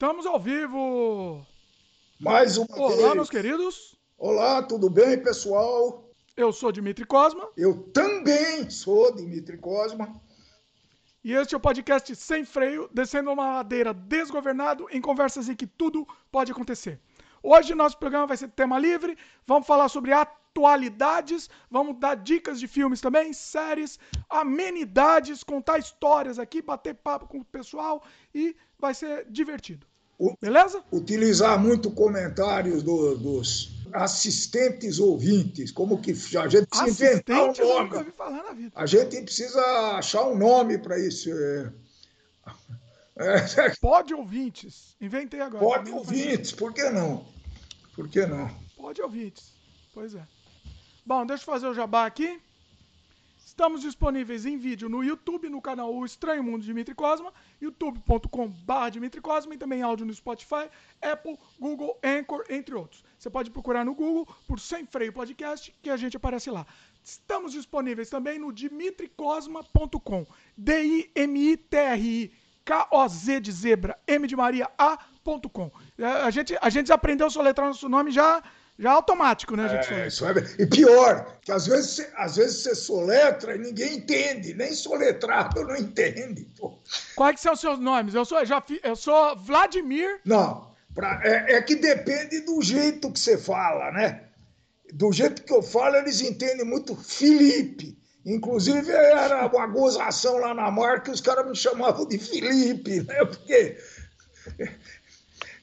Estamos ao vivo! Mais uma Olá, vez. meus queridos. Olá, tudo bem, pessoal? Eu sou Dimitri Cosma Eu também sou Dimitri Cosma. e este é o podcast Sem Freio, descendo uma ladeira desgovernado em conversas em que tudo pode acontecer. Hoje nosso programa vai ser tema livre, vamos falar sobre atualidades, vamos dar dicas de filmes também, séries, amenidades, contar histórias aqui, bater papo com o pessoal e vai ser divertido. Beleza? Utilizar muito comentários do- dos assistentes ouvintes, como que a gente precisa inventar um nome. A gente precisa achar um nome para isso. é. É, Pode ouvintes. Inventei agora. Pode ouvintes, por que não? Por que não? Pode ouvintes. Pois é. Bom, deixa eu fazer o jabá aqui. Estamos disponíveis em vídeo no YouTube, no canal O Estranho Mundo de Dimitri Cosma, youtube.com.br Dimitri Cosma e também áudio no Spotify, Apple, Google, Anchor, entre outros. Você pode procurar no Google por Sem Freio Podcast, que a gente aparece lá. Estamos disponíveis também no dimitricosma.com. D-I-M-I-T-R-I K-O-Z de zebra, M de Maria, A.com. A gente, a gente aprendeu a soletrar nosso nome já, já automático, né? Gente É, isso é- E pior, que às vezes, você- às vezes você soletra e ninguém entende, nem soletrado não entende. pô. Quais que são os seus nomes? Eu sou, já, eu sou Vladimir. Não, pra- é, é que depende do jeito que você fala, né? Do jeito que eu falo, eles entendem muito Felipe. Inclusive, era uma gozação lá na marca, os caras me chamavam de Felipe, né? Porque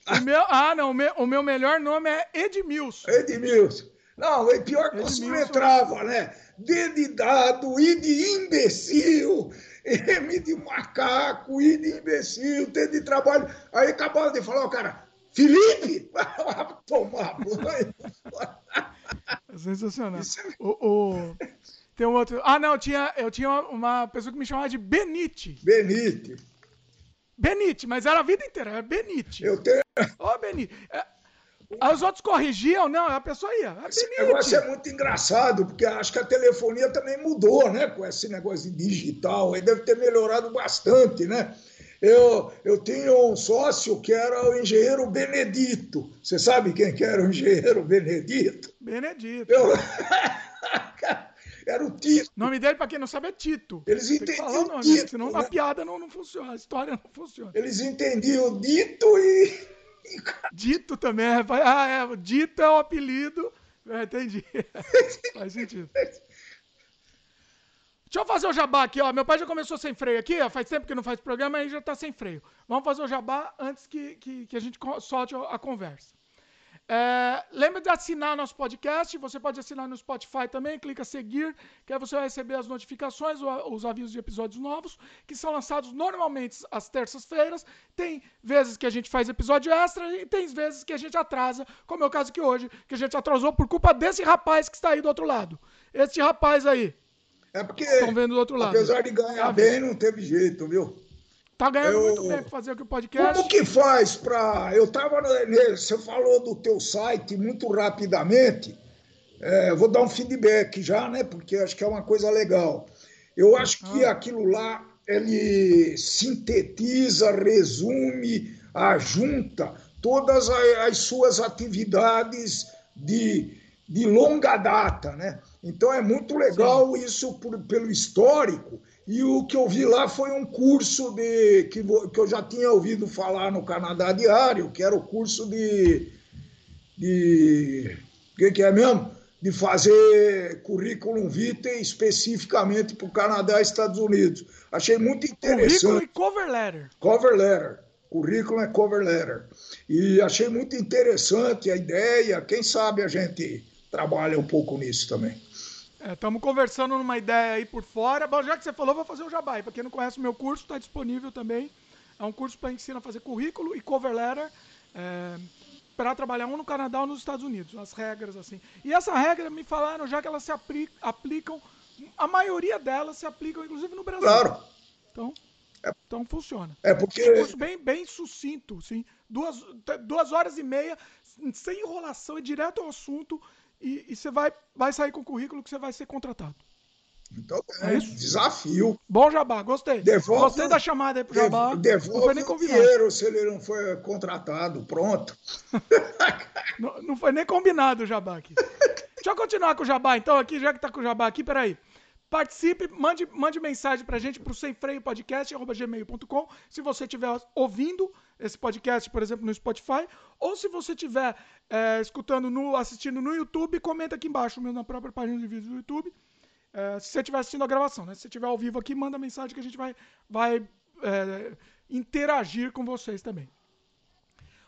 O meu, ah, não, o meu, o meu melhor nome é Edmilson. Edmilson. Não, é pior que eu Edmilson. soletrava, né? D de dado, I de imbecil, M de macaco, I de imbecil, T de trabalho. Aí acabava de falar, o cara, Felipe, tomar banho. Sensacional. É- O, o- tem um outro. Ah, não, eu tinha, eu tinha uma pessoa que me chamava de Benite. Benite, Benite, mas era a vida inteira, era Benite. eu tenho. Ô, Benite. É, aí os outros corrigiam, não, a pessoa ia. É Esse Benite. negócio é muito engraçado, porque acho que a telefonia também mudou, né? Com esse negócio de digital, aí deve ter melhorado bastante, né? Eu, eu tinha um sócio que era o engenheiro Benedito. Você sabe quem que era o engenheiro Benedito? Benedito. Eu... era o Tito. O nome dele, pra quem não sabe, é Tito. Eles entendiam o nome, Tito, senão né? a piada não, não funciona, a história não funciona. Eles entendiam o dito e. e- Dito também, é, ah, é, Dito é o apelido. É, entendi. Faz sentido. Deixa eu fazer o jabá aqui, ó. Meu pai já começou sem freio aqui, ó. Faz tempo que não faz programa, aí já tá sem freio. Vamos fazer o jabá antes que, que, que a gente solte a conversa. É, lembra de assinar nosso podcast. Você pode assinar no Spotify também. Clica seguir, que aí você vai receber as notificações, os avisos de episódios novos, que são lançados normalmente às terças-feiras. Tem vezes que a gente faz episódio extra e tem vezes que a gente atrasa, como é o caso aqui hoje, que a gente atrasou por culpa desse rapaz que está aí do outro lado. Esse rapaz aí. É porque, Estão vendo do outro lado. apesar de ganhar bem, não teve jeito, viu? Tá ganhando Eu- muito bem pra fazer aqui o podcast. Como que faz para. Eu estava. Você falou do teu site muito rapidamente. É, vou dar um feedback já, né? Porque acho que é uma coisa legal. Eu acho que Ah. aquilo lá ele sintetiza, resume, ajunta todas as suas atividades de, de longa data, né? Então é muito legal isso por- pelo histórico. E o que eu vi lá foi um curso de que, que eu já tinha ouvido falar no Canadá Diário, que era o curso de. de que, que é mesmo? De fazer currículo vitae especificamente para o Canadá e Estados Unidos. Achei muito Currículo interessante. e cover letter. Cover letter. Currículo é cover letter. E achei muito interessante a ideia. Quem sabe a gente trabalha um pouco nisso também. Estamos conversando numa ideia aí por fora. Bom, já que você falou, vou fazer o jabá. Para quem não conhece o meu curso, está disponível também. É um curso para ensinar a fazer currículo e cover letter para trabalhar um no Canadá ou nos Estados Unidos. As regras, assim. E essa regra, me falaram já que elas se apli- aplicam, a maioria delas se aplicam, inclusive no Brasil. Claro. Então, então funciona. É É um porque. curso bem, bem sucinto, sim. Duas, duas horas e meia, sem enrolação, e direto ao assunto. E, e você vai, vai sair com o currículo que você vai ser contratado. Então, é, é desafio. Bom jabá, gostei. Devolve, gostei da chamada aí pro jabá. Devolve não foi nem o dinheiro se ele não foi contratado. Pronto. não, não, foi nem combinado o jabá aqui. Deixa eu continuar com o jabá, então, aqui, já que tá com o jabá aqui, peraí. Participe, mande, mande mensagem pra gente pro sem freio podcast, gmail.com, se você estiver ouvindo esse podcast, por exemplo, no Spotify, ou se você estiver é, escutando, no, assistindo no YouTube, comenta aqui embaixo, na própria página de vídeo do YouTube, é, se você estiver assistindo a gravação, né? Se você estiver ao vivo aqui, manda mensagem que a gente vai, vai é, interagir com vocês também.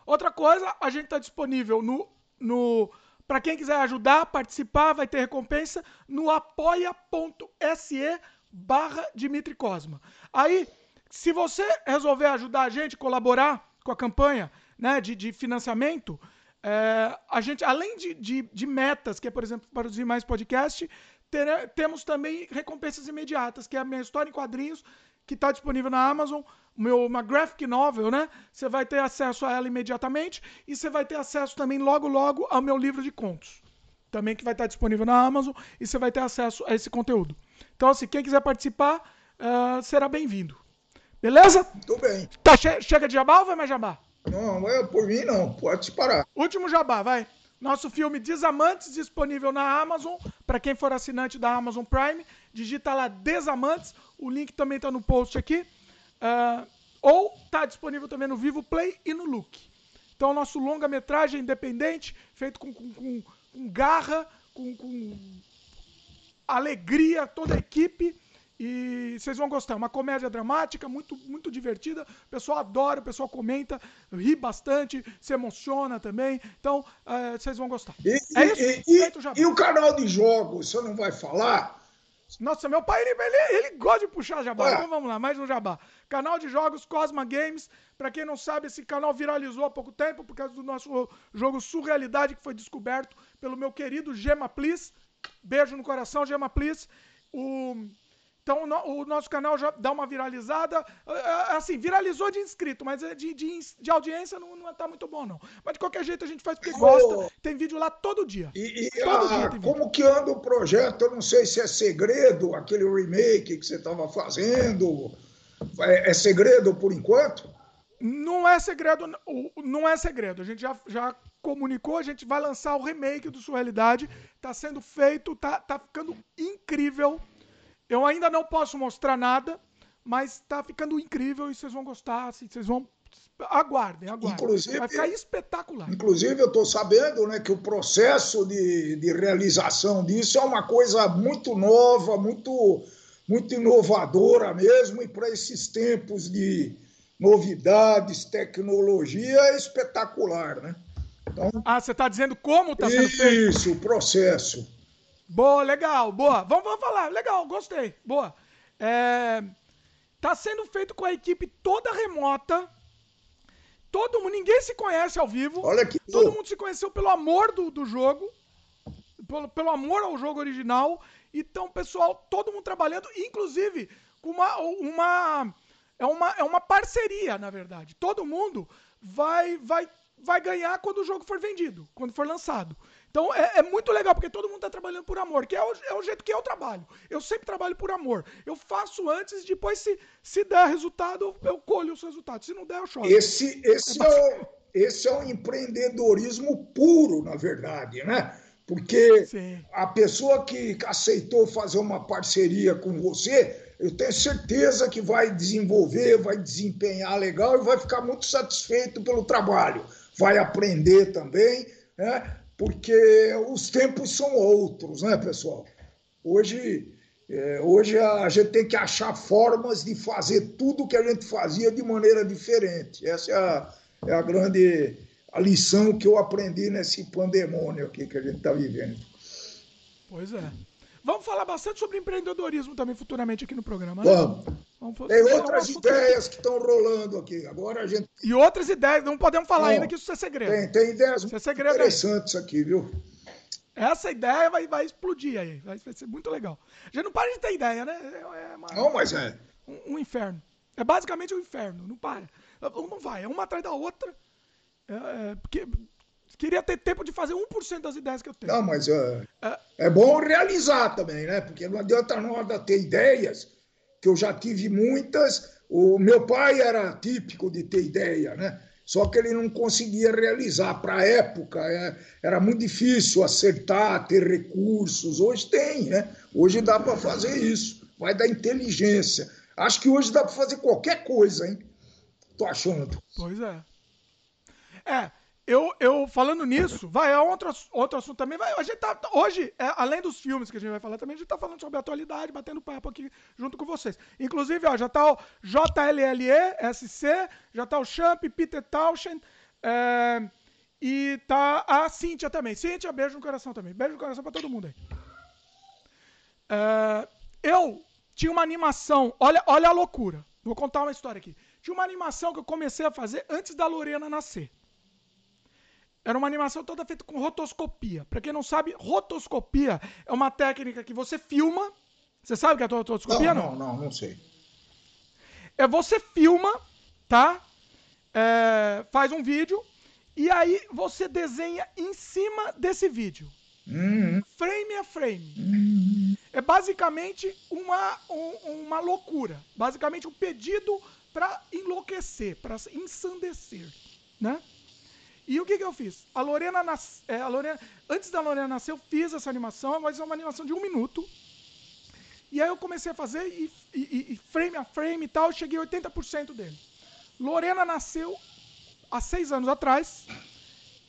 Outra coisa, a gente está disponível no, no para quem quiser ajudar, participar, vai ter recompensa no apoia.se barra Dimitri Cosma. Aí, se você resolver ajudar a gente, colaborar com a campanha né, de, de financiamento, é, a gente, além de, de, de, metas, que é, por exemplo, produzir mais podcast, ter, temos também recompensas imediatas, que é a minha história em quadrinhos, que está disponível na Amazon, meu, uma graphic novel, né? Você vai ter acesso a ela imediatamente e você vai ter acesso também logo, logo ao meu livro de contos. Também que vai estar disponível na Amazon e você vai ter acesso a esse conteúdo. Então, assim, quem quiser participar, uh, será bem-vindo. Beleza? Tudo bem. Tá, che chega de jabá ou vai mais jabá? Não, é por mim não. Pode parar. Último jabá, vai. Nosso filme Desamantes, disponível na Amazon. Para quem for assinante da Amazon Prime, digita lá Desamantes. O link também está no post aqui. Uh, ou está disponível também no Vivo Play e no Look. Então, nosso longa-metragem independente, feito com, com, com, com garra, com, com alegria, toda a equipe. E vocês vão gostar. Uma comédia dramática, muito, muito divertida. O pessoal adora, o pessoal comenta, ri bastante, se emociona também. Então, uh, vocês vão gostar. E, é isso? E, e, e, o canal de jogos, você não vai falar? Nossa, meu pai, ele, ele, ele gosta de puxar jabá. Então vamos lá, mais um jabá. Canal de jogos Cosma Games. Para quem não sabe, esse canal viralizou há pouco tempo por causa do nosso jogo Surrealidade, que foi descoberto pelo meu querido Gema Please. Beijo no coração, Gema Please. O então o, nosso canal já dá uma viralizada. É, é, assim, viralizou de inscrito, mas é de, de, de audiência não, não tá muito bom, não. Mas de qualquer jeito a gente faz porque gosta. Tem vídeo lá todo dia. E, e todo a, dia como que anda o projeto? Eu não sei se é segredo, aquele remake que você estava fazendo. É, é segredo por enquanto? Não é segredo, não é segredo. A gente já, já comunicou, a gente vai lançar o remake do Surrealidade. Tá sendo feito, tá, tá ficando incrível. Eu ainda não posso mostrar nada, mas tá ficando incrível e vocês vão gostar, assim, vocês vão aguardem, aguardem. Inclusive, Vai ficar espetacular. Inclusive, eu estou sabendo né, que o processo de, de realização disso é uma coisa muito nova, muito, muito inovadora mesmo, e para esses tempos de novidades, tecnologia, é espetacular, né? Então, ah, você está dizendo como está sendo feito? Isso, o processo. Boa, legal, boa. Vamos, vamos falar, legal, gostei, boa. É, tá sendo feito com a equipe toda remota. Todo mundo, ninguém se conhece ao vivo. Olha que Todo mundo se conheceu pelo amor do, do jogo, pelo, pelo amor ao jogo original. Então, pessoal, todo mundo trabalhando, inclusive com uma, uma é uma é uma parceria, na verdade. Todo mundo vai vai vai ganhar quando o jogo for vendido, quando for lançado. Então é, é, muito legal, porque todo mundo está trabalhando por amor, que é o, é o, jeito que eu trabalho. Eu sempre trabalho por amor. Eu faço antes, depois, se, se der resultado, eu colho os resultados. Se não der, eu choro. Esse, esse, é, é o, esse é empreendedorismo puro, na verdade, né? Porque Sim. a pessoa que aceitou fazer uma parceria com você, eu tenho certeza que vai desenvolver, vai desempenhar legal e vai ficar muito satisfeito pelo trabalho. Vai aprender também, né? porque os tempos são outros, né, pessoal? Hoje, é, hoje a gente tem que achar formas de fazer tudo que a gente fazia de maneira diferente. Essa é a, é a grande a lição que eu aprendi nesse pandemônio aqui que a gente está vivendo. Pois é. Vamos falar bastante sobre empreendedorismo também futuramente aqui no programa, né? Vamos. Vamos Tem outras ideias que estão rolando aqui. Agora a gente. E outras ideias, não podemos falar não, ainda que isso é segredo. Tem, tem ideias muito é interessantes aqui, viu? Essa ideia vai, vai explodir aí. Vai, vai ser muito legal. A gente não para de ter ideia, né? É, é uma, não, mas é. Um, um, inferno. É basicamente um inferno. Não para. Não vai. É uma atrás da outra. É, é, porque queria ter tempo de fazer 1% das ideias que eu tenho. Não, mas é, é, é bom realizar também, né? Porque não adianta nada ter ideias, que eu já tive muitas. O meu pai era típico de ter ideia, né? Só que ele não conseguia realizar. Para a época, é, era muito difícil acertar, ter recursos. Hoje tem, né? Hoje dá para fazer isso. Vai da inteligência. Acho que hoje dá para fazer qualquer coisa, hein? Tô achando. Pois é. É, eu, eu falando nisso, vai, é outro, outro assunto também. Vai, a gente tá, hoje, é, além dos filmes que a gente vai falar também, a gente tá falando sobre a atualidade, batendo papo aqui junto com vocês. Inclusive, ó, já tá o JLLE-SC, já tá o Champ, Peter Tauschen, é, e tá a Cíntia também. Cíntia, beijo no coração também. Beijo no coração pra todo mundo aí. É, eu tinha uma animação, olha, olha a loucura. Vou contar uma história aqui. Tinha uma animação que eu comecei a fazer antes da Lorena nascer. Era uma animação toda feita com rotoscopia. Para quem não sabe, rotoscopia é uma técnica que você filma. Você sabe o que é rotoscopia? Não, não, não, não sei. É você filma, tá? É, faz um vídeo e aí você desenha em cima desse vídeo. Uhum. Frame a frame. Uhum. É basicamente uma, um, uma loucura. Basicamente um pedido para enlouquecer, para ensandecer, né? E o que, que eu fiz? A Lorena, nas... É, a Lorena, antes da Lorena nascer, eu fiz essa animação, mas é uma animação de um minuto. E aí eu comecei a fazer e, e, e frame a frame e tal, cheguei a 80% dele. Lorena nasceu há seis anos atrás,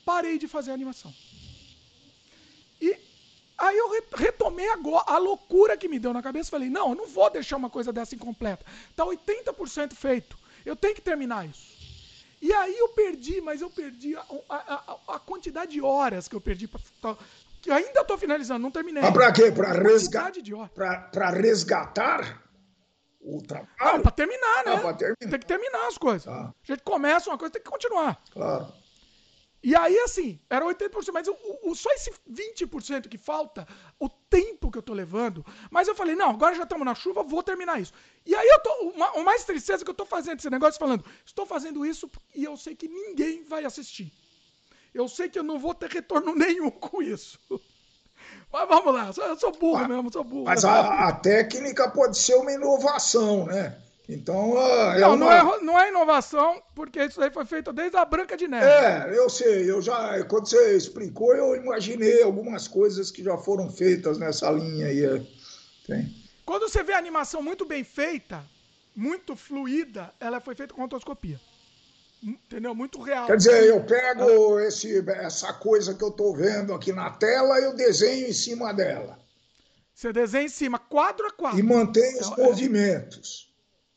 parei de fazer a animação. E aí eu retomei agora a loucura que me deu na cabeça. Falei, não, eu não vou deixar uma coisa dessa incompleta. Tá 80% feito. Eu tenho que terminar isso. E aí eu perdi, mas eu perdi a, a, a, a quantidade de horas que eu perdi para que ainda estou finalizando, não terminei. Mas para quê? Para resga resgatar o trabalho? Não, para terminar, né? Ah, terminar. Tem que terminar as coisas. Tá. A gente começa uma coisa, tem que continuar. Claro. E aí, assim, era 80%, mas o, o, só esse 20% que falta, o tempo que eu tô levando. Mas eu falei, não, agora já estamos na chuva, vou terminar isso. E aí eu tô. Uma, o mais tristeza é que eu tô fazendo esse negócio falando, estou fazendo isso e eu sei que ninguém vai assistir. Eu sei que eu não vou ter retorno nenhum com isso. Mas vamos lá, eu sou burro mesmo, sou burro. Mas a, a técnica pode ser uma inovação, né? Então, uh, é não, uma... não, é, não é inovação, porque isso aí foi feito desde a Branca de Neve. É, eu sei, eu já, quando você explicou, eu imaginei algumas coisas que já foram feitas nessa linha aí. É. Tem. Quando você vê a animação muito bem feita, muito fluida, ela foi feita com rotoscopia. Entendeu? Muito real. Quer dizer, eu pego ah. esse, essa coisa que eu estou vendo aqui na tela e eu desenho em cima dela. Você desenha em cima, quadro a quadro. E mantém os então, é.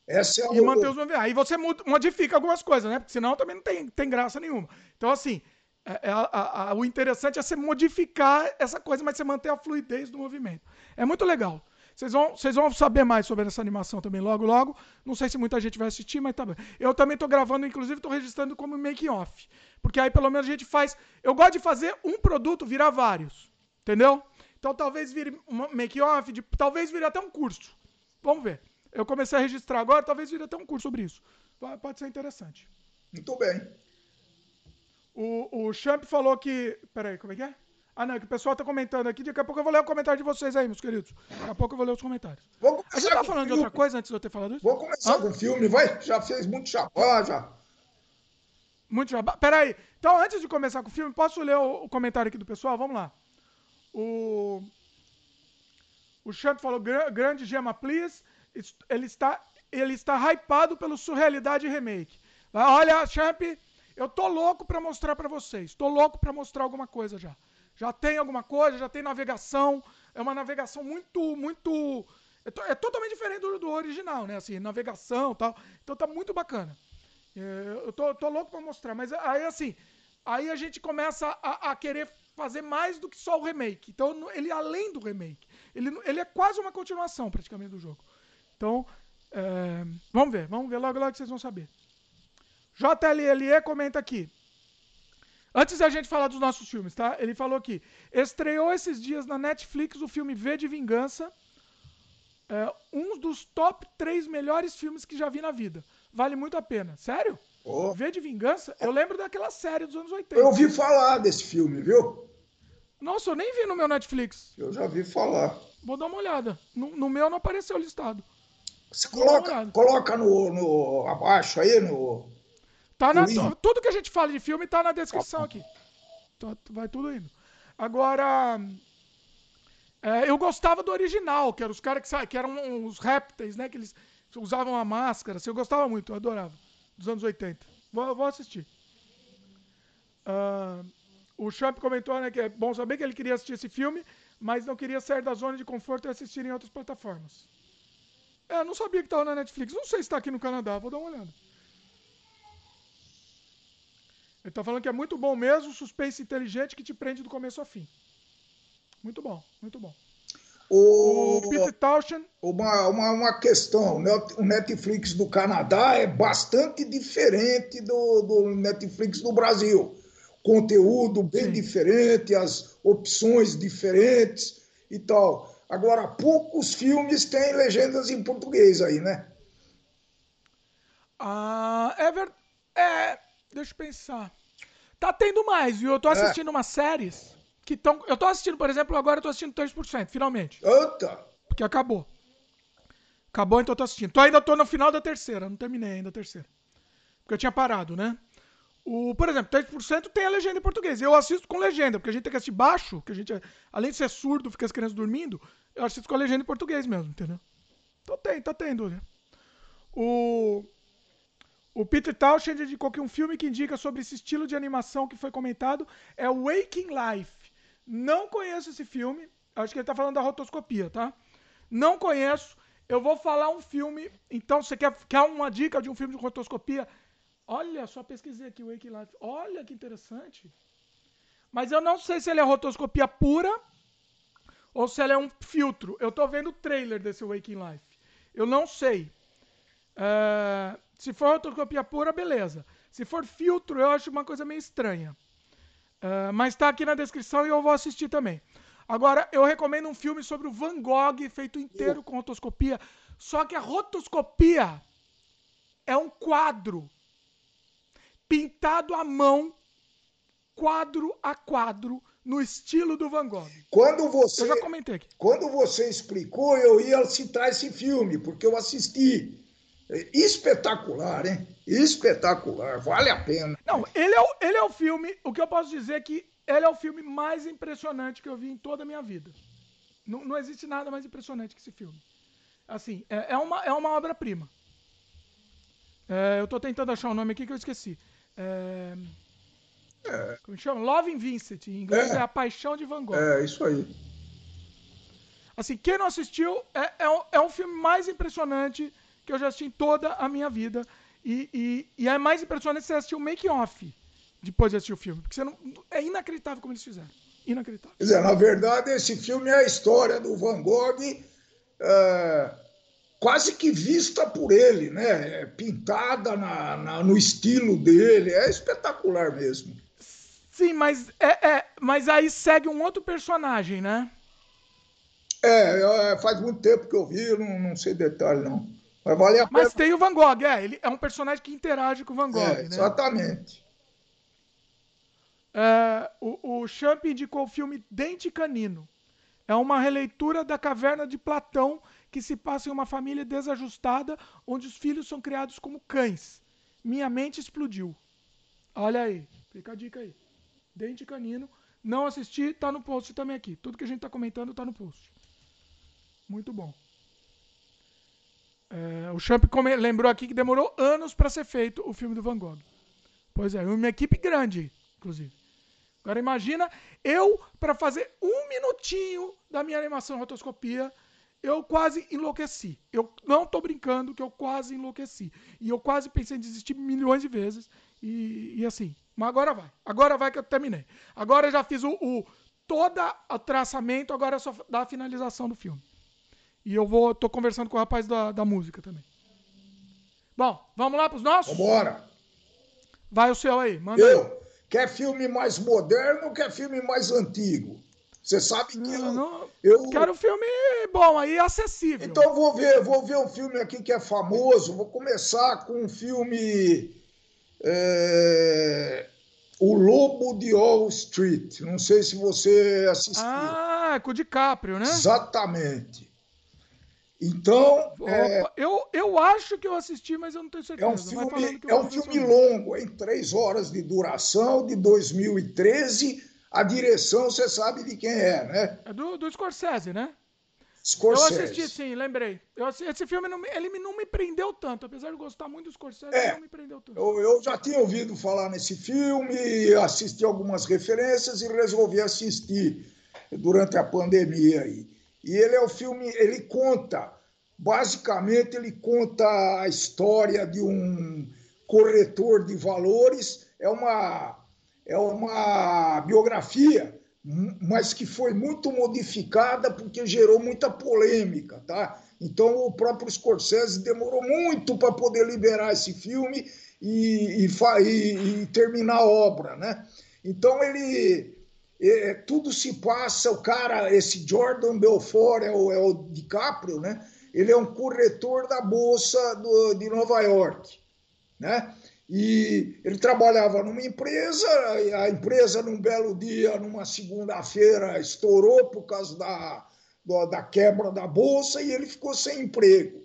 Essa é e o... manter os movimentos. Aí você modifica algumas coisas, né? Porque senão também não tem, tem graça nenhuma. Então, assim, é, é, a, a, o interessante é você modificar essa coisa, mas você manter a fluidez do movimento. É muito legal. Vocês vão, vocês vão saber mais sobre essa animação também logo, logo. Não sei se muita gente vai assistir, mas tá bem. Eu também tô gravando, inclusive tô registrando como make-off. Porque aí pelo menos a gente faz. Eu gosto de fazer um produto virar vários. Entendeu? Então talvez vire um make-off, talvez vire até um curso. Vamos ver. Eu comecei a registrar agora, talvez vire até um curso sobre isso. Pode ser interessante. Muito bem. O, o Champ falou que. Peraí, como é que é? Ah, não, é que o pessoal tá comentando aqui. Daqui a pouco eu vou ler o comentário de vocês aí, meus queridos. Daqui a pouco eu vou ler os comentários. Vou a gente tá falando de outra coisa antes de eu ter falado isso? Vou começar com o filme, vai? Já fez muito chapá, já. Muito jabá. Peraí. Então, antes de começar com o filme, posso ler o, o comentário aqui do pessoal? Vamos lá. O. O Champ falou: grande gema, please ele está, ele está hypado pelo Surrealidade Remake. Olha, Champ, eu tô louco para mostrar para vocês. Tô louco para mostrar alguma coisa já. Já tem alguma coisa, já tem navegação. É uma navegação muito, muito. É, é totalmente diferente do, do, original, né? Assim, navegação tal. Então tá muito bacana. É, eu tô, tô louco para mostrar. Mas aí, assim, aí a gente começa a, a, querer fazer mais do que só o remake. Então, ele além do remake. Ele, ele é quase uma continuação, praticamente, do jogo. Então, é, vamos ver, vamos ver logo, logo que vocês vão saber. JLLE comenta aqui. Antes da gente falar dos nossos filmes, tá? Ele falou aqui. Estreou esses dias na Netflix o filme V de Vingança. É um dos top 3 melhores filmes que já vi na vida. Vale muito a pena. Sério? Oh. V de Vingança? Eu lembro daquela série dos anos 80. Eu ouvi falar desse filme, viu? Nossa, eu nem vi no meu Netflix. Eu já vi falar. Vou dar uma olhada. No, no meu não apareceu listado. Você coloca, coloca no, no abaixo aí no. Tá na, tudo que a gente fala de filme tá na descrição aqui. Tá, vai tudo indo. Agora, é, eu gostava do original, que eram os caras que, que eram os répteis, né? Que eles usavam a máscara. Assim, eu gostava muito, eu adorava. Dos anos 80. Vou, vou assistir. Uh, o Champ comentou né, que é bom saber que ele queria assistir esse filme, mas não queria sair da zona de conforto e assistir em outras plataformas. É, não sabia que estava na Netflix. Não sei se está aqui no Canadá, vou dar uma olhada. Ele está falando que é muito bom mesmo, suspense inteligente que te prende do começo ao fim. Muito bom, muito bom. O, o Peter Townshend. Uma, uma, uma questão: o Netflix do Canadá é bastante diferente do, do Netflix do Brasil. Conteúdo bem Sim. diferente, as opções diferentes e tal. Agora, poucos filmes têm legendas em português aí, né? Ah, é verdade. É, deixa eu pensar. Tá tendo mais, viu? Eu tô é. assistindo é. umas séries que estão. Eu tô assistindo, por exemplo, agora eu tô assistindo 3%, finalmente. Eita! Porque acabou. Acabou, então eu tô assistindo. Tô, ainda tô no final da terceira, não terminei ainda a terceira. Porque eu tinha parado, né? O, por exemplo, 3% tem a legenda em português. Eu assisto com legenda, porque a gente tem que assistir baixo, que a gente, além de ser surdo, fica as crianças dormindo, eu assisto com a legenda em português mesmo, entendeu? Então tem, tá tendo, né? O, o Peter Townshend indicou que um filme que indica sobre esse estilo de animação que foi comentado é Waking Life. Não conheço esse filme. Acho que ele tá falando da rotoscopia, tá? Não conheço. Eu vou falar um filme. Então, você quer, quer uma dica de um filme de rotoscopia? Olha, só pesquisei aqui Waking Life. Olha que interessante. Mas eu não sei se ele é rotoscopia pura ou se ele é um filtro. Eu tô vendo o trailer desse Waking Life. Eu não sei. É, se for rotoscopia pura, beleza. Se for filtro, eu acho uma coisa meio estranha. É, mas tá aqui na descrição e eu vou assistir também. Agora, eu recomendo um filme sobre o Van Gogh, feito inteiro com rotoscopia. Só que a rotoscopia é um quadro pintado à mão, quadro a quadro, no estilo do Van Gogh. Quando você, eu já comentei aqui. Quando você explicou, eu ia citar esse filme, porque eu assisti. É espetacular, hein? Espetacular, vale a pena. Não, ele é, o, ele é o filme, o que eu posso dizer é que ele é o filme mais impressionante que eu vi em toda a minha vida. Não, não existe nada mais impressionante que esse filme. Assim, é, é uma, é uma obra-prima. É, eu estou tentando achar o um nome aqui que eu esqueci. É... É. Como chama? Loving Vincent, em inglês é. é. A Paixão de Van Gogh. É, isso aí. Assim, quem não assistiu, é, é, um, é um filme mais impressionante que eu já assisti em toda a minha vida. E, e, e é mais impressionante você assistir o make-off depois de assistir o filme. Porque você não, é inacreditável como eles fizeram. Inacreditável. Quer dizer, na verdade, esse filme é a história do Van Gogh é, quase que vista por ele, né? Pintada na, na, no estilo dele. É espetacular mesmo. Sim, mas, é, é, mas aí segue um outro personagem, né? É, é, faz muito tempo que eu vi, não, não sei detalhe, não. Mas vale a Mas tem o Van Gogh, é. Ele é um personagem que interage com o Van Gogh, é, né? Exatamente. É, o, o Champ indicou o filme Dente Canino. É uma releitura da Caverna de Platão que se passa em uma família desajustada onde os filhos são criados como cães. Minha mente explodiu. Olha aí, fica a dica aí. Dente Canino. Não assisti, tá no post também aqui. Tudo que a gente tá comentando tá no post. Muito bom. É, o Champ lembrou aqui que demorou anos para ser feito o filme do Van Gogh. Pois é, uma equipe grande, inclusive. Agora imagina eu para fazer um minutinho da minha animação rotoscopia, eu quase enlouqueci. Eu não tô brincando que eu quase enlouqueci. E eu quase pensei em desistir milhões de vezes. E, e assim, mas agora vai. Agora vai que eu terminei. Agora eu já fiz o, o todo o traçamento, agora é só dar a finalização do filme. E eu vou, tô conversando com o rapaz da, da música também. Bom, vamos lá pros nossos? Vambora. Vai o seu aí, manda eu. Aí. Quer filme mais moderno ou quer filme mais antigo? Você sabe que eu, não, eu quero um filme bom aí, acessível. Então vou ver, vou ver um filme aqui que é famoso. Vou começar com um filme é, O Lobo de Wall Street. Não sei se você assistiu. Ah, com o DiCaprio, né? Exatamente. Então. É, eu, eu acho que eu assisti, mas eu não tenho certeza. É um filme, é um filme longo, em três horas de duração, de 2013 a direção, você sabe de quem é, né? É do, do Scorsese, né? Scorsese. Eu assisti, sim, lembrei. Eu assisti, esse filme não, ele não me prendeu tanto, apesar de gostar muito do Scorsese, é, não me prendeu tanto. Eu, eu, já tinha ouvido falar nesse filme, assisti algumas referências e resolvi assistir durante a pandemia aí. E ele é o filme, ele conta, basicamente ele conta a história de um corretor de valores, é uma é uma biografia, mas que foi muito modificada porque gerou muita polêmica, tá? Então o próprio Scorsese demorou muito para poder liberar esse filme e, e, e, terminar a obra, né? Então ele é, tudo se passa, o cara, esse Jordan Belfort é o, é o DiCaprio, né? Ele é um corretor da bolsa do, de Nova York, né? E ele trabalhava numa empresa, a empresa, num belo dia, numa segunda-feira, estourou por causa da, da quebra da bolsa e ele ficou sem emprego.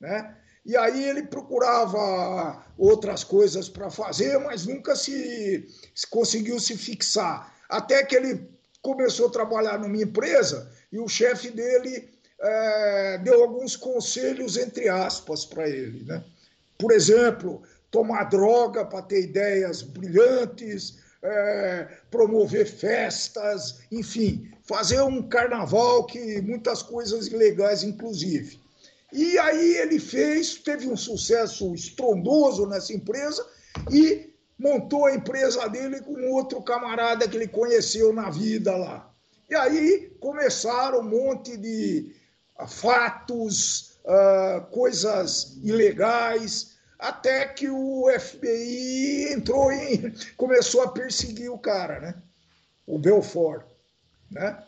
Né? E aí ele procurava outras coisas para fazer, mas nunca se, se conseguiu se fixar. Até que ele começou a trabalhar numa empresa e o chefe dele é, deu alguns conselhos, entre aspas, para ele. Né? Por exemplo, tomar droga para ter ideias brilhantes, é, promover festas, enfim, fazer um carnaval que muitas coisas ilegais, inclusive. E aí ele fez, teve um sucesso estrondoso nessa empresa e montou a empresa dele com outro camarada que ele conheceu na vida lá. E aí começaram um monte de fatos, uh, coisas ilegais, até que o FBI entrou e começou a perseguir o cara, né? O Belfort, né?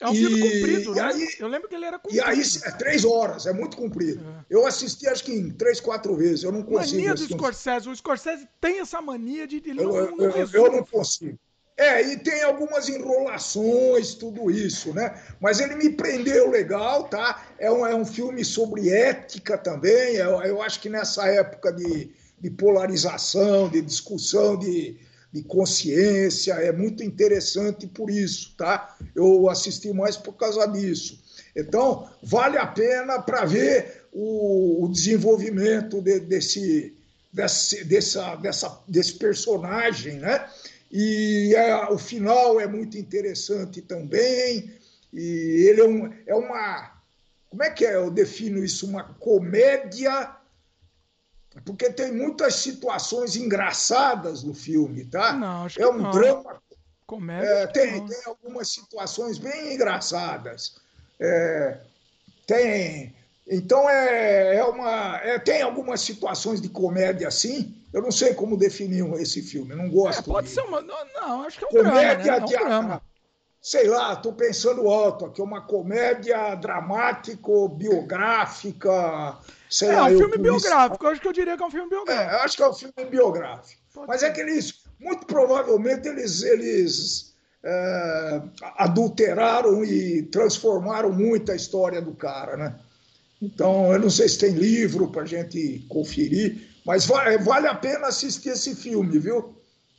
É um filme e, comprido, né? Aí, eu lembro que ele era comprido. E aí, é três horas, é muito comprido. É. Eu assisti acho que em três, quatro vezes, eu não consigo. Mania do Scorsese, o Scorsese tem essa mania de... Ele eu, não, não eu, eu não consigo. É, e tem algumas enrolações, tudo isso, né? Mas ele me prendeu legal, tá? É um, é um filme sobre ética também. Eu, eu acho que nessa época de, de polarização, de discussão, de, de consciência, é muito interessante por isso, tá? Eu assisti mais por causa disso. Então, vale a pena para ver o, o desenvolvimento de, desse, desse, dessa, dessa, desse personagem, né? E é, o final é muito interessante também. E ele é, um, é uma. Como é que é? Eu defino isso? Uma comédia. Porque tem muitas situações engraçadas no filme, tá? Não, acho é um não. drama. Comédia. É, tem, tem algumas situações bem engraçadas. É, tem. Então é, é uma. É, tem algumas situações de comédia assim eu não sei como definir esse filme, não gosto. É, pode de... ser uma. Não, acho que é um comédia drama. Né? É um drama. Sei lá, estou pensando alto aqui, uma comédia dramático, biográfica. Sei é, lá, um filme biográfico, eu acho que eu diria que é um filme biográfico. É, acho que é um filme biográfico. Pode Mas ser. é que eles, muito provavelmente, eles, eles é, adulteraram e transformaram muito a história do cara, né? Então, eu não sei se tem livro para a gente conferir, mas vale, vale a pena assistir esse filme, viu?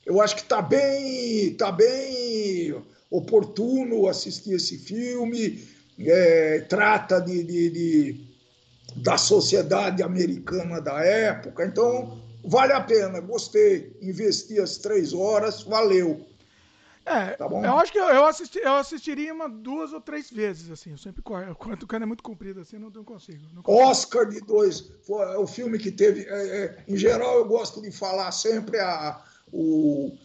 Eu acho que está bem, tá bem oportuno assistir esse filme. É, trata de, de, de, da sociedade americana da época. Então, vale a pena. Gostei. Investi as três horas, valeu. É, tá eu acho que eu, eu, assisti, eu assistiria uma duas ou três vezes, assim. Eu sempre quando o cara é muito comprido assim, não, não, consigo, não consigo. Oscar de dois. Foi o filme que teve. É, é, em geral, eu gosto de falar sempre a, o,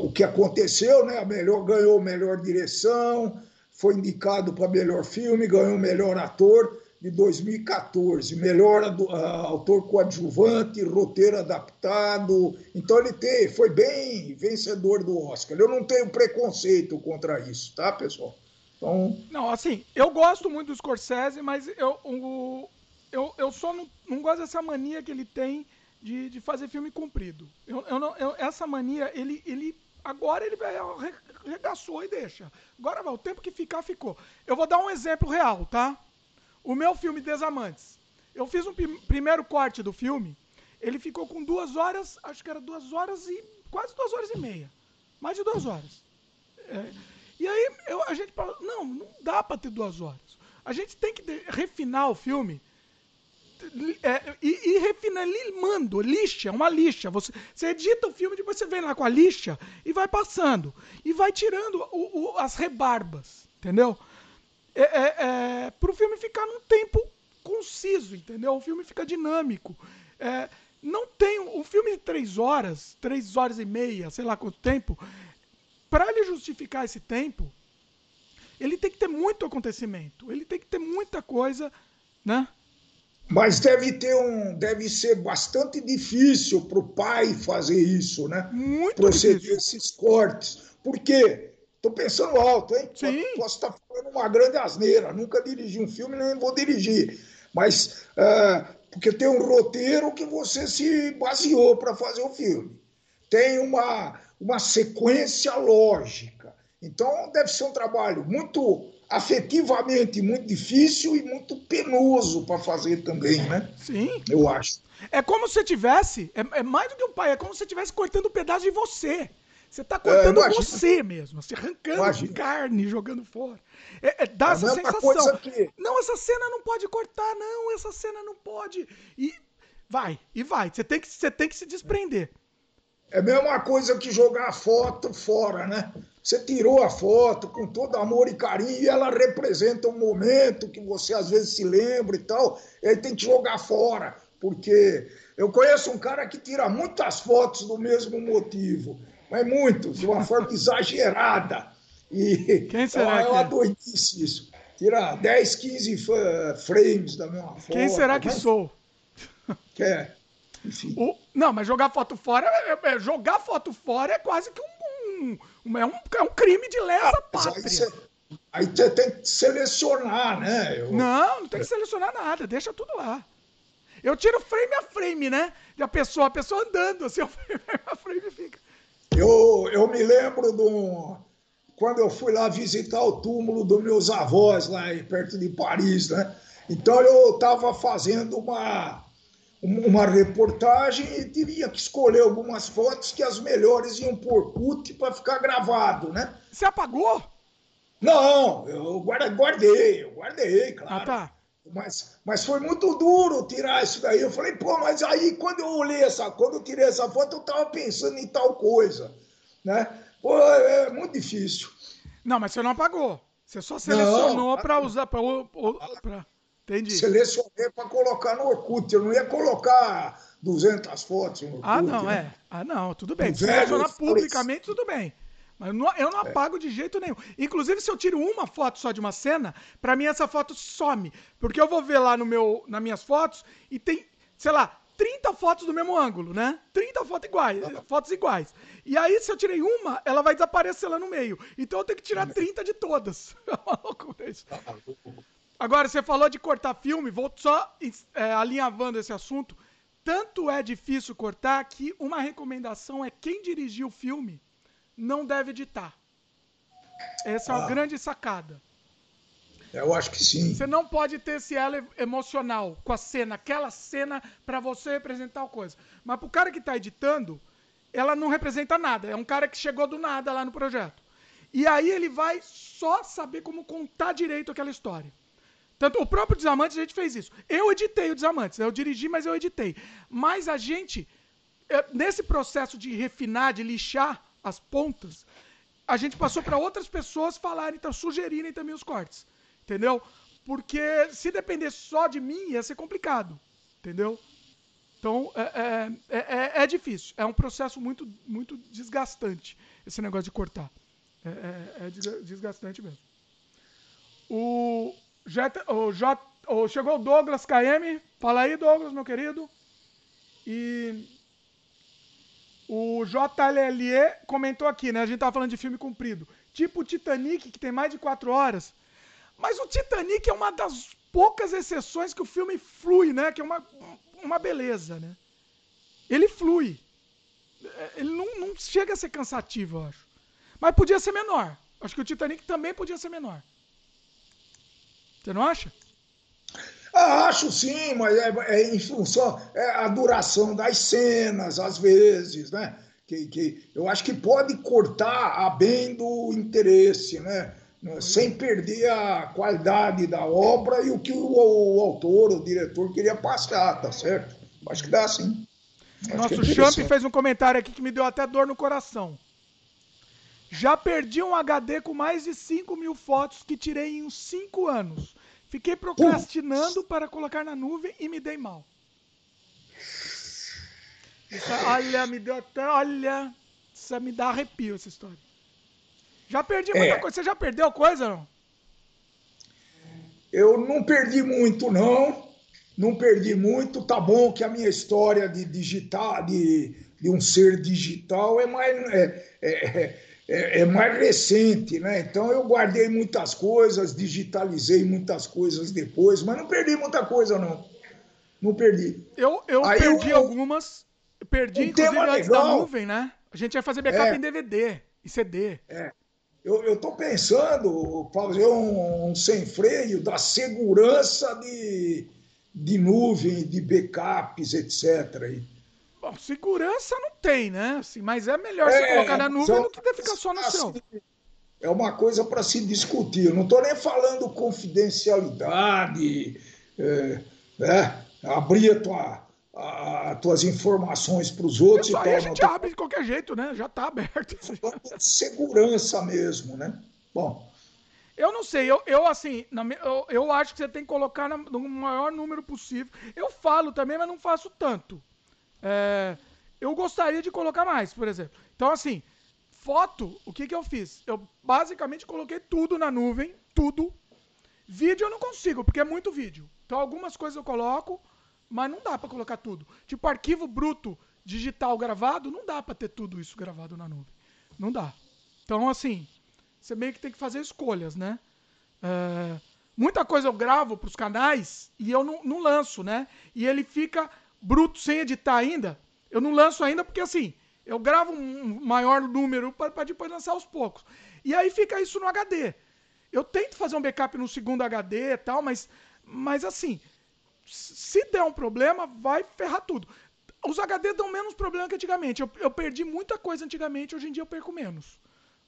o que aconteceu, né? A melhor ganhou melhor direção, foi indicado para melhor filme, ganhou melhor ator. De 2014. Melhor autor coadjuvante, roteiro adaptado. Então ele tem, foi bem vencedor do Oscar. Eu não tenho preconceito contra isso, tá, pessoal? Então... Não, assim, eu gosto muito do Scorsese, mas eu, o, eu, eu só não, não gosto dessa mania que ele tem de, de fazer filme comprido. Eu, eu não, eu, essa mania, ele, ele agora ele regaçou e deixa. Agora o tempo que ficar, ficou. Eu vou dar um exemplo real, tá? O meu filme Desamantes. Eu fiz um primeiro corte do filme. Ele ficou com duas horas, acho que era duas horas e. quase duas horas e meia. Mais de duas horas. É, e aí eu, a gente fala, não, não dá para ter duas horas. A gente tem que refinar o filme é, e, e refina, limando, lixa, uma lixa. Você, você edita o filme, depois você vem lá com a lixa e vai passando. E vai tirando o, o, as rebarbas, entendeu? É, é, é para o filme ficar num tempo conciso, entendeu? O filme fica dinâmico. É, não tem um filme de três horas, três horas e meia, sei lá quanto tempo, para ele justificar esse tempo, ele tem que ter muito acontecimento, ele tem que ter muita coisa, né? Mas deve ter um, deve ser bastante difícil para o pai fazer isso, né? Muito Proceder difícil. esses cortes, porque Estou pensando alto, hein? Sim. Posso estar falando uma grande asneira. Nunca dirigi um filme, nem vou dirigir. Mas uh, porque tem um roteiro que você se baseou para fazer o filme. Tem uma, uma sequência lógica. Então deve ser um trabalho muito afetivamente muito difícil e muito penoso para fazer também, né? Sim. Eu acho. É como se tivesse, é, é mais do que um pai, é como se tivesse cortando um pedaço de você. Você está cortando é, você mesmo, você arrancando imagina. carne, jogando fora. É, é, dá essa sensação. Que... Não, essa cena não pode cortar, não, essa cena não pode. E vai, e vai. Você tem que, você tem que se desprender. É a mesma coisa que jogar a foto fora, né? Você tirou a foto com todo amor e carinho e ela representa um momento que você às vezes se lembra e tal, e aí tem que jogar fora, porque eu conheço um cara que tira muitas fotos do mesmo motivo mas muito, de uma forma exagerada. E Quem será é uma que... doidice isso. Tira 10, 15 frames da mesma foto. Quem será que mas... sou? Que é, enfim. O... Não, mas jogar foto fora, é, é, jogar foto fora é quase que um, um, é, um, é um crime de lesa ah, pátria. Aí você tem que selecionar, né? Eu... Não, não tem que selecionar nada, deixa tudo lá. Eu tiro frame a frame, né? Da pessoa, a pessoa andando, assim, o frame a frame fica. Eu, eu me lembro do, quando eu fui lá visitar o túmulo dos meus avós, lá perto de Paris, né? Então eu estava fazendo uma, uma reportagem e teria que escolher algumas fotos que as melhores iam por CUT para ficar gravado, né? Você apagou? Não, eu guardei, eu guardei, claro. Ah, tá. Mas, mas foi muito duro tirar isso daí. Eu falei, pô, mas aí quando eu olhei essa, quando eu tirei essa foto, eu estava pensando em tal coisa, né? Pô, é, é muito difícil. Não, mas você não apagou. Você só selecionou para usar para Entendi. Selecionei para colocar no Orkut. Eu não ia colocar 200 fotos no Orkut. Ah, não, né? é. Ah, não, tudo bem. Selecionar publicamente, tudo bem. Mas não, eu não é. apago é. de jeito nenhum. Inclusive, se eu tiro uma foto só de uma cena, para mim essa foto some. Porque eu vou ver lá no meu, nas minhas fotos e tem, sei lá, 30 fotos do mesmo ângulo, né? 30 fotos iguais, fotos iguais. E aí, se eu tirei uma, ela vai desaparecer lá no meio. Então eu tenho que tirar 30 de todas. É uma loucura isso. Agora, você falou de cortar filme, vou só é, alinhavando esse assunto. Tanto é difícil cortar que uma recomendação é quem dirigiu o filme não deve editar. Essa ah. é uma ah. grande sacada. Eu acho que sim. Você não pode ter esse elo emocional com a cena, aquela cena para você representar tal coisa. Mas pro cara que tá editando, ela não representa nada. É um cara que chegou do nada lá no projeto. E aí ele vai só saber como contar direito aquela história. Tanto o próprio Desamantes a gente fez isso. Eu editei o Desamantes, eu dirigi, mas eu editei. Mas a gente, é, nesse processo de refinar, de lixar, as pontas, a gente passou para outras pessoas falarem, então, sugerirem também os cortes. Entendeu? Porque se depender só de mim, ia ser complicado. Entendeu? Então, é, é, é, é, é difícil. É um processo muito, muito desgastante, esse negócio de cortar. É, é, é desgastante mesmo. O, J, o J, o, chegou o Douglas KM. Fala aí, Douglas, meu querido. E o JLLE comentou aqui, né? A gente tava falando de filme comprido. Tipo o Titanic, que tem mais de quatro horas. Mas o Titanic é uma das poucas exceções que o filme flui, né? Que é uma, uma beleza, né? Ele flui. É, ele não, não chega a ser cansativo, eu acho. Mas podia ser menor. Acho que o Titanic também podia ser menor. Você não acha? Acho sim, mas é, é em função é a duração das cenas, às vezes, né? Que, que eu acho que pode cortar a bem do interesse, né? Sem perder a qualidade da obra e o que o, o autor, o diretor queria passar, tá certo? Acho que dá sim. Nosso é Champ fez um comentário aqui que me deu até dor no coração. Já perdi um HD com mais de 5 mil fotos que tirei em uns 5 anos. Fiquei procrastinando para colocar na nuvem e me dei mal. Isso, olha, me deu até. Olha, isso me dá arrepio essa história. Já perdi muita é. coisa. Você já perdeu coisa não? Eu não perdi muito, não. Não perdi muito. Tá bom que a minha história de digital, de, de um ser digital, é mais. É, é, é, é, mais recente, né? Então eu guardei muitas coisas, digitalizei muitas coisas depois, mas não perdi muita coisa, não. Não perdi. Eu, eu perdi eu, algumas, perdi inclusive antes legal, da nuvem, né? A gente vai fazer backup é, em DVD e CD. É. Eu estou pensando fazer um, um, sem freio da segurança de, de nuvem, de backups, etc. Aí. Bom, segurança não tem, né? Assim, mas é melhor é, você colocar na nuvem do que ficar só no assim, céu. É uma coisa para se discutir. Eu não estou nem falando confidencialidade, é, né? abrir a tua, a, tuas informações para os outros. Isso aí a gente abre de qualquer jeito, né? Já está aberto. Segurança mesmo, né? Bom. Eu não sei, eu, eu assim, eu, eu acho que você tem que colocar no maior número possível. Eu falo também, mas não faço tanto. É, eu gostaria de colocar mais, por exemplo. Então, assim, foto, o que, que eu fiz? Eu basicamente coloquei tudo na nuvem, tudo. Vídeo eu não consigo, porque é muito vídeo. Então, algumas coisas eu coloco, mas não dá para colocar tudo. Tipo, arquivo bruto digital gravado, não dá para ter tudo isso gravado na nuvem. Não dá. Então, assim, você meio que tem que fazer escolhas, né? É, muita coisa eu gravo para os canais e eu não, não lanço, né? E ele fica bruto sem editar ainda, eu não lanço ainda porque assim, eu gravo um maior número para depois lançar aos poucos. E aí fica isso no HD. Eu tento fazer um backup no segundo HD e tal, mas, mas assim, se der um problema, vai ferrar tudo. Os HDs dão menos problema que antigamente. Eu, eu perdi muita coisa antigamente, hoje em dia eu perco menos.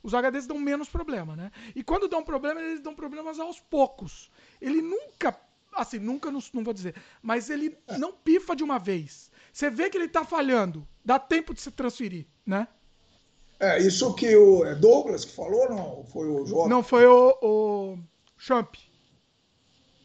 Os HDs dão menos problema, né? E quando dão problema, eles dão problemas aos poucos. Ele nunca assim, nunca não, não vou dizer, mas ele não pifa de uma vez. Você vê que ele tá falhando, dá tempo de se transferir, né? É, isso que o é Douglas que falou, não? Foi o Jota? Não, foi o, o Champ.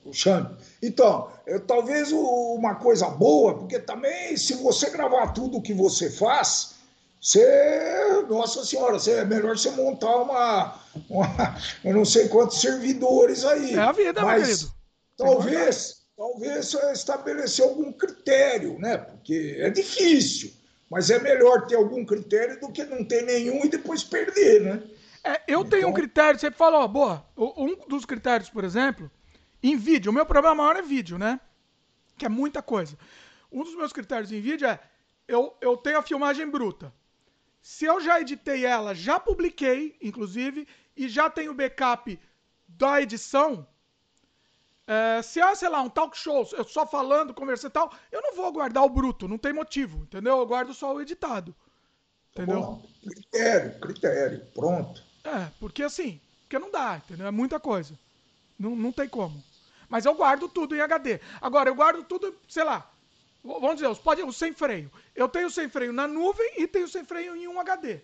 O Champ. Então, eu, talvez uma coisa boa, porque também se você gravar tudo o que você faz, você, nossa senhora, você, é melhor você montar uma, uma, eu não sei quantos servidores aí. É a vida, mas, meu querido. Talvez, talvez estabelecer algum critério, né? Porque é difícil, mas é melhor ter algum critério do que não ter nenhum e depois perder, né? É, eu então... tenho um critério, você falou, boa, um dos critérios, por exemplo, em vídeo, o meu problema maior é vídeo, né? Que é muita coisa. Um dos meus critérios em vídeo é, eu, eu tenho a filmagem bruta. Se eu já editei ela, já publiquei, inclusive, e já tenho backup da edição, é, se é, sei lá, um talk show, eu só falando, conversando e tal, eu não vou guardar o bruto, não tem motivo, entendeu? Eu guardo só o editado. Entendeu? Bom, critério, critério, pronto. É, porque assim, porque não dá, entendeu? É muita coisa. Não, não tem como. Mas eu guardo tudo em HD. Agora, eu guardo tudo, sei lá, vamos dizer, os, pode, o sem freio. Eu tenho sem freio na nuvem e tenho sem freio em um HD.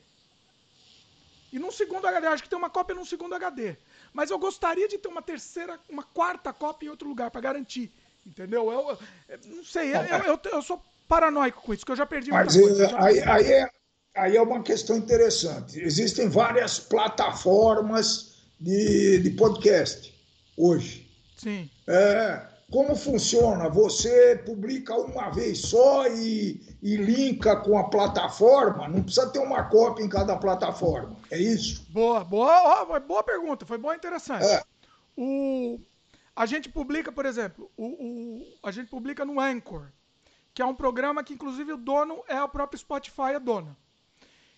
E num segundo HD, acho que tem uma cópia num segundo HD. Mas eu gostaria de ter uma terceira, uma quarta cópia em outro lugar para garantir. Entendeu? Eu, eu, não sei, eu, eu, eu, sou paranoico com isso, que eu já perdi Mas muita coisa. Aí, aí, é, aí é uma questão interessante. Existem várias plataformas de, de podcast hoje. Sim. É, como funciona? Você publica uma vez só e, e linka com a plataforma? Não precisa ter uma cópia em cada plataforma. É isso? Boa, boa, boa pergunta, foi boa interessante. É. O, a gente publica, por exemplo, o, o, a gente publica no Anchor, que é um programa que, inclusive, o dono é a própria Spotify, a dona.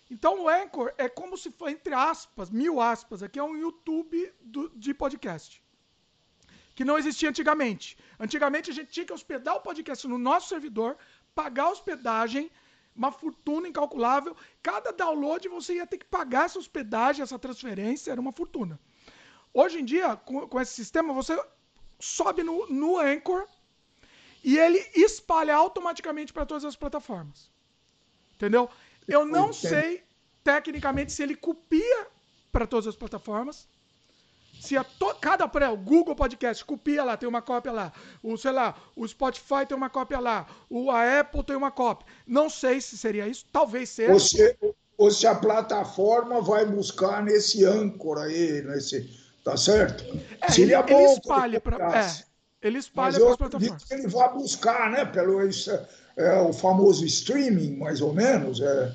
Então, o Anchor é como se fosse, entre aspas, mil aspas, aqui é um YouTube do, de podcast. Que não existia antigamente. Antigamente, a gente tinha que hospedar o podcast no nosso servidor, pagar a hospedagem, uma fortuna incalculável. Cada download você ia ter que pagar essa hospedagem, essa transferência, era uma fortuna. Hoje em dia, com, com esse sistema, você sobe no, no Anchor e ele espalha automaticamente para todas as plataformas. Entendeu? Eu não sei, tecnicamente, se ele copia para todas as plataformas. Se a to, cada pré, o Google Podcast copia lá, tem uma cópia lá. O, sei lá, o Spotify tem uma cópia lá. O, a Apple tem uma cópia. Não sei se seria isso. Talvez seja. Ou se, ou se a plataforma vai buscar nesse âncora aí, nesse. Tá certo? É, Seria ele, bom ele espalha para. É, ele espalha para as plataformas. ele vai buscar, né? Pelo isso, é, o famoso streaming, mais ou menos. É,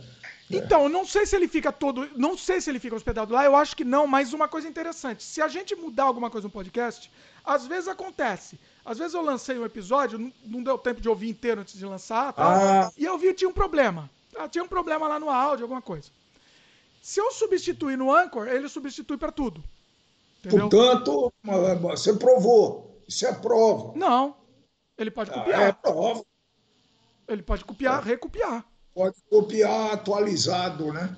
então, eu não sei se ele fica todo. Não sei se ele fica hospedado lá, eu acho que não, mas uma coisa interessante: se a gente mudar alguma coisa no podcast, às vezes acontece. Às vezes eu lancei um episódio, não, deu tempo de ouvir inteiro antes de lançar, tá? ah. e eu vi que tinha um problema. Ah, tinha um problema lá no áudio, alguma coisa. Se eu substituir no Anchor, ele substitui para tudo. Entendeu? Portanto, você provou. Isso é prova. Não. Ele pode copiar. Ah, é prova. Ele pode copiar, é. recopiar. Pode copiar atualizado, né?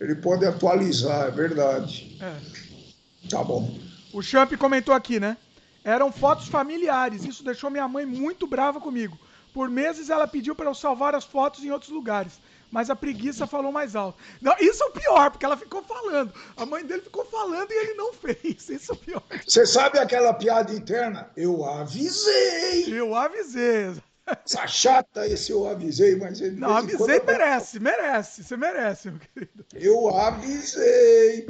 Ele pode atualizar, é verdade. É. Tá bom. O Champ comentou aqui, né? Eram fotos familiares. Isso deixou minha mãe muito brava comigo. Por meses ela pediu para eu salvar as fotos em outros lugares mas a preguiça falou mais alto. Não, isso é o pior, porque ela ficou falando. A mãe dele ficou falando e ele não fez. Isso é o pior. Você sabe aquela piada interna? Eu avisei. Eu avisei. Essa chata esse eu avisei, mas ele. Não, avisei merece, eu... merece. Você merece, meu querido. Eu avisei.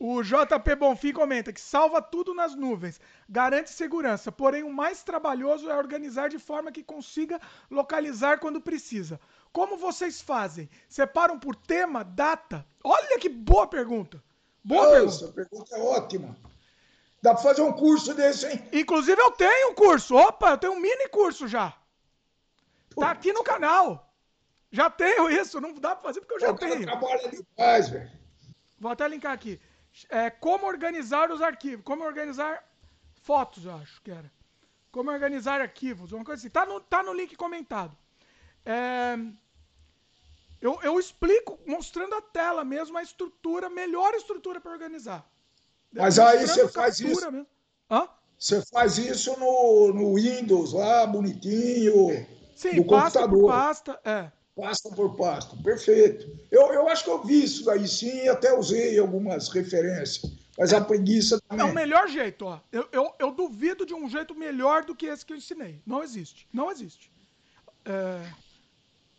O JP Bonfim comenta que salva tudo nas nuvens, garante segurança, porém o mais trabalhoso é organizar de forma que consiga localizar quando precisa. Como vocês fazem? Separam por tema, data? Olha que boa pergunta. Boa Nossa, pergunta. Essa pergunta é ótima. Dá pra fazer um curso desse, hein? Inclusive eu tenho um curso. Opa, eu tenho um mini curso já. Tá aqui no canal. Já tenho isso. Não dá pra fazer porque eu já tenho. trabalha demais, velho. Vou até linkar aqui. É, como organizar os arquivos. Como organizar fotos, eu acho que era. Como organizar arquivos. Uma coisa assim. Tá no, tá no link comentado. É, eu, eu explico mostrando a tela mesmo a estrutura, melhor estrutura para organizar. Mas aí você faz isso. Mesmo. Hã? Você faz isso no, no Windows lá, bonitinho. Sim, no pasta computador. por pasta, é. Pasta por pasta, perfeito. Eu, eu acho que eu vi isso daí sim, até usei algumas referências. Mas a preguiça também. É o melhor jeito, ó. Eu, eu, eu duvido de um jeito melhor do que esse que eu ensinei. Não existe. Não existe. É,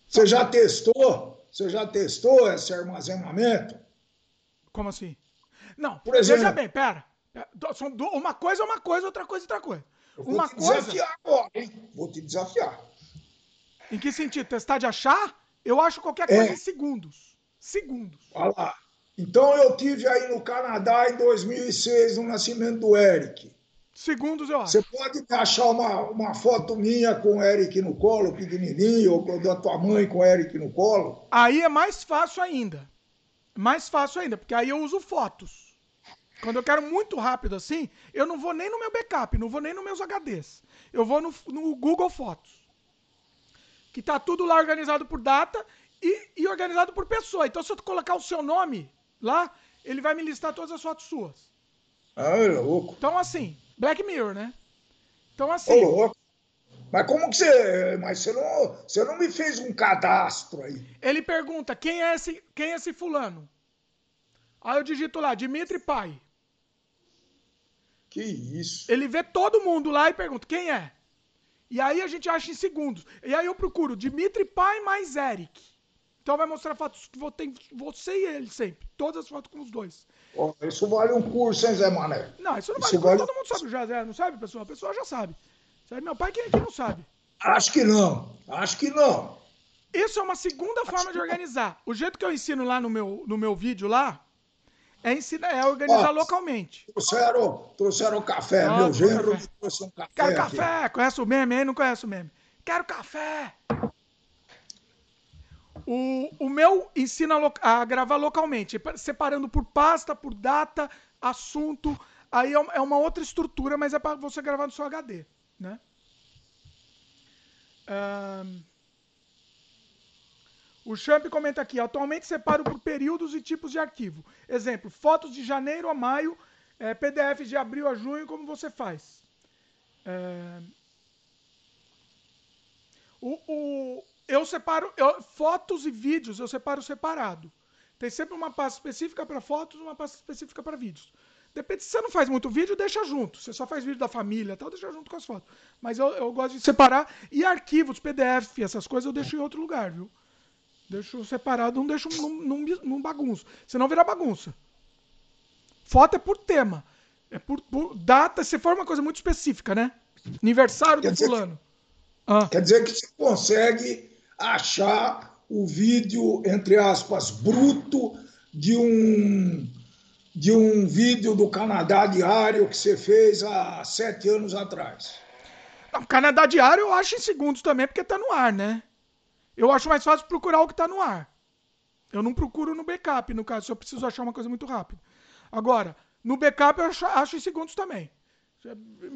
você já testou? Você já testou esse armazenamento? Como assim? Não, Por exemplo, veja bem, pera. Uma coisa é uma coisa, outra coisa é outra coisa. Eu vou uma te coisa... desafiar agora, hein? Vou te desafiar. Em que sentido? Testar de achar? Eu acho qualquer coisa é. em segundos. Segundos. Olha lá. Então eu tive aí no Canadá em 2006 no nascimento do Eric segundos, eu acho. Você pode achar uma, uma foto minha com o Eric no colo, pequenininho, ou da tua mãe com o Eric no colo? Aí é mais fácil ainda. Mais fácil ainda, porque aí eu uso fotos. Quando eu quero muito rápido assim, eu não vou nem no meu backup, não vou nem nos meus HDs. Eu vou no, no Google Fotos. Que tá tudo lá organizado por data e, e organizado por pessoa. Então, se eu colocar o seu nome lá, ele vai me listar todas as fotos suas. Ah, é louco. Então, assim, Black Mirror, né? Então, assim. Ô, louco. Mas como que você. Mas você não, você não me fez um cadastro aí. Ele pergunta: quem é esse, quem é esse fulano? Aí eu digito lá, Dimitri Pai. Que isso? Ele vê todo mundo lá e pergunta: quem é? E aí a gente acha em segundos. E aí eu procuro Dimitri Pai mais Eric. Então vai mostrar fotos que tem você e ele sempre. Todas as fotos com os dois. Oh, isso vale um curso, hein, Zé Mané? Não, isso não vale, isso vale... Todo mundo sabe já, Zé. Não sabe, pessoal? A pessoa já sabe. Meu pai que, que não sabe. Acho que não. Acho que não. Isso é uma segunda forma de organizar. O jeito que eu ensino lá no meu, no meu vídeo lá é, ensinar, é organizar localmente. Trouxeram, trouxeram café. Meu genro trouxe um café. Quero aqui. café. Conhece o meme aí? Não conhece o meme. Quero café. O, o meu ensina a, a gravar localmente, separando por pasta, por data, assunto. Aí é, é uma outra estrutura, mas é para você gravar no seu HD, né? Um, o Champ comenta aqui: atualmente separo por períodos e tipos de arquivo. Exemplo: fotos de janeiro a maio, é, PDF de abril a junho, como você faz? É, o, o, eu separo eu, fotos e vídeos, eu separo separado. Tem sempre uma pasta específica para fotos, uma pasta específica para vídeos. Depende, se você não faz muito vídeo, deixa junto. Você só faz vídeo da família tal, deixa junto com as fotos. Mas eu, eu gosto de separar. E arquivos, PDF, essas coisas eu deixo em outro lugar, viu? Deixo separado, não deixo num, num, num bagunço. Senão vira bagunça. Foto é por tema. É por, por, data, se for uma coisa muito específica, né? Aniversário quer do fulano. Que, ah. Quer dizer que você consegue achar o vídeo, entre aspas, bruto de um de um vídeo do Canadá Diário que você fez há sete anos atrás. O Canadá Diário eu acho em segundos também, porque tá no ar, né? Eu acho mais fácil procurar o que tá no ar. Eu não procuro no backup, no caso, se eu preciso achar uma coisa muito rápida. Agora, no backup eu acho, acho em segundos também.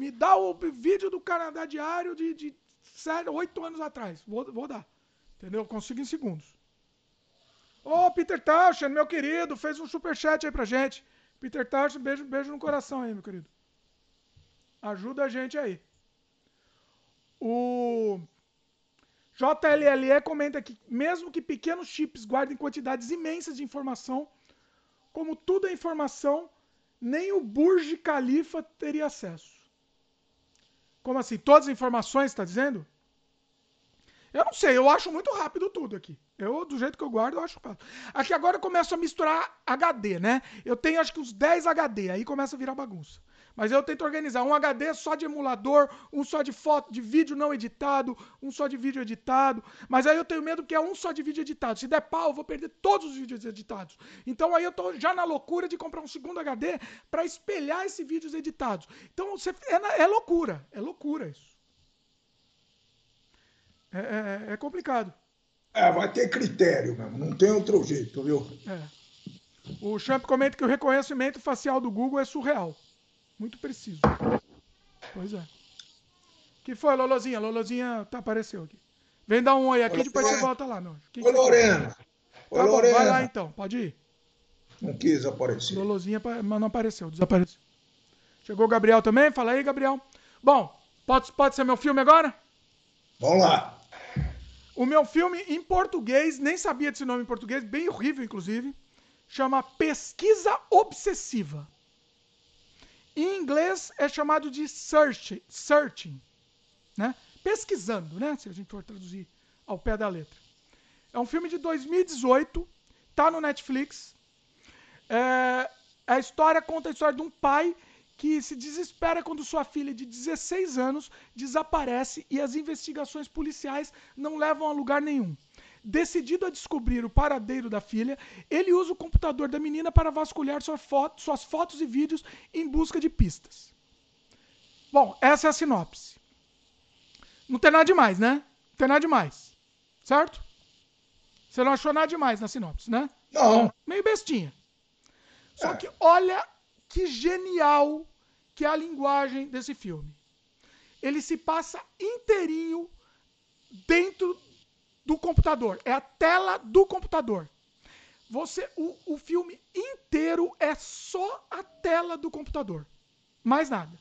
Me dá o vídeo do Canadá Diário de, de oito anos atrás. Vou, vou dar. Entendeu? Eu consigo em segundos. Ô, oh, Peter Tauschen, meu querido, fez um superchat aí pra gente. Peter Tarso, beijo, beijo no coração aí, meu querido. Ajuda a gente aí. O JLLE comenta que, mesmo que pequenos chips guardem quantidades imensas de informação, como tudo é informação, nem o Burj Khalifa teria acesso. Como assim? Todas as informações, está dizendo? Eu não sei, eu acho muito rápido tudo aqui. Eu, do jeito que eu guardo, eu acho rápido. Aqui agora eu começo a misturar HD, né? Eu tenho acho que uns 10 HD, aí começa a virar bagunça. Mas eu tento organizar um HD só de emulador, um só de foto, de vídeo não editado, um só de vídeo editado. Mas aí eu tenho medo que é um só de vídeo editado. Se der pau, eu vou perder todos os vídeos editados. Então aí eu tô já na loucura de comprar um segundo HD para espelhar esses vídeos editados. Então você, é, é loucura, é loucura isso. É, é, é, complicado. É, vai ter critério mesmo, não tem outro jeito, viu? É. O Champ comenta que o reconhecimento facial do Google é surreal. Muito preciso. Pois é. que foi, Lolozinha? Lolozinha tá, apareceu aqui. Vem dar um oi aqui, Oi, depois você volta lá, meu. Oi, Lorena. Oi, tá Lorena. Bom, vai lá então, pode ir. Não quis aparecer. Lolozinha, mas não apareceu, desapareceu. Chegou o Gabriel também? Fala aí, Gabriel. Bom, pode, pode ser meu filme agora? Vamos lá. O meu filme em português, nem sabia desse nome em português, bem horrível inclusive, chama Pesquisa Obsessiva. Em inglês é chamado de search, searching, né? Pesquisando, né? Se a gente for traduzir ao pé da letra. É um filme de 2018, tá no Netflix. É, a história conta a história de um pai que se desespera quando sua filha de 16 anos desaparece e as investigações policiais não levam a lugar nenhum. Decidido a descobrir o paradeiro da filha, ele usa o computador da menina para vasculhar sua foto, suas fotos e vídeos em busca de pistas. Bom, essa é a sinopse. Não tem nada demais, né? Não tem nada demais. Certo? Você não achou nada demais na sinopse, né? Não. Meio bestinha. Só é. que olha que genial que é a linguagem desse filme. Ele se passa inteirinho dentro do computador. É a tela do computador. Você, o, o filme inteiro é só a tela do computador. Mais nada.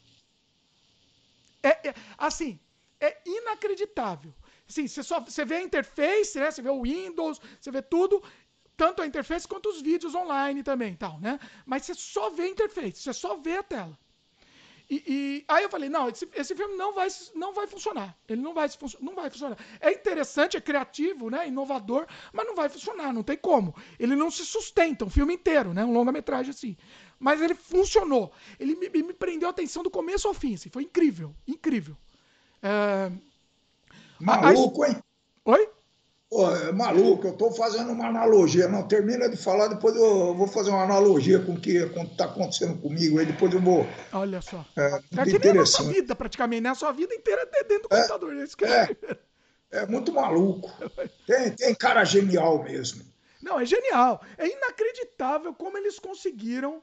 É, é assim, é inacreditável. Assim, você só você vê a interface, né? Você vê o Windows, você vê tudo, tanto a interface quanto os vídeos online também, tal, né? Mas você só vê a interface, você só vê a tela. E, e, aí eu falei, não, esse, esse filme não vai, não vai funcionar. Ele não vai, não vai funcionar. É interessante, é criativo, né? Inovador, mas não vai funcionar, não tem como. Ele não se sustenta um filme inteiro, né? Um longa-metragem assim. Mas ele funcionou. Ele me, me, prendeu a atenção do começo ao fim. Assim. Foi incrível, incrível. É... Maluco, hein? Oi? Pô, é maluco, eu estou fazendo uma analogia. Não, termina de falar, depois eu vou fazer uma analogia com o que está acontecendo comigo aí, depois eu vou. Olha só. É, é que nem a nossa vida, praticamente, né? A sua vida inteira é dentro do é, computador. É, isso que é, é muito maluco. Tem, tem cara genial mesmo. Não, é genial. É inacreditável como eles conseguiram.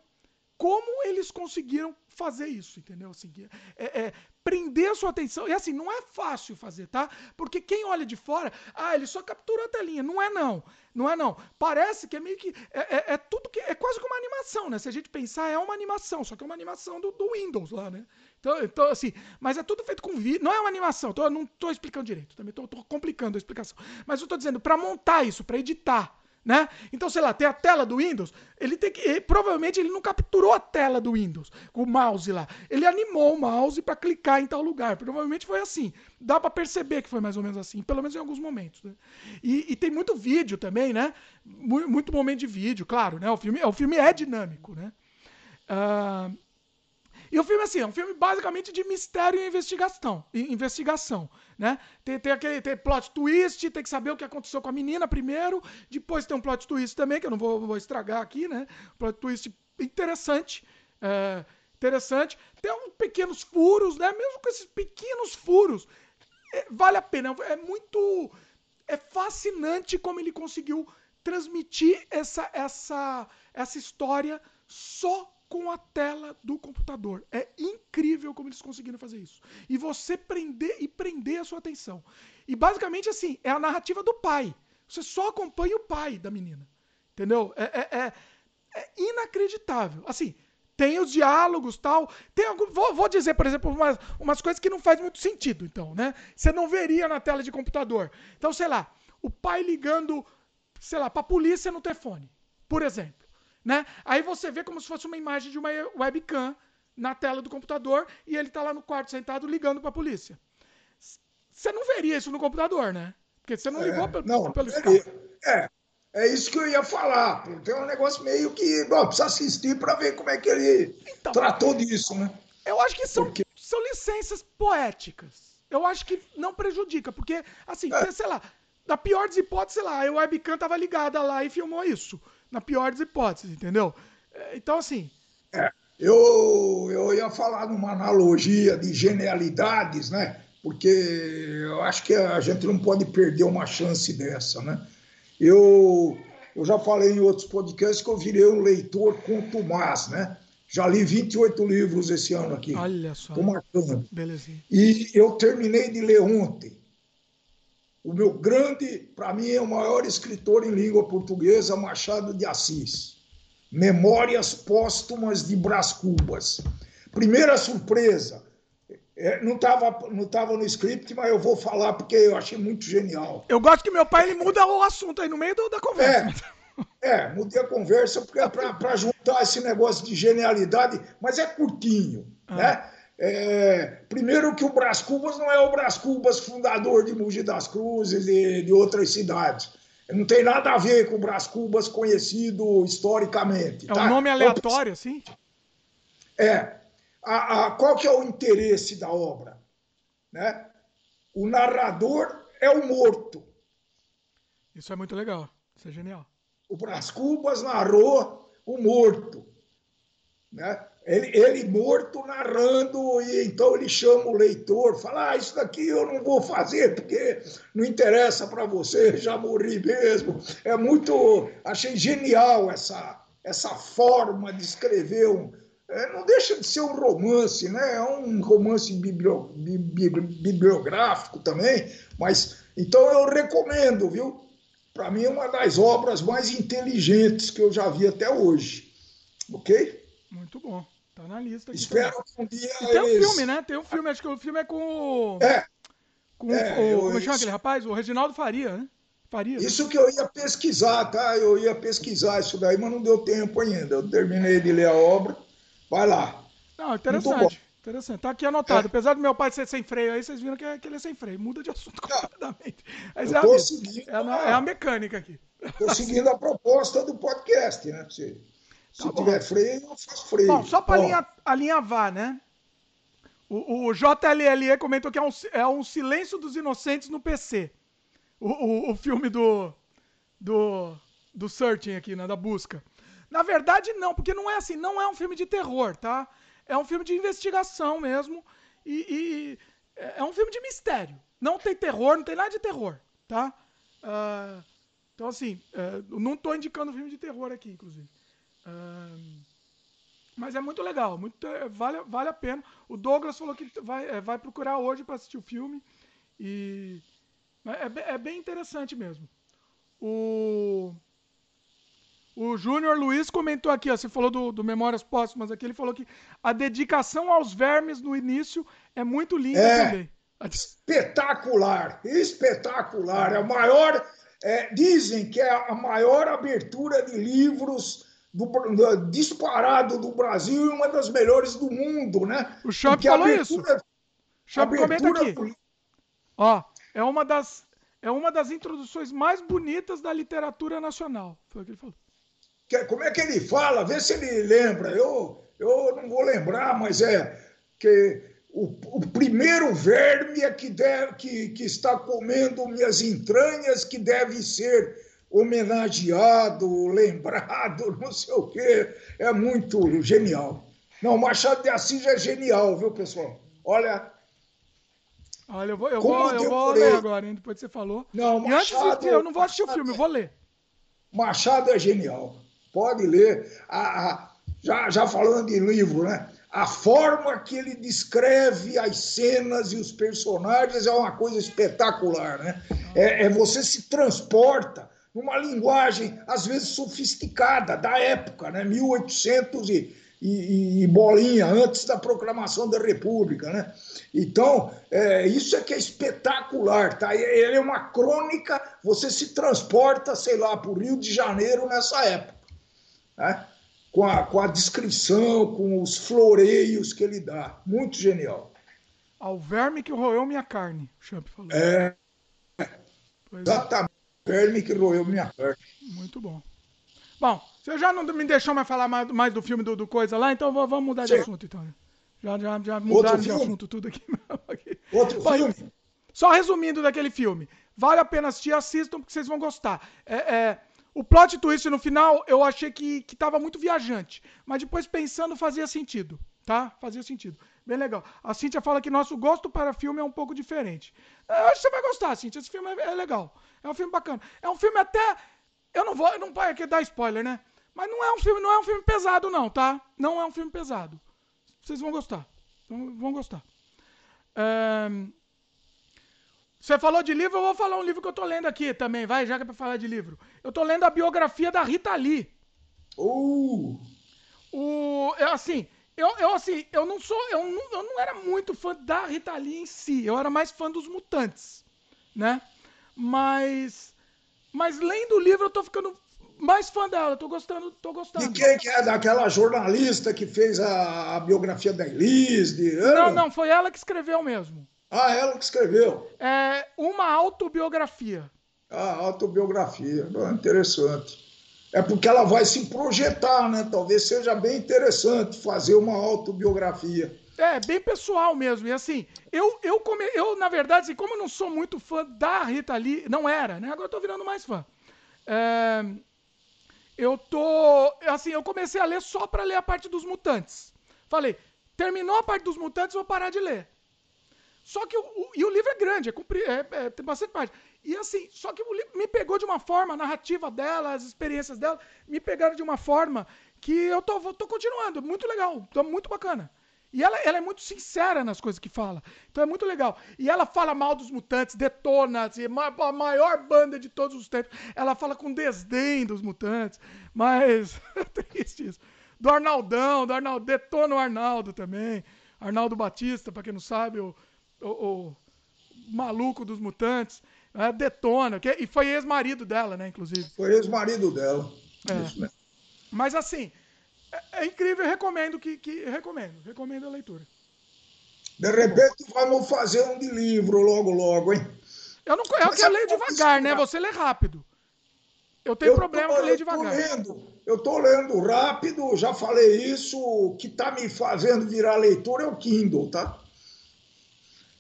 Como eles conseguiram fazer isso, entendeu? Assim, é, é, prender a sua atenção. E assim, não é fácil fazer, tá? Porque quem olha de fora, ah, ele só capturou a telinha. Não é não. Não é não. Parece que é meio que. É, é, é tudo que. É quase como uma animação, né? Se a gente pensar, é uma animação, só que é uma animação do, do Windows lá, né? Então, então, assim, mas é tudo feito com vídeo. Não é uma animação, tô, não tô explicando direito, também tô complicando a explicação. Mas eu tô dizendo, para montar isso, para editar né? Então, sei lá, tem a tela do Windows, ele tem que. Ele, provavelmente ele não capturou a tela do Windows, o mouse lá. Ele animou o mouse para clicar em tal lugar. Provavelmente foi assim. Dá para perceber que foi mais ou menos assim, pelo menos em alguns momentos. Né? E, e, tem muito vídeo também, né? Muito momento de vídeo, claro, né? O filme, o filme é dinâmico, né? Uh, e o filme, assim, é um filme basicamente de mistério e investigação. investigação né? Tem, tem aquele tem plot twist, tem que saber o que aconteceu com a menina primeiro. Depois tem um plot twist também, que eu não vou, vou estragar aqui, né? Plot twist interessante. É, interessante. Tem uns pequenos furos, né? Mesmo com esses pequenos furos, é, vale a pena. É muito. É fascinante como ele conseguiu transmitir essa, essa, essa história só com a tela do computador. É incrível como eles conseguiram fazer isso. E você prender e prender a sua atenção. E basicamente assim, é a narrativa do pai. Você só acompanha o pai da menina. Entendeu? É, é, é, é inacreditável. Assim, tem os diálogos tal. Tem algum, vou, vou dizer, por exemplo, umas, umas coisas que não faz muito sentido, então, né? Você não veria na tela de computador. Então, sei lá, o pai ligando, sei lá, pra polícia no telefone, por exemplo né? Aí você vê como se fosse uma imagem de uma webcam na tela do computador e ele está lá no quarto sentado ligando para a polícia. Você não veria isso no computador, né? Porque você não ligou é, pelo, não, pelo Skype. É, é isso que eu ia falar. É um negócio meio que bom, precisa assistir para ver como é que ele então, tratou disso, né? Eu acho que são, porque... são licenças poéticas. Eu acho que não prejudica, porque, assim, é. sei lá, na pior das hipóteses, sei lá, a webcam tava ligada lá e filmou isso na pior das hipóteses, entendeu? É, então, assim. É, eu, eu ia falar numa analogia de genialidades, né? Porque eu acho que a gente não pode perder uma chance dessa, né? Eu, eu já falei em outros podcasts que eu virei um leitor contumaz, né? Já li 28 livros esse ano aqui. Olha só. Tô marcando. Belezinha. E eu terminei de ler ontem o meu grande, para mim, é o maior escritor em língua portuguesa, Machado de Assis. Memórias Póstumas de Brás Cubas. Primeira surpresa, é, não estava não tava no script, mas eu vou falar porque eu achei muito genial. Eu gosto que meu pai ele muda o assunto aí no meio do, da conversa. É, é mudei a conversa porque é para juntar esse negócio de genialidade, mas é curtinho, ah. né? É, primeiro que o Brás Cubas não é o Brás Cubas fundador de Mogi das Cruzes e de outras cidades. Não tem nada a ver com o Brás Cubas conhecido historicamente. É tá? um nome aleatório, assim? É. A, a, qual que é o interesse da obra? Né? O narrador é o morto. Isso é muito legal. Isso é genial. O Brás Cubas narrou o morto. Né? Ele, ele, morto narrando, e então ele chama o leitor, fala: ah, Isso daqui eu não vou fazer porque não interessa para você, já morri mesmo. É muito. Achei genial essa, essa forma de escrever um. É, não deixa de ser um romance, né? É um romance biblio, bibliográfico também, mas então eu recomendo, viu? Para mim é uma das obras mais inteligentes que eu já vi até hoje. Ok? Muito bom. Tá na lista. Aqui Espero também. que um dia. E tem eles... um filme, né? Tem um filme, acho que o filme é com. É. Com é, o. Eu, como é chama aquele rapaz? O Reginaldo Faria, né? Faria. Isso que eu ia pesquisar, tá? Eu ia pesquisar isso daí, mas não deu tempo ainda. Eu terminei de ler a obra. Vai lá. Não, interessante. Interessante. Tá aqui anotado. É. Apesar do meu pai ser sem freio aí, vocês viram que, é, que ele é sem freio. Muda de assunto completamente. Mas é a, seguindo, é, a, é a mecânica aqui. Estou seguindo a proposta do podcast, né? Se tá tiver freio, eu faço freio. Bom, só para alinha, alinhavar, né? O, o JLLE comentou que é um, é um Silêncio dos Inocentes no PC. O, o, o filme do, do, do Searching aqui, né? Da busca. Na verdade, não, porque não é assim, não é um filme de terror, tá? É um filme de investigação mesmo. E, e é um filme de mistério. Não tem terror, não tem nada de terror, tá? Uh, então, assim, uh, não estou indicando filme de terror aqui, inclusive. Mas é muito legal, muito, é, vale, vale a pena. O Douglas falou que vai, é, vai procurar hoje para assistir o filme. E é, é bem interessante mesmo. O. O Júnior Luiz comentou aqui, ó, você falou do, do Memórias Póstumas aqui, ele falou que a dedicação aos vermes no início é muito linda é, também. Espetacular, espetacular. É o maior, é, dizem que é a maior abertura de livros do, do, disparado do Brasil e uma das melhores do mundo, né? O Champ falou abertura, isso. Champ comenta aqui. Ó, é uma das é uma das introduções mais bonitas da literatura nacional. Foi o que ele falou. Como é que ele fala? Vê se ele lembra. Eu, eu não vou lembrar, mas é que o, o primeiro verme é que, deve, que, que está comendo minhas entranhas, que deve ser homenageado, lembrado, não sei o quê. É muito genial. Não, Machado de Assis é genial, viu, pessoal? Olha. Olha, eu vou, eu vou, eu vou ler agora, hein? Depois que você falou. Não, Machado, e antes, eu não vou assistir Machado, o filme, eu vou ler. Machado é genial pode ler. A, a, já, já falando de livro, né? A forma que ele descreve as cenas e os personagens é uma coisa espetacular, né? É, é você se transporta numa linguagem, às vezes, sofisticada, da época, né? 1800 e, e, e, bolinha, antes da proclamação da República, né? Então, é, isso é que é espetacular, tá? Ele é uma crônica, você se transporta, sei lá, para o Rio de Janeiro nessa época né? com, a, com a descrição, com os floreios que ele dá. Muito genial. Ao verme que roeu minha carne, o Champ falou. É. Pois é. Exatamente. É. Verme que roeu minha carne. Muito bom. Bom, você já não me deixou mais falar mais, mais do filme do, do Coisa lá, então vamos mudar de Sim. assunto, então. Já, já, já mudaram de assunto tudo aqui. Outro Bom, filme? Só resumindo daquele filme. Vale a pena assistir, assistam, porque vocês vão gostar. É, é, o plot twist no final eu achei que, que tava muito viajante. Mas depois pensando fazia sentido. Tá? Fazia sentido. Bem legal. A Cintia fala que nosso gosto para filme é um pouco diferente. Eu acho que você vai gostar, Cintia. Esse filme é, é legal. É um filme bacana. É um filme até. Eu não vou. Eu não vai aqui dar spoiler, né? Mas não é um filme, não é um filme pesado, não, tá? Não é um filme pesado. Vocês vão gostar. Vão gostar. Um, você falou de livro, eu vou falar um livro que eu tô lendo aqui também, vai, já que é pra falar de livro. Eu tô lendo a biografia da Rita Lee. Uh! O, eu, assim, eu, eu, assim, eu não sou, eu não, eu não era muito fã da Rita Lee em si, eu era mais fã dos Mutantes, né? Mas, mas lendo o livro eu tô ficando mais fã dela, tô gostando, tô gostando. E quem que é daquela jornalista que fez a, a biografia da Elise? De... Não, não, foi ela que escreveu mesmo. Ah, ela que escreveu. É uma autobiografia. Ah, autobiografia. Interessante. É porque ela vai se projetar, né? Talvez seja bem interessante fazer uma autobiografia. É, bem pessoal mesmo. E assim, eu, eu, come, eu na verdade, assim, como eu não sou muito fã da Rita Lee, não era, né? Agora eu tô virando mais fã. É, eu tô. Assim, eu comecei a ler só para ler a parte dos mutantes. Falei, terminou a parte dos mutantes, vou parar de ler. Só que o, e o livro é grande, é, é, é, tem bastante páginas. E assim, só que o livro me pegou de uma forma, a narrativa dela, as experiências dela, me pegaram de uma forma que eu tô, tô continuando. Muito legal, tô muito bacana. E ela, ela é muito sincera nas coisas que fala. Então é muito legal. E ela fala mal dos mutantes, detona, assim, a maior banda de todos os tempos. Ela fala com desdém dos mutantes. Mas é triste isso. Do Arnaldão, do Arnaldo, detona o Arnaldo também. Arnaldo Batista, para quem não sabe, o o, o maluco dos mutantes, né, detona, que, e foi ex-marido dela, né, inclusive. Foi ex-marido dela. É. Isso, né? Mas assim, é, é, incrível, recomendo que, que recomendo, recomendo a leitura. De repente vamos fazer um de livro logo, logo, hein? Eu não eu quero ler devagar, né? Você lê rápido. Eu tenho eu problema com ler devagar. Lendo, eu tô lendo rápido, já falei isso. O que tá me fazendo virar leitura é o Kindle, tá?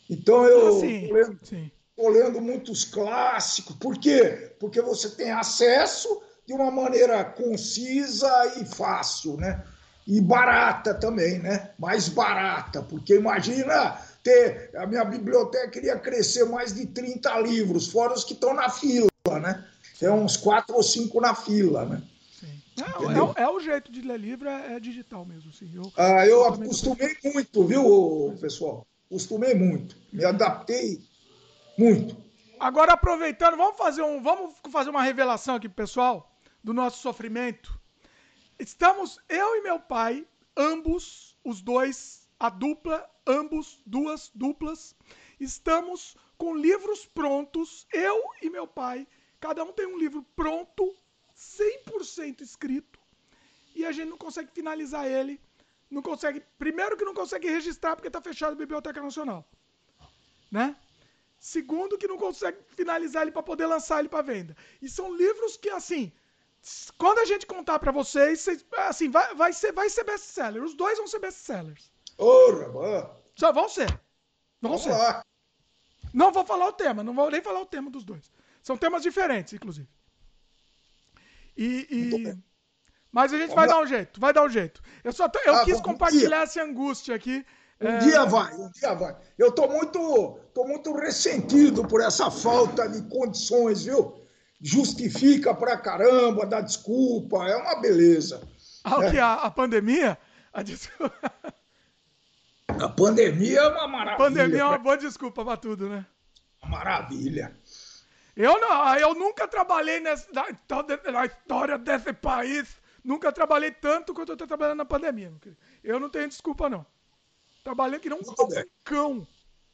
Então eu ah, sim, tô, lendo, tô lendo muitos clássicos. Por quê? Porque você tem acesso de uma maneira concisa e fácil, né? E barata também, né? Mais barata, porque imagina ter. A minha biblioteca queria crescer mais de 30 livros, fora os que estão na fila, né? Tem uns quatro ou cinco na fila, né? Não, é, é, o jeito de ler livro, é, é digital mesmo. Assim. Eu, ah, eu acostumei muito, viu, pessoal? Acostumei muito. Me adaptei muito. Agora, aproveitando, vamos fazer, um, vamos fazer uma revelação aqui, pessoal, do nosso sofrimento. Estamos, eu e meu pai, ambos, os dois, a dupla, ambos, duas duplas, estamos com livros prontos, eu e meu pai, cada um tem um livro pronto 100% escrito e a gente não consegue finalizar ele. Não consegue. Primeiro, que não consegue registrar porque está fechado a Biblioteca Nacional. Né? Segundo, que não consegue finalizar ele para poder lançar ele para venda. E são livros que, assim, quando a gente contar para vocês, vocês, assim, vai, vai ser, vai ser best-seller. Os dois vão ser best-sellers. Ora, Só vão ser. Vão Vamos ser. Lá. Não vou falar o tema, não vou nem falar o tema dos dois. São temas diferentes, inclusive. E, e... Mas a gente vai dar um jeito, vai dar um jeito. Eu só tô, eu ah, quis compartilhar essa angústia aqui. Um é... dia vai, um dia vai. Eu tô muito, tô muito ressentido por essa falta de condições, viu? Justifica pra caramba, dá desculpa, é uma beleza. Ah, é. que? A, a pandemia? A, desculpa. a pandemia é uma maravilha. A pandemia é uma boa desculpa pra tudo, né? Maravilha. Eu não, eu nunca trabalhei nessa, na, na história desse país, nunca trabalhei tanto quanto eu estou trabalhando na pandemia. Eu não tenho desculpa, não. Trabalhei que não um cão.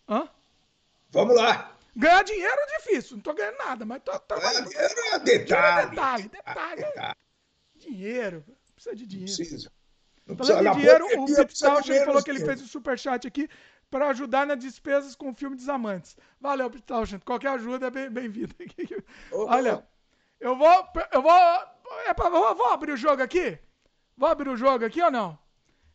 Hã? Vamos lá. Ganhar dinheiro é difícil, não estou ganhando nada, mas tô trabalhando. Dinheiro é detalhe. Detalhe, detalhe. detalhe. Dinheiro, precisa de dinheiro. Precisa. Não precisa. de dinheiro, o Piptal falou que ele fez o superchat aqui para ajudar nas despesas com o filme Desamantes. Valeu, Pital, gente. Qualquer ajuda é bem-vinda. Bem Olha, eu vou. Eu vou. É pra, vou, vou abrir o jogo aqui? Vou abrir o jogo aqui ou não?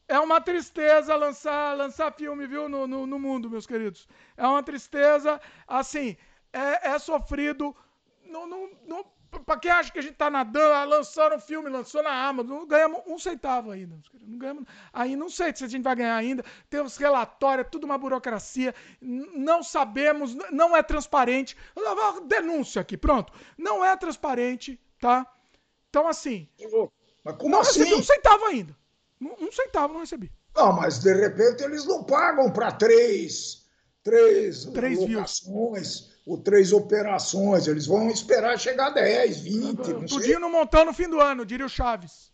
É uma tristeza lançar, lançar filme, viu, no, no, no mundo, meus queridos. É uma tristeza, assim, é, é sofrido. No, no, no, Pra quem acha que a gente tá nadando, ah, lançaram um filme, lançou na Amazon, não ganhamos um centavo ainda. Não ganhamos, aí não sei se a gente vai ganhar ainda. Tem os relatórios, tudo uma burocracia. Não sabemos, não é transparente. Denúncia aqui, pronto. Não é transparente, tá? Então, assim. Mas como não assim? recebi um centavo ainda. Um centavo não recebi. Não, mas de repente eles não pagam para três, três, três locações. Views ou três operações. Eles vão esperar chegar a 10, 20. Não tudinho não montão no fim do ano, diria o Chaves.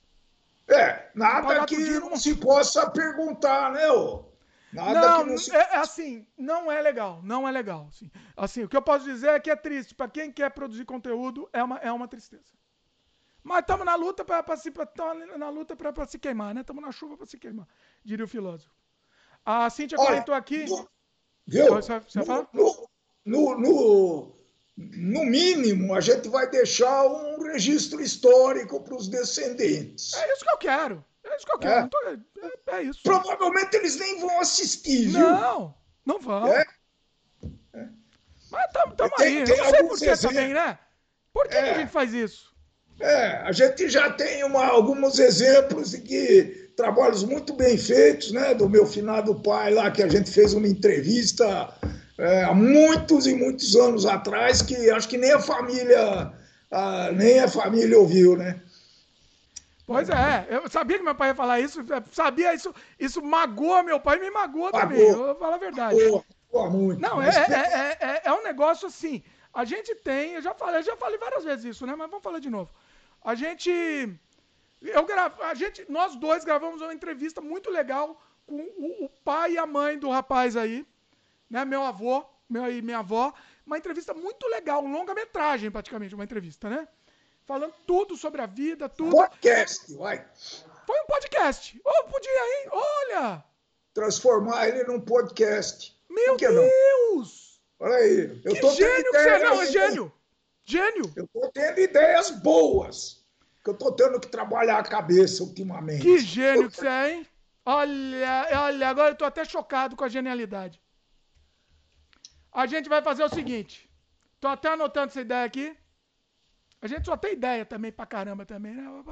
É, nada que não se possa perguntar, né, ô? Nada não, que não se... é, assim, não é legal, não é legal. Assim, assim, o que eu posso dizer é que é triste. Para quem quer produzir conteúdo, é uma, é uma tristeza. Mas estamos na luta para se na luta para se queimar, né? Estamos na chuva para se queimar, diria o filósofo. A Cíntia Olha, comentou aqui. Viu? Você, você no, no, no, no, no mínimo, a gente vai deixar um registro histórico para os descendentes. É isso que eu quero. É isso que eu quero. É, tô, é, é isso. Provavelmente eles nem vão assistir, viu? Não, não vão. É. Mas estamos aí. Tem não sei por que também, né? Por que, que, a é. gente faz isso? É, a gente já tem uma, alguns exemplos de que trabalhos muito bem feitos, né? Do meu finado pai lá, que a gente fez uma entrevista é, há muitos e muitos anos atrás que acho que nem a família a, nem a família ouviu, né? Pois é, eu sabia que meu pai ia falar isso, sabia isso, isso magoa meu pai, me magoa também, eu vou falar a verdade. Magoa, magoa muito. Não, é, é, é, é, um negócio assim, a gente tem, eu já falei, já falei várias vezes isso, né, mas vamos falar de novo. A gente, eu gravo, a gente, nós dois gravamos uma entrevista muito legal com o, o pai e a mãe do rapaz aí, né? Meu avô, meu e minha avó, uma entrevista muito legal, longa-metragem praticamente, uma entrevista, né? Falando tudo sobre a vida, tudo. Podcast, vai. Foi um podcast. Oh, podia, hein? Olha! transformar ele num podcast. Meu Deus! Olha aí. Eu que tô gênio que você é, não, é gênio. Gênio. Eu tô tendo ideias boas. Que eu tô tendo que trabalhar a cabeça ultimamente. Que gênio que você é, hein? Olha, olha, agora eu tô até chocado com a genialidade. A gente vai fazer o seguinte. Tô até anotando essa ideia aqui. A gente só tem ideia também pra caramba também, né? Vou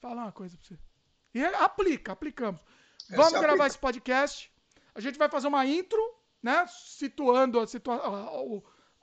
falar uma coisa pra você. E aplica, aplicamos. Vamos Essa gravar aplica. esse podcast. A gente vai fazer uma intro, né? Situando a situa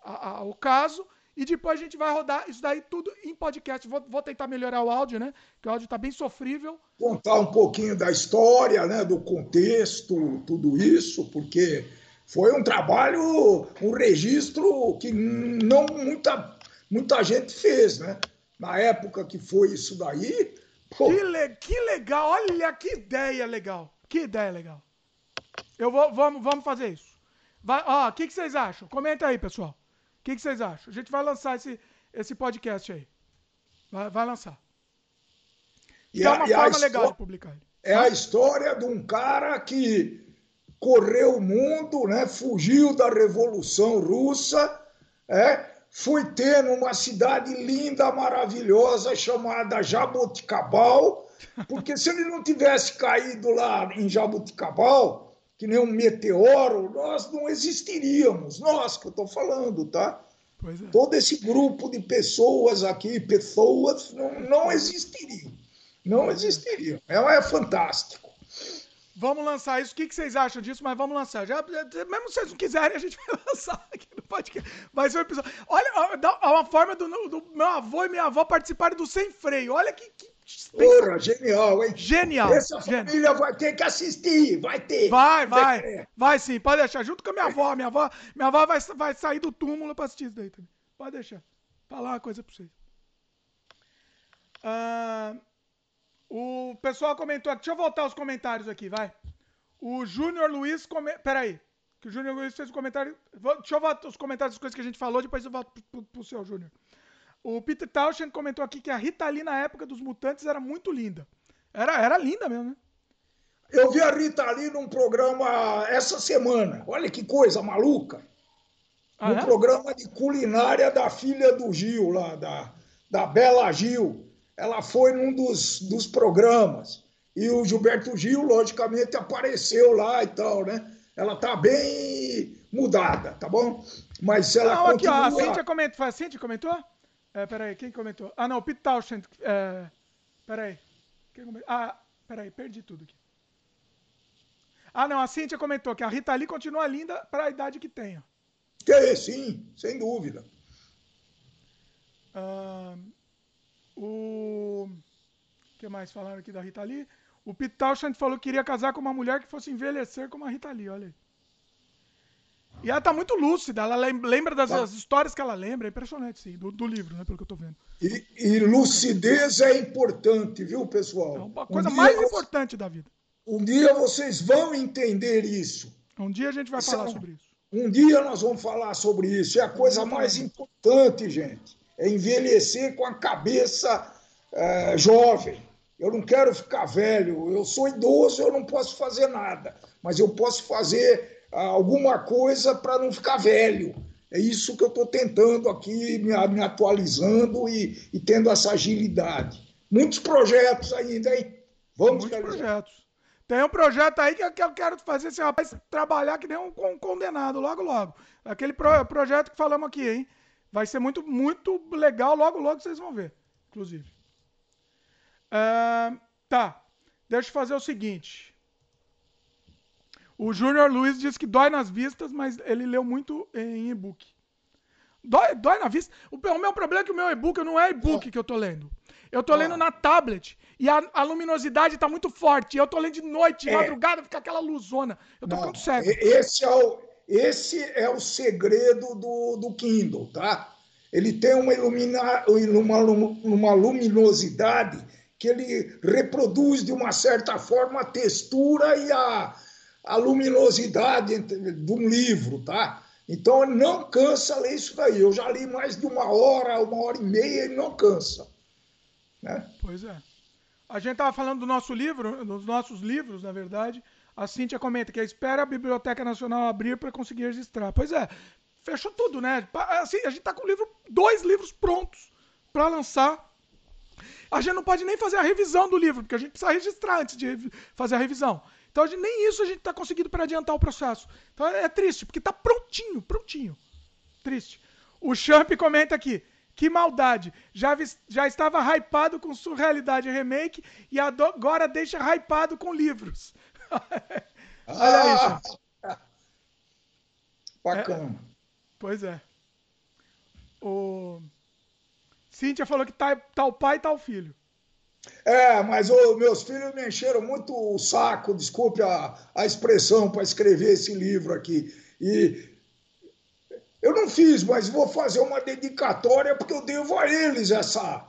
a, a, o caso. E depois a gente vai rodar isso daí tudo em podcast. Vou, vou tentar melhorar o áudio, né? Que o áudio tá bem sofrível. Contar um pouquinho da história, né? Do contexto, tudo isso, porque foi um trabalho, um registro que não muita, muita gente fez, né? Na época que foi isso daí. Que, le, que legal, olha que ideia legal. Que ideia legal. Eu vou, vamos, vamos fazer isso. Vai, ó, o que, que vocês acham? Comenta aí, pessoal. O que, que vocês acham? A gente vai lançar esse, esse podcast aí. Vai, vai lançar. E é uma forma legal de publicar. É a história de um cara que correu o mundo, né? fugiu da Revolução Russa, é? foi ter numa cidade linda, maravilhosa, chamada Jaboticabal, porque se ele não tivesse caído lá em Jaboticabal, que nem um meteoro, nós não existiríamos. Nós que eu estou falando, tá? É. Todo esse grupo de pessoas aqui, pessoas, não, não existiriam. Não existiriam. É, é fantástico. Vamos lançar isso. O que, que vocês acham disso? Mas vamos lançar. Já, mesmo se vocês não quiserem, a gente vai lançar aqui no podcast. Vai ser um episódio. Olha, dá uma forma do, do, meu avô e minha avó participarem do Sem Freio. Olha que, que Porra, genial, hein? Genial. Essa genial. família vai ter que assistir, vai ter. Vai, vai. Vai sim, pode deixar. Junto com a minha avó. Minha avó, minha avó vai, vai sair do túmulo pra assistir isso daí também. Pode deixar. Falar uma coisa pra vocês. Uh, o pessoal comentou aqui. Deixa eu voltar os comentários aqui, vai. O Júnior Luiz. Come... Peraí. Que o Júnior Luiz fez um comentário. Deixa eu voltar os comentários das coisas que a gente falou, depois eu volto pro, pro, pro seu, Júnior. O Peter Tauschen comentou aqui que a Rita Lee na época dos Mutantes era muito linda. Era, era linda mesmo, né? Eu vi a Rita Lee num programa essa semana. Olha que coisa maluca. Ah, no é? programa de culinária da filha do Gil, lá, da, da Bela Gil. Ela foi num dos, dos programas. E o Gilberto Gil, logicamente, apareceu lá e tal, né? Ela tá bem mudada, tá bom? Mas ela Não, continua... aqui, ó, a Cíntia comentou. A Cíntia comentou? É, peraí, quem comentou? Ah, não, o Pete Townshend. É, peraí. Quem comentou? Ah, peraí, perdi tudo aqui. Ah, não, a Cíntia comentou que a Rita Lee continua linda para a idade que tem. Que sim, sem dúvida. Ah, o que mais falaram aqui da Rita Lee? O Pete Townshend falou que queria casar com uma mulher que fosse envelhecer como a Rita Lee, olha aí. E ela tá muito lúcida, ela lembra das tá. histórias que ela lembra, é impressionante, sim, do, do, livro, né, pelo que eu tô vendo. E, e, lucidez é importante, viu, pessoal? É uma coisa um mais importante da vida. Um dia vocês vão entender isso. Um dia a gente vai isso falar é, sobre isso. Um dia nós vamos falar sobre isso. É a coisa mais importante, gente. É envelhecer com a cabeça é, jovem. Eu não quero ficar velho. Eu sou idoso, eu não posso fazer nada. Mas eu posso fazer alguma coisa para não ficar velho. É isso que eu estou tentando aqui, me, me atualizando e, e, tendo essa agilidade. Muitos projetos ainda, hein? Vamos Muitos projetos. Tem um projeto aí que, que eu quero fazer esse rapaz trabalhar que nem um, um condenado logo, logo. Aquele pro, projeto que falamos aqui, hein? Vai ser muito, muito legal, logo, logo vocês vão ver, inclusive. Uh, tá. Deixa eu fazer o seguinte. O Júnior Luiz diz que dói nas vistas, mas ele leu muito em e-book. Dói, dói na vista. O, o, meu problema é que o meu e-book não é e-book que eu tô lendo. Eu tô lendo na tablet. E a, a luminosidade tá muito forte. Eu tô lendo de noite, de é. madrugada, fica aquela luzona. Eu tô ficando cego. Esse é o, esse é o segredo do, do Kindle, tá? Ele tem uma, ilumina, uma, uma luminosidade que ele reproduz de uma certa forma a textura e a, a luminosidade de um livro, tá? Então não cansa ler isso daí. Eu já li mais de uma hora, uma hora e meia e não cansa. Né? Pois é. A gente estava falando do nosso livro, dos nossos livros, na verdade. A Cíntia comenta que espera a Biblioteca Nacional abrir para conseguir registrar. Pois é, fechou tudo, né? Assim, a gente tá com livro, dois livros prontos para lançar. A gente não pode nem fazer a revisão do livro, porque a gente precisa registrar antes de fazer a revisão. Então gente, nem isso a gente está conseguindo para adiantar o processo. Então é, é triste, porque está prontinho, prontinho. Triste. O Champ comenta aqui. Que maldade. Já, vi, já estava hypado com Surrealidade Remake e agora deixa hypado com livros. Olha aí, Champ. Bacana. É, pois é. O... Cíntia falou que tá, tá o pai e tá o filho. É, mas os meus filhos me encheram muito o saco, desculpe a, a expressão, para escrever esse livro aqui. E eu não fiz, mas vou fazer uma dedicatória porque eu devo a eles essa,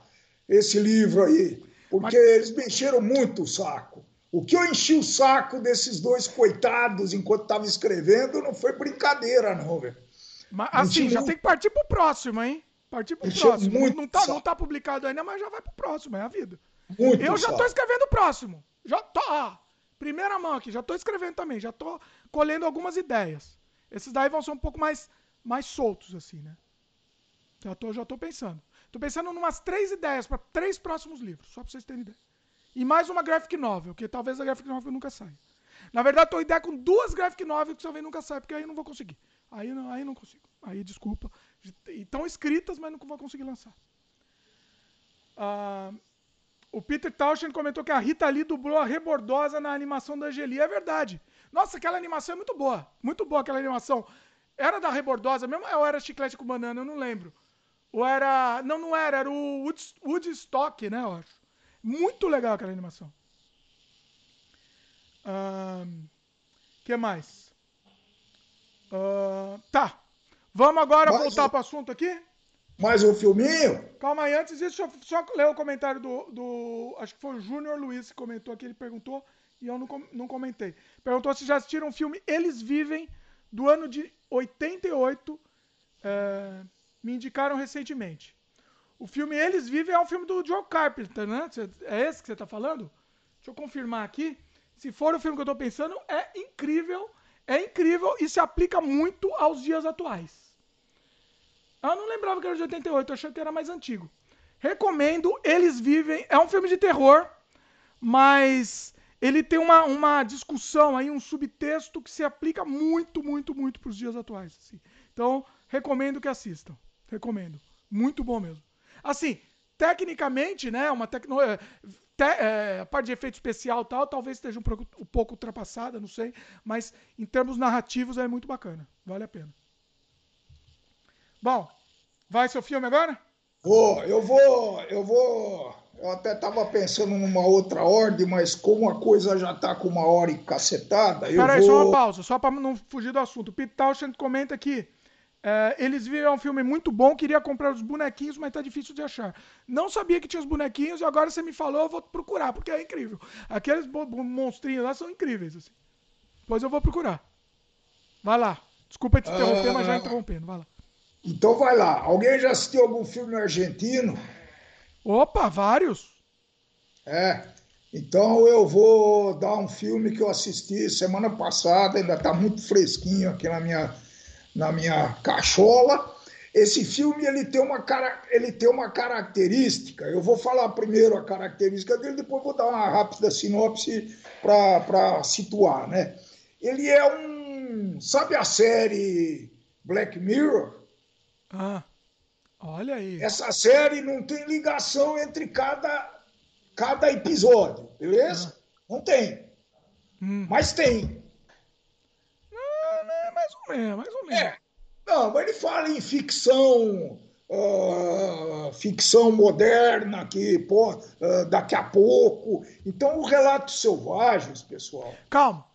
esse livro aí. Porque mas... eles me encheram muito o saco. O que eu enchi o saco desses dois coitados enquanto estava escrevendo não foi brincadeira, não, velho. Mas assim, já tem que partir pro próximo, hein? Partir pro próximo. Muito não, tá, não tá publicado ainda, mas já vai pro próximo, é a vida. Muito eu já estou escrevendo o próximo. Já tô, ó, primeira mão aqui, já estou escrevendo também, já estou colhendo algumas ideias. Esses daí vão ser um pouco mais, mais soltos, assim, né? Já tô, já tô pensando. Tô pensando em umas três ideias para três próximos livros, só para vocês terem ideia. E mais uma graphic novel, que talvez a graphic novel nunca saia. Na verdade, tô ideia com duas graphic novels que talvez nunca saia, porque aí não vou conseguir. Aí não, aí não consigo. Aí, desculpa. Estão escritas, mas não vou conseguir lançar. Ah, o Peter Tauschen comentou que a Rita Lee dublou a Rebordosa na animação da Angeli. É verdade. Nossa, aquela animação é muito boa. Muito boa aquela animação. Era da Rebordosa mesmo ou era Chiclete com Banana? Eu não lembro. Ou era... Não, não era. Era o Wood, Woodstock, né, eu acho. Muito legal aquela animação. O um, que mais? Uh, tá. Vamos agora Mas, voltar para o assunto aqui? Mais um filminho? Calma aí, antes disso, deixa eu só ler o comentário do. do acho que foi o Júnior Luiz que comentou aqui. Ele perguntou e eu não, não comentei. Perguntou se já assistiram o filme Eles Vivem, do ano de 88. É, me indicaram recentemente. O filme Eles Vivem é um filme do Joe Carpenter, né? É esse que você está falando? Deixa eu confirmar aqui. Se for o filme que eu estou pensando, é incrível. É incrível e se aplica muito aos dias atuais. Eu não lembrava que era de 88, eu achei que era mais antigo. Recomendo, Eles Vivem. É um filme de terror, mas ele tem uma, uma discussão aí, um subtexto que se aplica muito, muito, muito para os dias atuais. Assim. Então, recomendo que assistam. Recomendo. Muito bom mesmo. Assim, tecnicamente, né, uma tecnologia. Te, é, a parte de efeito especial tal, talvez esteja um pouco ultrapassada, não sei. Mas em termos narrativos é muito bacana. Vale a pena. Bom, vai seu filme agora? Vou, eu vou, eu vou. Eu até estava pensando numa outra ordem, mas como a coisa já está com uma hora e cacetada, eu Peraí, vou... só uma pausa, só para não fugir do assunto. O Pete Townshend comenta aqui. É, eles viram um filme muito bom, queria comprar os bonequinhos, mas tá difícil de achar. Não sabia que tinha os bonequinhos e agora você me falou, eu vou procurar, porque é incrível. Aqueles monstrinhos lá são incríveis, assim. Pois eu vou procurar. Vai lá. Desculpa te interromper, ah, mas já interrompendo. Vai lá. Então vai lá. Alguém já assistiu algum filme argentino? Opa, vários. É. Então eu vou dar um filme que eu assisti semana passada, ainda está muito fresquinho aqui na minha, na minha cachola. Esse filme ele tem, uma, ele tem uma característica. Eu vou falar primeiro a característica dele, depois vou dar uma rápida sinopse para situar. Né? Ele é um. Sabe a série Black Mirror? Ah, olha aí. Essa série não tem ligação entre cada, cada episódio, beleza? Ah. Não tem. Hum. Mas tem. Não, não, é mais ou menos, mais ou menos. É. Não, mas ele fala em ficção. Uh, ficção moderna que pô, uh, daqui a pouco. Então, o Relatos Selvagens, pessoal. Calma.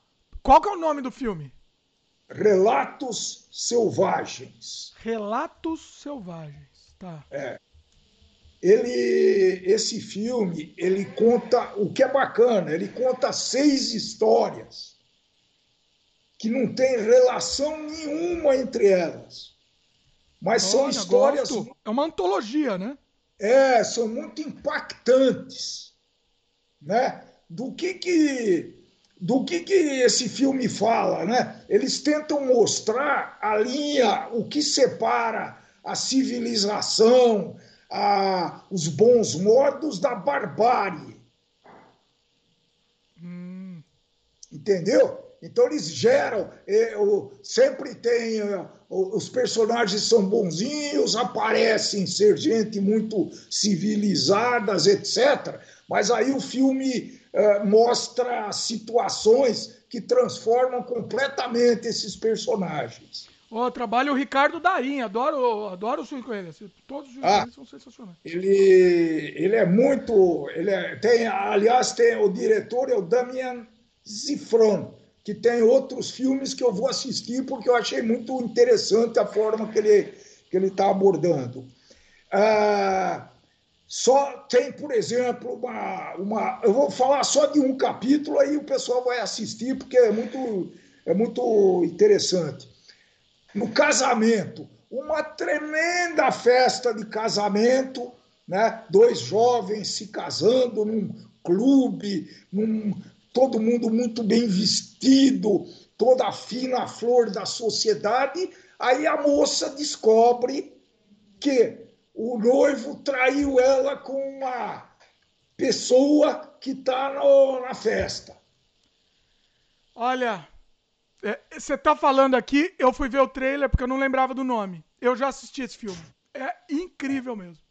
Qual que é o nome do filme? Relatos Selvagens. Relatos Selvagens, tá. É. Ele, esse filme, ele conta o que é bacana, ele conta seis histórias que não tem relação nenhuma entre elas. Mas Olha, são histórias. Gosto. É uma antologia, né? É, são muito impactantes, né? Do que que do que, que esse filme fala, né? Eles tentam mostrar a linha, o que separa a civilização, a, os bons modos da barbárie. Hum. Entendeu? Então eles geram, sempre tem, os personagens são bonzinhos, aparecem ser gente muito civilizadas, etc. Mas aí o filme eh, mostra situações que transformam completamente esses personagens. Oh, trabalho o Ricardo Darim, adoro, adoro os com ele. Todos os filmes ah, são sensacionais. Ele, ele é muito. Ele é, tem, aliás, tem o diretor, é o Damian Zifron, que tem outros filmes que eu vou assistir porque eu achei muito interessante a forma que ele que ele está abordando. Ah, só tem, por exemplo, uma, uma. Eu vou falar só de um capítulo, aí o pessoal vai assistir, porque é muito, é muito interessante. No casamento, uma tremenda festa de casamento, né? dois jovens se casando num clube, num, todo mundo muito bem vestido, toda a fina flor da sociedade. Aí a moça descobre que o noivo traiu ela com uma pessoa que está na festa. Olha, é, você está falando aqui, eu fui ver o trailer porque eu não lembrava do nome. Eu já assisti esse filme. É incrível mesmo.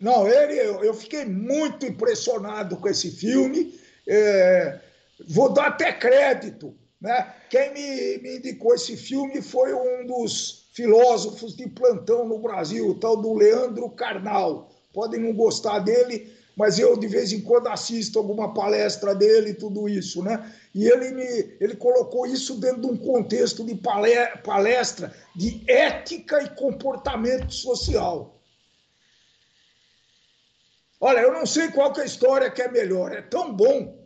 Não, ele, eu, eu fiquei muito impressionado com esse filme. É, vou dar até crédito. Né? Quem me, me indicou esse filme foi um dos filósofos de plantão no Brasil, o tal do Leandro Carnal. Podem não gostar dele, mas eu de vez em quando assisto alguma palestra dele e tudo isso, né? E ele me ele colocou isso dentro de um contexto de palestra de ética e comportamento social. Olha, eu não sei qual que é a história que é melhor. É tão bom.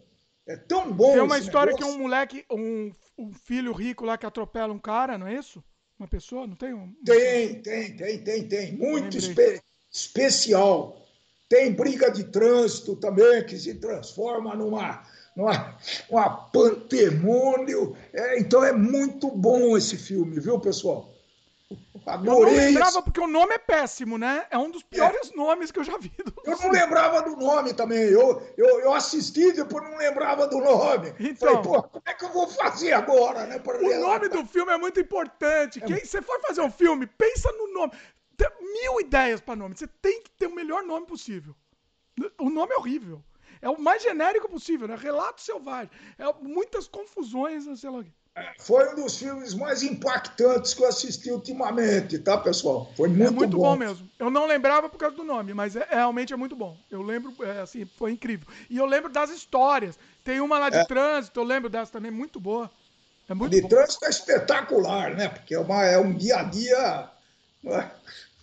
É tão bom. Tem uma história negócio. que um moleque, um, um filho rico lá que atropela um cara, não é isso? uma pessoa? Não tem? Um... Tem, tem, tem, tem, tem. Muito espe especial. Tem briga de trânsito também, que se transforma numa, numa uma pandemônio. É, então é muito bom esse filme, viu, pessoal? Adorei. Eu não lembrava porque o nome é péssimo, né? É um dos piores é. nomes que eu já vi. Eu não lembrava do nome também. Eu, eu, eu assisti e depois não lembrava do nome. Então, Falei, pô, como é que eu vou fazer agora, né? o nome do filme é muito importante. É. Quem você for fazer um filme, pensa no nome. Tem mil ideias para nome. Você tem que ter o melhor nome possível. O nome é horrível. É o mais genérico possível, né? Relato selvagem. É muitas confusões, sei lá. Foi um dos filmes mais impactantes que eu assisti ultimamente, tá, pessoal? Foi muito, é muito bom. bom. mesmo. Eu não lembrava por causa do nome, mas é, realmente é muito bom. Eu lembro, é, assim, foi incrível. E eu lembro das histórias. Tem uma lá de é. trânsito, eu lembro dessa também, muito boa. É muito de bom. trânsito é espetacular, né? Porque é, uma, é um dia a dia. É?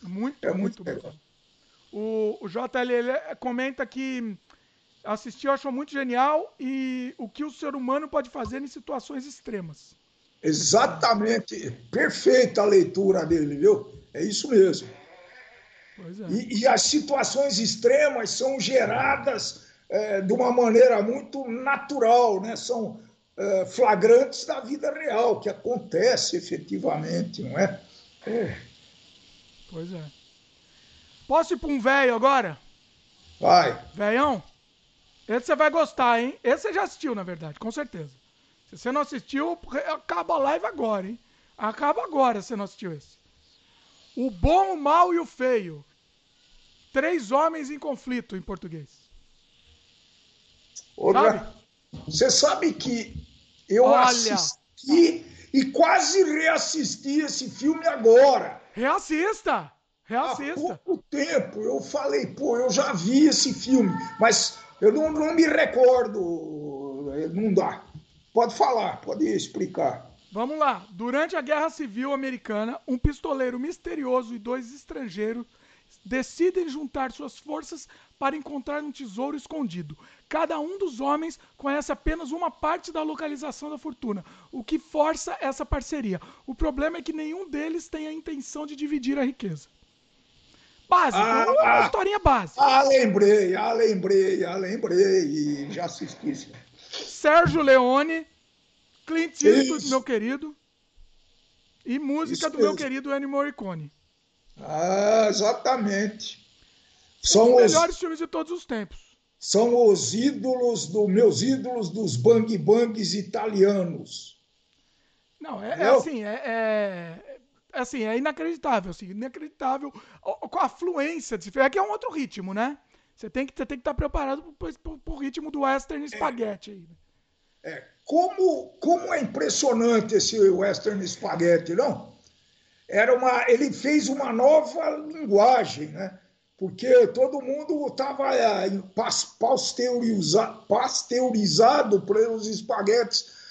Muito, é muito, muito bom. O, o JL comenta que assistiu, achou muito genial e o que o ser humano pode fazer em situações extremas. Exatamente, perfeita a leitura dele, viu? É isso mesmo. É. E, e, as situações extremas são geradas é, de uma maneira muito natural, né? São é, flagrantes da vida real, que acontece efetivamente, não é? é. Pois é. Posso ir para um velho agora? Vai. Velhão? Esse você vai gostar, hein? Esse você já assistiu, na verdade, com certeza. Se você não assistiu, acaba a live agora, hein? Acaba agora se você não assistiu esse. O bom, o mal e o feio. Três homens em conflito em português. Sabe? Você sabe que eu Olha. assisti e quase reassisti esse filme agora. Reassista! Reassista. Há pouco tempo eu falei, pô, eu já vi esse filme, mas eu não, não me recordo, não dá. Pode falar, pode explicar. Vamos lá. Durante a Guerra Civil Americana, um pistoleiro misterioso e dois estrangeiros decidem juntar suas forças para encontrar um tesouro escondido. Cada um dos homens conhece apenas uma parte da localização da fortuna, o que força essa parceria. O problema é que nenhum deles tem a intenção de dividir a riqueza básico. Ah, uma ah, historinha básica. Ah, lembrei, ah, lembrei, ah, lembrei. Já assisti. Sérgio Leone Clint Eastwood, meu querido. E música Isso do mesmo. meu querido Ennio Morricone. Ah, exatamente. São os melhores filmes de todos os tempos. São os ídolos dos meus ídolos dos bang bangs italianos. Não, é, é assim, é, é, é, assim, é inacreditável, assim, inacreditável com a fluência de É que é um outro ritmo, né? Você tem que, você tem que estar preparado para o ritmo do western spaghetti aí. É, como, como é impressionante esse western spaghetti, não? Era uma, ele fez uma nova linguagem, né? Porque todo mundo estava é, pasteurizado, pasteurizado pelos espaguetes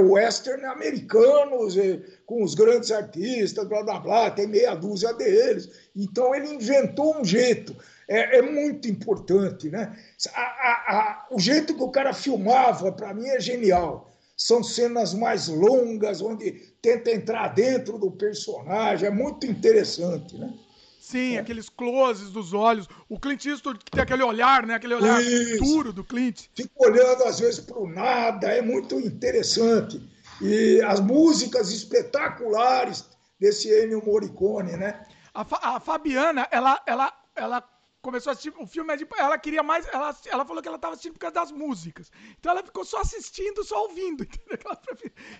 western americanos, com os grandes artistas, blá blá blá, tem meia dúzia deles. Então ele inventou um jeito. É, é muito importante, né? A, a, a, o jeito que o cara filmava, para mim, é genial. São cenas mais longas, onde tenta entrar dentro do personagem, é muito interessante, né? Sim, é. aqueles closes dos olhos. O Clint Eastwood tem aquele olhar, né? Aquele olhar Isso. duro do Clint. Fica olhando às vezes para o nada, é muito interessante. E as músicas espetaculares desse Ennio Morricone, né? A, Fa a Fabiana, ela, ela, ela começou a assistir o filme, ela queria mais, ela, ela falou que ela estava assistindo por causa das músicas. Então ela ficou só assistindo, só ouvindo, entendeu? Que ela,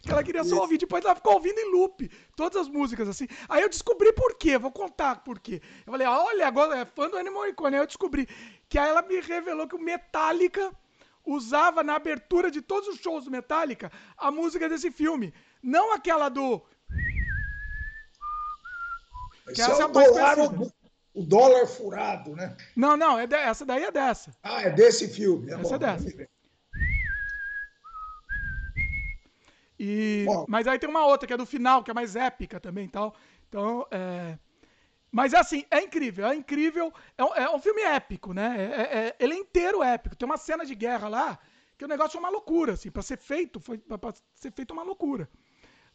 que ela queria só ouvir, depois ela ficou ouvindo em loop, todas as músicas, assim. Aí eu descobri por quê, vou contar por quê. Eu falei, olha, agora é fã do Animal Icon, aí eu descobri que aí ela me revelou que o Metallica usava na abertura de todos os shows do Metallica a música desse filme. Não aquela do. Que essa é a mais conhecida o dólar furado, né? Não, não, é de, essa daí é dessa. Ah, é desse filme. É essa bom, é dessa. E, mas aí tem uma outra que é do final, que é mais épica também, tal. Então, é... mas assim, é incrível, é incrível. É um, é um filme épico, né? É, é, é, ele é inteiro épico. Tem uma cena de guerra lá que o negócio é uma loucura, assim, para ser feito, foi para ser feito uma loucura.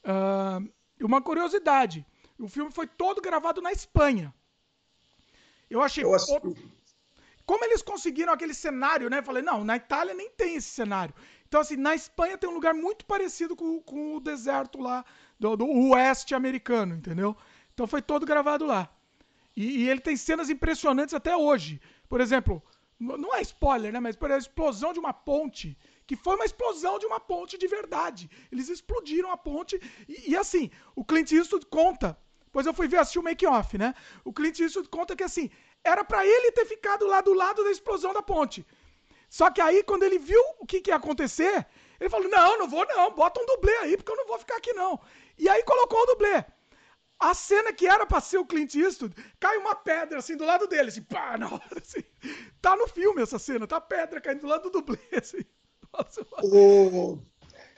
Uh, uma curiosidade, o filme foi todo gravado na Espanha. Eu achei. Eu Como eles conseguiram aquele cenário, né? Eu falei, não, na Itália nem tem esse cenário. Então, assim, na Espanha tem um lugar muito parecido com, com o deserto lá do, do oeste americano, entendeu? Então foi todo gravado lá. E, e, ele tem cenas impressionantes até hoje. Por exemplo, não é spoiler, né? Mas por exemplo, a explosão de uma ponte, que foi uma explosão de uma ponte de verdade. Eles explodiram a ponte e, e assim, o Clint Eastwood conta Pois eu fui ver assistir o make-off, né? O Clint Eastwood conta que assim, era para ele ter ficado lá do lado da explosão da ponte. Só que aí, quando ele viu o que, que ia acontecer, ele falou: Não, não vou não, bota um dublê aí, porque eu não vou ficar aqui não. E aí colocou o dublê. A cena que era pra ser o Clint Eastwood, cai uma pedra assim do lado dele, assim, pá, na hora, assim. Tá no filme essa cena, tá a pedra caindo do lado do dublê, assim. Nossa, o,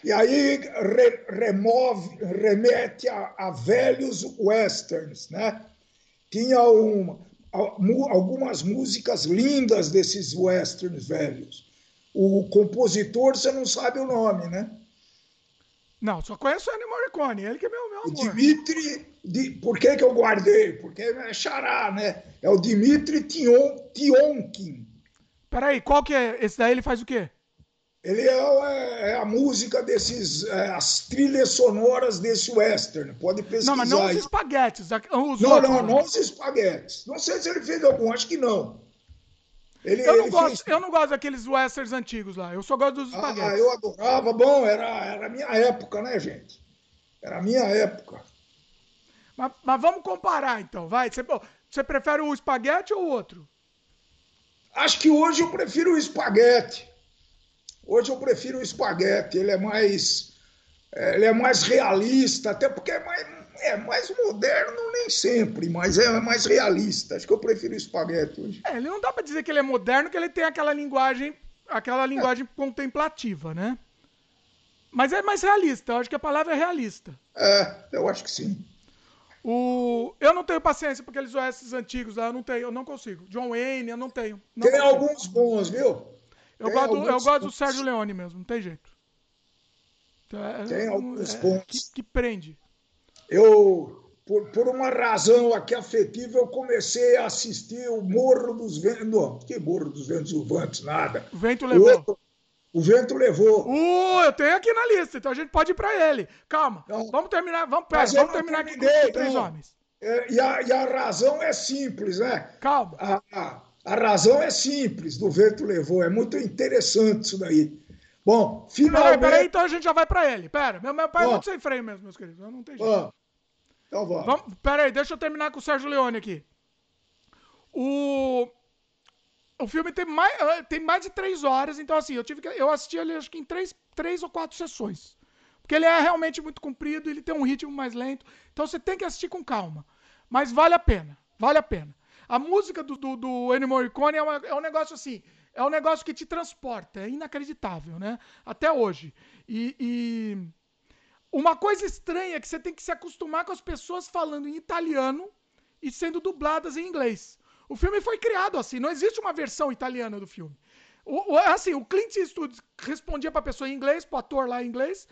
e aí re, remove, remete a, a, velhos westerns, né? Tinha uma, algumas músicas lindas desses westerns velhos. O compositor, você não sabe o nome, né? Não, só conheço o Ennio Morricone, ele que é meu, meu amor. Dimitri, di, por que, que eu guardei? Porque é xará, né? É o Dimitri Tion, Tionkin. Peraí, qual que é? Esse daí ele faz o quê? Ele é, é, a música desses, é, as trilhas sonoras desse western. Pode pesquisar. Não, mas não os espaguetes. Os não, outros, não, não os espaguetes. Não sei se ele fez algum, acho que não. Ele, eu, não gosto, fez... eu não gosto daqueles westerns antigos lá. Eu só gosto dos espaguetes. Ah, eu adorava. Bom, era, era a minha época, né, gente? Era a minha época. Mas, mas vamos comparar, então. Vai. Você, você prefere o espaguete ou o outro? Acho que hoje eu prefiro o espaguete. Hoje eu prefiro o espaguete, ele é mais, é, ele é mais realista, até porque é mais, é mais moderno nem sempre, mas é mais realista. Acho que eu prefiro o espaguete hoje. É, ele não dá para dizer que ele é moderno, que ele tem aquela linguagem, aquela linguagem é. contemplativa, né? Mas é mais realista, eu acho que a palavra é realista. É, eu acho que sim. O... Eu não tenho paciência porque eles OS antigos lá, eu não tenho, eu não consigo. John Wayne, eu não tenho. Não tem consigo. alguns bons, viu? Eu, gosto, eu gosto do Sérgio Leone mesmo, não tem jeito. Então, é, tem alguns é, pontos. Que, que, prende. Eu, por, por uma razão aqui afetiva, eu comecei a assistir o Morro dos Ventos. Não, que Morro dos Ventos Uvantes, nada. O vento levou. Outro, O vento levou. Uh, eu tenho aqui na lista, então a gente pode ir pra ele. Calma, vamos terminar, vamos, pera, vamos terminar aqui com três não. homens. É, e, a, e a razão é simples, né? Calma. A, a, a razão é simples do vento levou. É muito interessante isso daí. Bom, Peraí, finalmente. peraí, então a gente já vai pra ele. Pera, meu, meu pai é muito sem freio mesmo, meus queridos. Eu não tem jeito. Então vamos. Vamos, pera aí, deixa eu terminar com o Sérgio Leone aqui. O, o filme tem mais, tem mais de três horas, então assim, eu tive que, eu assisti ele acho que em três, três ou quatro sessões. Porque ele é realmente muito comprido, ele tem um ritmo mais lento, então você tem que assistir com calma. Mas vale a pena, vale a pena. A música do, do, do Ennio Morricone é, uma- é um negócio assim, é um negócio que te transporta, é inacreditável, né? Até hoje. E- e uma coisa estranha é que você tem que se acostumar com as pessoas falando em italiano e sendo dubladas em inglês. O filme foi criado assim, não existe uma versão italiana do filme. O, o- assim, o Clint Eastwood respondia pra pessoa em inglês, pro ator lá em inglês,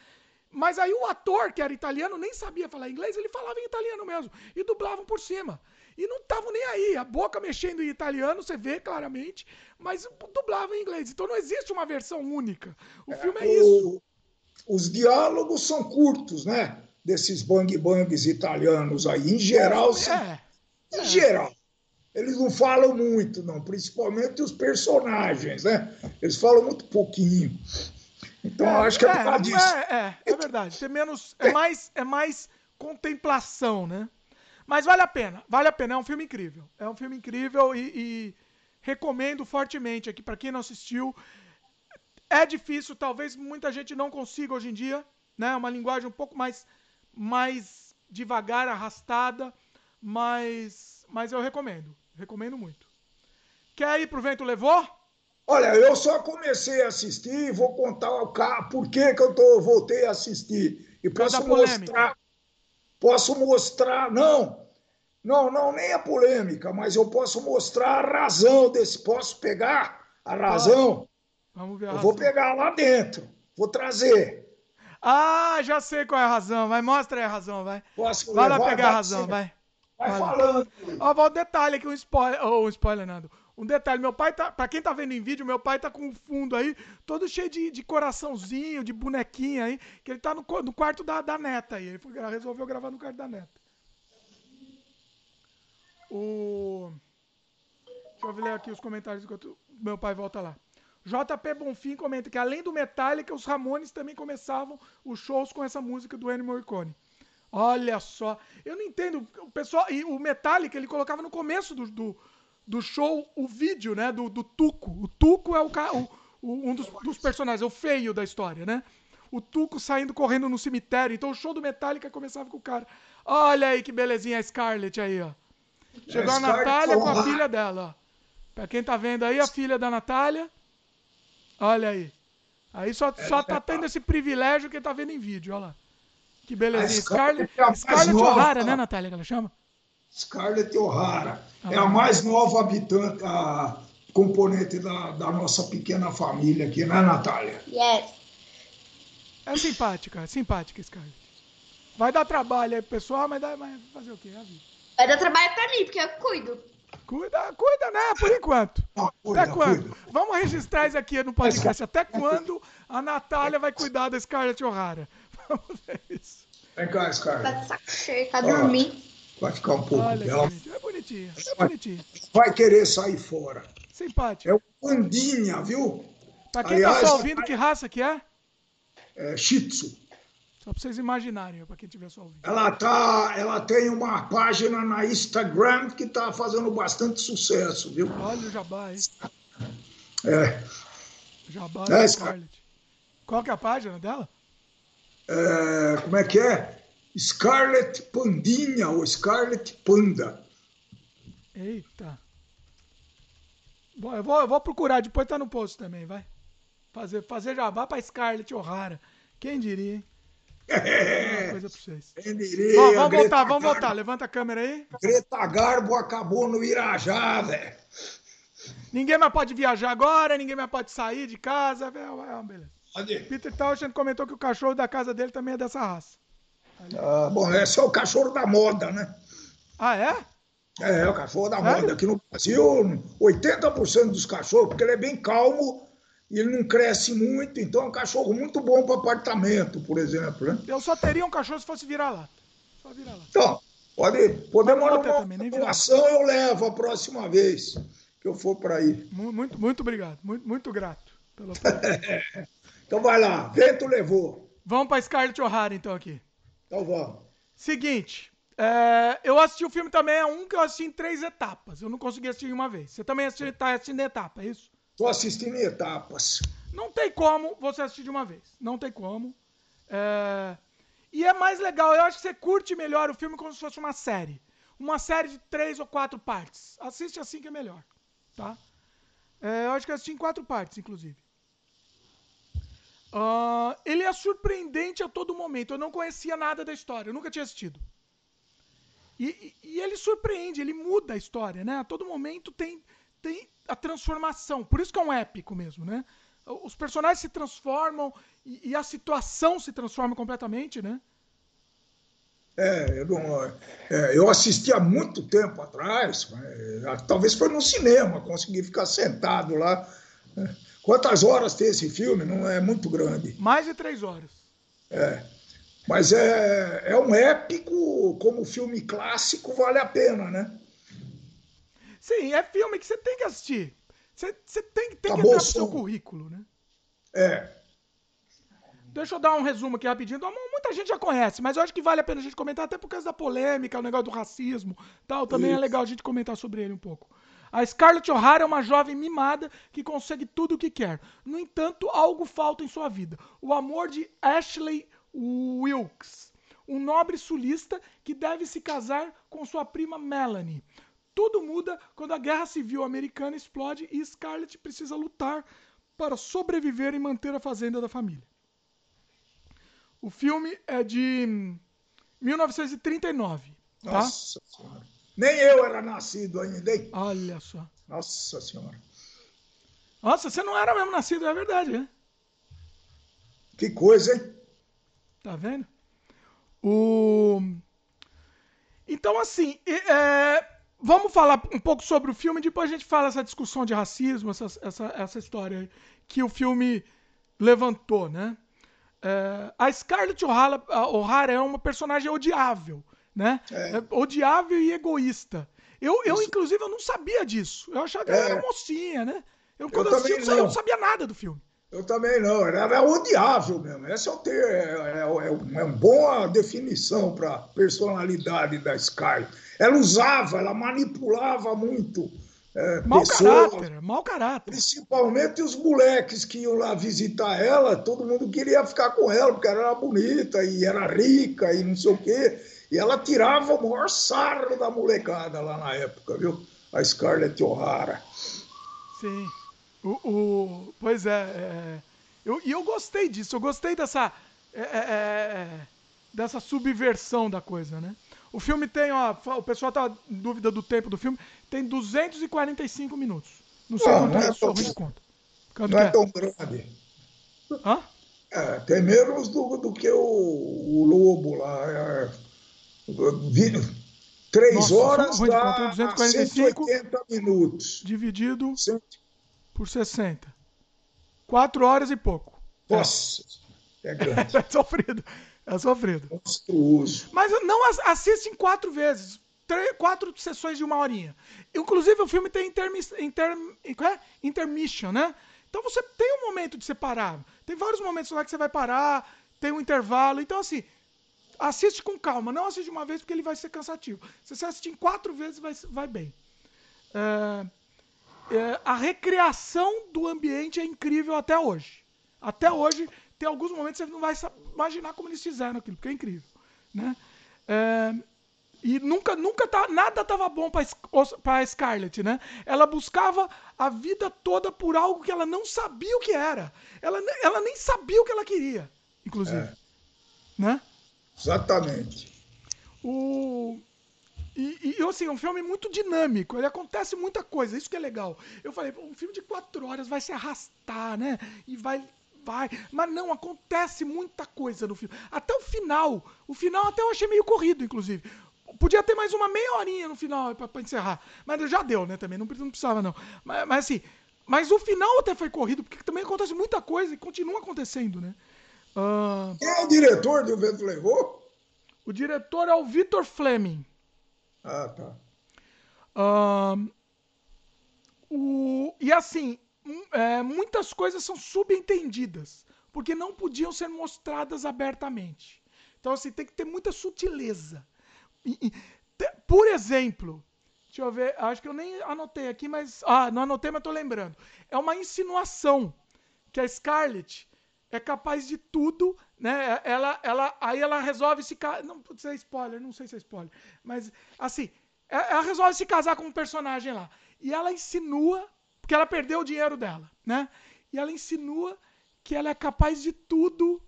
mas aí o ator, que era italiano, nem sabia falar inglês, ele falava em italiano mesmo. E dublavam por cima. E não estavam nem aí. A boca mexendo em italiano, você vê claramente, mas dublavam em inglês. Então não existe uma versão única. O filme é isso. O- os diálogos são curtos, né? Desses bang bangs italianos aí. Em geral, são- É. em geral. Eles não falam muito, não, principalmente os personagens, né? Eles falam muito pouquinho. Então, eu acho que é por causa disso. É, é, é verdade. Tem menos, é mais, é mais contemplação, né? Mas vale a pena, vale a pena. É um filme incrível. É um filme incrível e, e recomendo fortemente aqui para quem não assistiu. É difícil, talvez muita gente não consiga hoje em dia, né? É uma linguagem um pouco mais, mais devagar, arrastada, mas, mas eu recomendo, recomendo muito. Quer ir pro vento levou? Olha, eu só comecei a assistir e vou contar o ca- por que, que eu tô, voltei a assistir. E posso mostrar. Posso mostrar. Não, não, não, nem a polêmica, mas eu posso mostrar a razão desse. Posso pegar a razão? Vamos ver a Eu vou pegar lá dentro. Vou trazer. Ah, já sei qual é a razão. Vai, mostra aí a razão, vai. Posso Vai lá pegar a razão, vai. Vai falando. Ó, vai um detalhe aqui, um spoiler. Ou um spoiler, Nando. Um detalhe, meu pai tá. Pra quem tá vendo em vídeo, meu pai tá com o fundo aí, todo cheio de, de coraçãozinho, de bonequinha aí, que ele tá no, no quarto da, da neta aí. Ele foi resolveu gravar no quarto da neta. O. Deixa eu ler aqui os comentários enquanto meu pai volta lá. JP Bonfim comenta que além do Metallica, os Ramones também começavam os shows com essa música do Ennio Morricone. Olha só, eu não entendo. O pessoal e o Metallica ele colocava no começo do, do, do show o vídeo, né, do, do Tuco. O Tuco é o, o- o- um dos, dos personagens, é o feio da história, né? O Tuco saindo correndo no cemitério. Então o show do Metallica começava com o cara. Olha aí que belezinha a Scarlett aí, ó. Chegou a Natália com a filha dela, ó. Pra quem tá vendo aí, a filha da Natália. Olha aí. Aí só, só tá tendo esse privilégio que tá vendo em vídeo, olha lá. Que belezinha. A Scarlett Scarlett, é Scarlett nova. O'Hara, né, Natália, que ela chama? Scarlett O'Hara. É Ah. a mais nova habitante, a componente da, da nossa pequena família aqui, né, Natália? Yes. É simpática, é simpática, Scarlett. Vai dar trabalho aí pro pessoal, mas, dá, mas fazer o quê? É. Vai dar trabalho pra mim, porque eu cuido. Cuida, cuida, né? Por enquanto. Ah, cuida, Até quando? cuida. Vamos registrar isso aqui no podcast. Até quando a Natália vai cuidar da Scarlett O'Hara? Isso. Vem cá, Tá Scarlett. de saco cheio, tá dormindo. Vai ficar um pouco Olha dela. É bonitinha, é bonitinha. Vai querer sair fora. Simpática. É o Pandinha, viu? Pra quem tá Aliás, só ouvindo, que raça que é? É Shih Tzu. Só pra vocês imaginarem, pra quem tiver só ouvindo. Ela, tá, ela tem uma página na Instagram que está fazendo bastante sucesso, viu? Olha o jabá aí. É, Jabá É, Scarlett. Qual que é a página dela? É, como é que é? Scarlet Pandinha ou Scarlet Panda. Eita. Bom, eu vou, eu vou procurar, depois tá no post também, vai. Fazer, fazer jabá pra Scarlett O'Hara. Quem diria, hein? Uma coisa pra vocês. Quem diria, Bom, vamos Greta voltar, vamos Garbo- voltar. Levanta a câmera aí. Greta Garbo acabou no Irajá, velho. Ninguém mais pode viajar agora, ninguém mais pode sair de casa. É uma beleza. Cadê? Peter Townshend comentou que o cachorro da casa dele também é dessa raça. Ah, bom, esse é o cachorro da moda, né? Ah, é? É, o cachorro da Sério? moda. Aqui no Brasil, 80% dos cachorros, porque ele é bem calmo e ele não cresce muito, então é um cachorro muito bom para apartamento, por exemplo. Né? Eu só teria um cachorro se fosse virar-lata. Só virar-lata. Então, pode, podemos uma doação, eu levo a próxima vez que eu for para aí. Muito, muito obrigado, muito, muito grato. Pela... então vai lá, vento levou. Vamos para Scarlett O'Hara então aqui. Então vamos. Seguinte, é, eu assisti o filme também, é um que eu assisti em três etapas. Eu não consegui assistir em uma vez. Você também está assistindo etapa, é isso? Estou assistindo em etapas. Não tem como você assistir de uma vez. Não tem como. É... E é mais legal. Eu acho que você curte melhor o filme como se fosse uma série. Uma série de três ou quatro partes. Assiste assim que é melhor. Tá? É, eu acho que eu assisti em quatro partes, inclusive. Uh, ele é surpreendente a todo momento. Eu não conhecia nada da história. Eu nunca tinha assistido. E, e, e ele surpreende, ele muda a história, né? A todo momento tem, tem a transformação. Por isso que é um épico mesmo, né? Os personagens se transformam e, e a situação se transforma completamente, né? É, eu, não, é, eu assisti há muito tempo atrás, é, talvez foi no cinema, consegui ficar sentado lá. Né? Quantas horas tem esse filme? Não é muito grande. Mais de três horas. É. Mas é, é um épico, como filme clássico, vale a pena, né? Sim, é filme que você tem que assistir. Você, você tem, tem que entrar no seu currículo, né? É. Deixa eu dar um resumo aqui rapidinho. Muita gente já conhece, mas eu acho que vale a pena a gente comentar, até por causa da polêmica, o negócio do racismo tal. Também é Isso. é legal a gente comentar sobre ele um pouco. A Scarlett O'Hara é uma jovem mimada que consegue tudo o que quer. No entanto, algo falta em sua vida. O amor de Ashley Wilkes, um nobre sulista que deve se casar com sua prima Melanie. Tudo muda quando a guerra civil americana explode e Scarlett precisa lutar para sobreviver e manter a fazenda da família. O filme é de 1939. Tá? Nossa Senhora. Nem eu era nascido ainda, hein? Olha só. Nossa Senhora. Nossa, você não era mesmo nascido, é verdade, né? Que coisa, hein? Tá vendo? O... Então, assim, é, vamos falar um pouco sobre o filme, depois a gente fala essa discussão de racismo, essa, essa, essa história que o filme levantou, né? É, a Scarlett O'Hara é uma personagem odiável, né? É. É odiável e egoísta. Eu, eu inclusive, eu não sabia disso. Eu achava que ela era é. mocinha, né? Eu, quando eu, assisti, não. eu não sabia nada do filme. Eu também não, era odiável mesmo. Essa é, o ter, é, é, é uma boa definição para a personalidade da Sky. Ela usava, ela manipulava muito. É, mau pessoas, caráter, mau caráter. Principalmente os moleques que iam lá visitar ela, todo mundo queria ficar com ela, porque ela era bonita e era rica e não sei o quê. E ela tirava o maior sarro da molecada lá na época, viu? A Scarlett O'Hara. Sim. O, o, pois é, é eu, e eu gostei disso, eu gostei dessa, é, é, é, dessa subversão da coisa, né? O filme tem, ó, o pessoal tá em dúvida do tempo do filme, tem 245 minutos. Não sei quanto é, só de conta. Quanto não é, é tão grande. Hã? É, tem menos do, do que o, o Lobo lá. É, três Nossa, horas dá 245 180 minutos. Dividido por 60. 4 horas e pouco. Nossa, é grande. é sofrido. É sofrido. Monstruoso. Mas não assiste em quatro vezes. Três, quatro sessões de uma horinha. Inclusive, o filme tem intermiss, inter, é? intermission, né? Então você tem um momento de separar. Tem vários momentos lá que você vai parar, tem um intervalo. Então, assim, assiste com calma. Não assiste uma vez porque ele vai ser cansativo. Se você assistir em quatro vezes, vai, vai bem. É, é, a recriação do ambiente é incrível até hoje. Até hoje, tem alguns momentos que você não vai imaginar como eles fizeram aquilo, porque é incrível. Né? É, e nunca, nunca tá, nada estava bom para Scarlett, né? Ela buscava a vida toda por algo que ela não sabia o que era. Ela, ela nem sabia o que ela queria, inclusive. É. Né? Exatamente. O, e, e assim, é um filme muito dinâmico, ele acontece muita coisa, isso que é legal. Eu falei, um filme de quatro horas vai se arrastar, né? E vai. Vai. Mas não, acontece muita coisa no filme. Até o final. O final até eu achei meio corrido, inclusive. Podia ter mais uma meia horinha no final pra encerrar. Mas já deu, né, também. Não, não precisava, não. Mas, mas assim, Mas o final até foi corrido, porque também acontece muita coisa e continua acontecendo, né? Quem é o diretor do Vento Levou? O diretor é o Victor Fleming. Ah, tá. O, e assim, é, muitas coisas são subentendidas, porque não podiam ser mostradas abertamente. Então, assim, tem que ter muita sutileza. E, e, te, por exemplo, deixa eu ver, acho que eu nem anotei aqui, mas. Ah, não anotei, mas tô lembrando. É uma insinuação que a Scarlett é capaz de tudo, né? Ela, ela, aí ela resolve se casar. Não pode ser spoiler, não sei se é spoiler. Mas, assim, é, ela resolve se casar com um personagem lá. E ela insinua, porque ela perdeu o dinheiro dela, né? E ela insinua que ela é capaz de tudo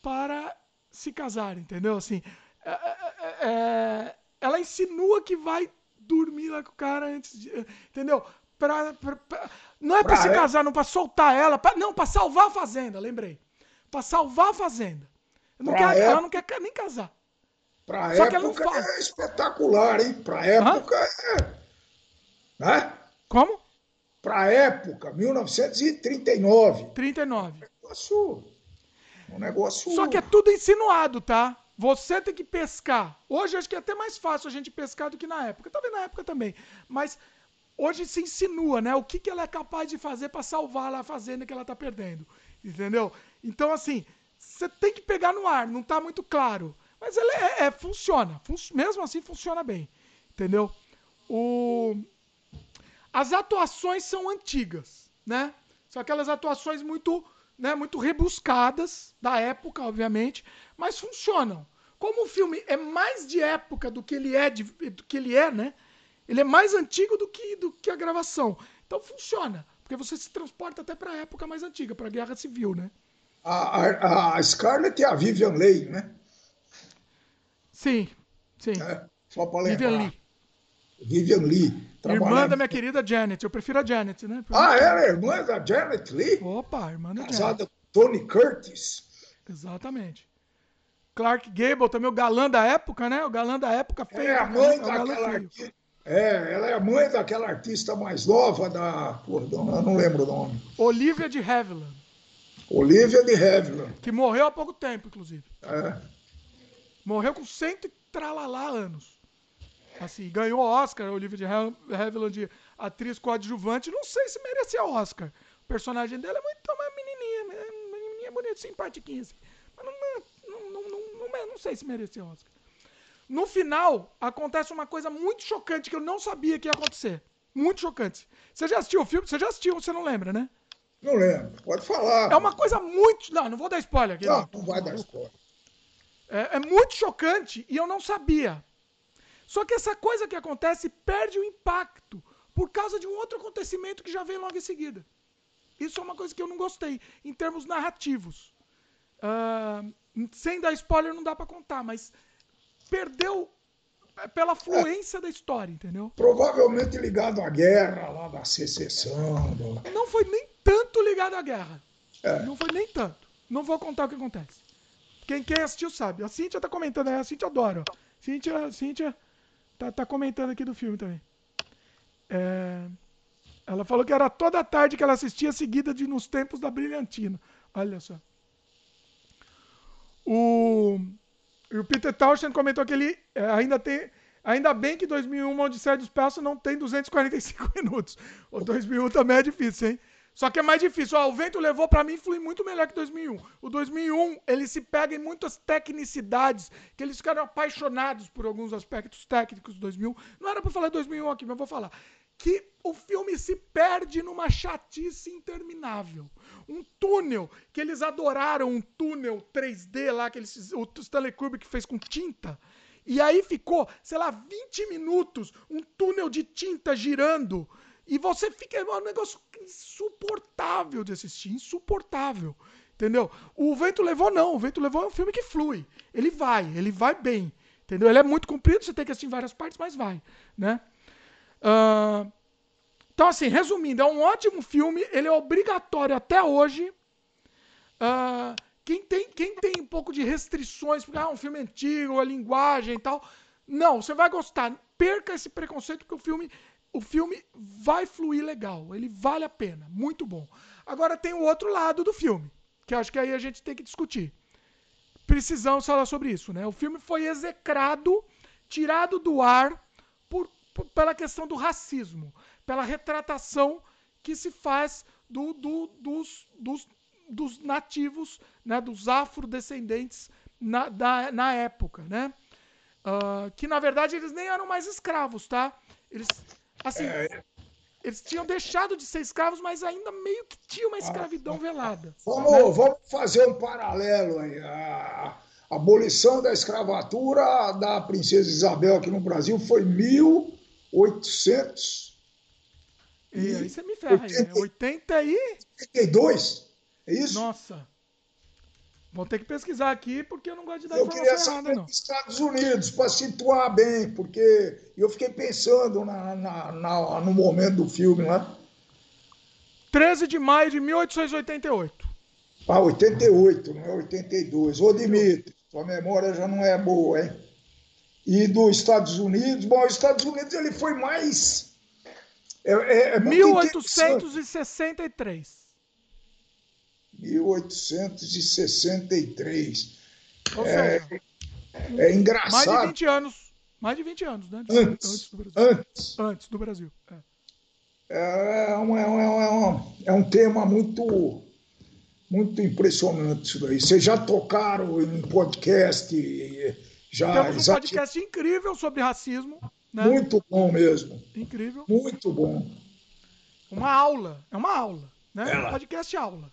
para se casar, entendeu? Assim, é, é, é, ela insinua que vai dormir lá com o cara antes de. Entendeu? Pra, pra, pra não é pra, pra se casar, não pra soltar ela. Pra, não, pra salvar a fazenda, lembrei. Pra salvar a fazenda. Não quer, ela não quer nem casar. Pra Só época é espetacular, hein? Pra época é. Né? Como? Pra época, 1939. 39. Um negócio. Um negócio. Só que é tudo insinuado, tá? Você tem que pescar. Hoje acho que é até mais fácil a gente pescar do que na época. Talvez na época também. Mas hoje se insinua, né? O que, que ela é capaz de fazer para salvar a fazenda que ela tá perdendo. Entendeu? Então, assim, você tem que pegar no ar, não tá muito claro. Mas ela é, é funciona. Fun mesmo assim funciona bem. Entendeu? O... As atuações são antigas, né? São aquelas atuações muito, né, muito rebuscadas da época, obviamente, mas funcionam. Como o filme é mais de época do que ele é, de, do que ele é, né? Ele é mais antigo do que, do que a gravação. Então funciona, porque você se transporta até para a época mais antiga, para a Guerra Civil, né? A, a, a, Scarlett é a Vivian Leigh, né? Sim, sim. É, só para lembrar. Vivian Lee. Vivian Lee. Irmã da minha querida Janet. Eu prefiro a Janet, né? Ah, ela é irmã da Janet Lee? Opa, irmã da Casada Janet. com Tony Curtis. Exatamente. Clark Gable também, o galã da época, né? O galã da época feio. É a mãe daquela artista. É, ela é a mãe daquela artista mais nova da. Eu não lembro o nome. Olivia de Havilland. Olivia de Havilland. Que morreu há pouco tempo, inclusive. É. Morreu com cento e tralalá anos. Assim, ganhou Oscar, Olivia de Havilland, de atriz coadjuvante. Não sei se merecia Oscar. O personagem dela é muito uma menininha, menininha bonita, simpatiquinha. Assim. Mas não, não, não, não, não, não sei se merecia Oscar. No final, acontece uma coisa muito chocante que eu não sabia que ia acontecer. Muito chocante. Você já assistiu o filme? Você já assistiu, você não lembra, né? Não lembro. Pode falar. É uma coisa muito. Não, não vou dar spoiler aqui. Não, não, não vai dar spoiler. É, é muito chocante e eu não sabia. Só que essa coisa que acontece perde o impacto por causa de um outro acontecimento que já vem logo em seguida. Isso é uma coisa que eu não gostei, em termos narrativos. Uh, sem dar spoiler não dá para contar, mas perdeu pela fluência é, da história, entendeu? Provavelmente ligado à guerra lá da secessão. Do... Não foi nem tanto ligado à guerra. É. Não foi nem tanto. Não vou contar o que acontece. Quem, quem assistiu sabe. A Cintia tá comentando aí, a Cintia adora. Cintia, Cintia tá, tá comentando aqui do filme também. É... Ela falou que era toda a tarde que ela assistia, seguida de Nos Tempos da Brilhantina. Olha só. O... E o Peter Townshend comentou que ele é, ainda tem. Ainda bem que 2001 Odisseia do Espaço não tem 245 minutos. O 2001 também é difícil, hein? Só que é mais difícil. Ó, o vento levou para mim flui muito melhor que 2001. O 2001, ele se pega em muitas tecnicidades, que eles ficaram apaixonados por alguns aspectos técnicos do 2001. Não era para falar 2001 aqui, mas vou falar que o filme se perde numa chatice interminável. Um túnel que eles adoraram, um túnel 3D lá que eles, o Stanley Kubrick fez com tinta. E aí ficou, sei lá, 20 minutos, um túnel de tinta girando. E você fica. É um negócio insuportável de assistir, insuportável. Entendeu? O Vento Levou não. O Vento Levou é um filme que flui. Ele vai, ele vai bem. Entendeu? Ele é muito comprido, você tem que assistir em várias partes, mas vai, né? Uh, então, assim, resumindo, é um ótimo filme, ele é obrigatório até hoje. Uh, quem, tem, quem tem um pouco de restrições, porque ah, é um filme antigo, a linguagem e tal. Não, você vai gostar. Perca esse preconceito, porque o filme o filme vai fluir legal, ele vale a pena, muito bom. Agora tem o outro lado do filme, que acho que aí a gente tem que discutir. Precisamos falar sobre isso, né? O filme foi execrado, tirado do ar por, por pela questão do racismo, pela retratação que se faz do, do, dos, dos, dos, nativos, né, dos afrodescendentes na, da, na época, né? Uh, que na verdade eles nem eram mais escravos, tá? Eles, assim, é... eles tinham deixado de ser escravos, mas ainda meio que tinha uma escravidão velada. Vamos, né? vamos fazer um paralelo aí. A abolição da escravatura da princesa Isabel aqui no Brasil foi 1800 e aí você me ferra 80, aí. 80 e. 82? É isso? Nossa. Vou ter que pesquisar aqui porque eu não gosto de dar eu informação errada, não. Estados Unidos, para situar bem, porque eu fiquei pensando na, na, na, no momento do filme lá. Né? 13 de maio de 1888. Ah, 88, não é 82. Ô, Dimitri, sua memória já não é boa, hein? E dos Estados Unidos, bom, os Estados Unidos ele foi mais é, é, é 1863. 1863. Ou é, seja, é engraçado. Mais de 20 anos. Mais de 20 anos, né? Antes. Antes do Brasil. Antes, antes do Brasil. É. É, um, é, um, é, um, é um tema muito, muito impressionante isso daí. Vocês já tocaram em podcast? Já, Temos um podcast incrível sobre racismo. Né? Muito bom mesmo. Incrível. Muito bom. Uma aula. É uma aula. Né? Ela. Um podcast aula.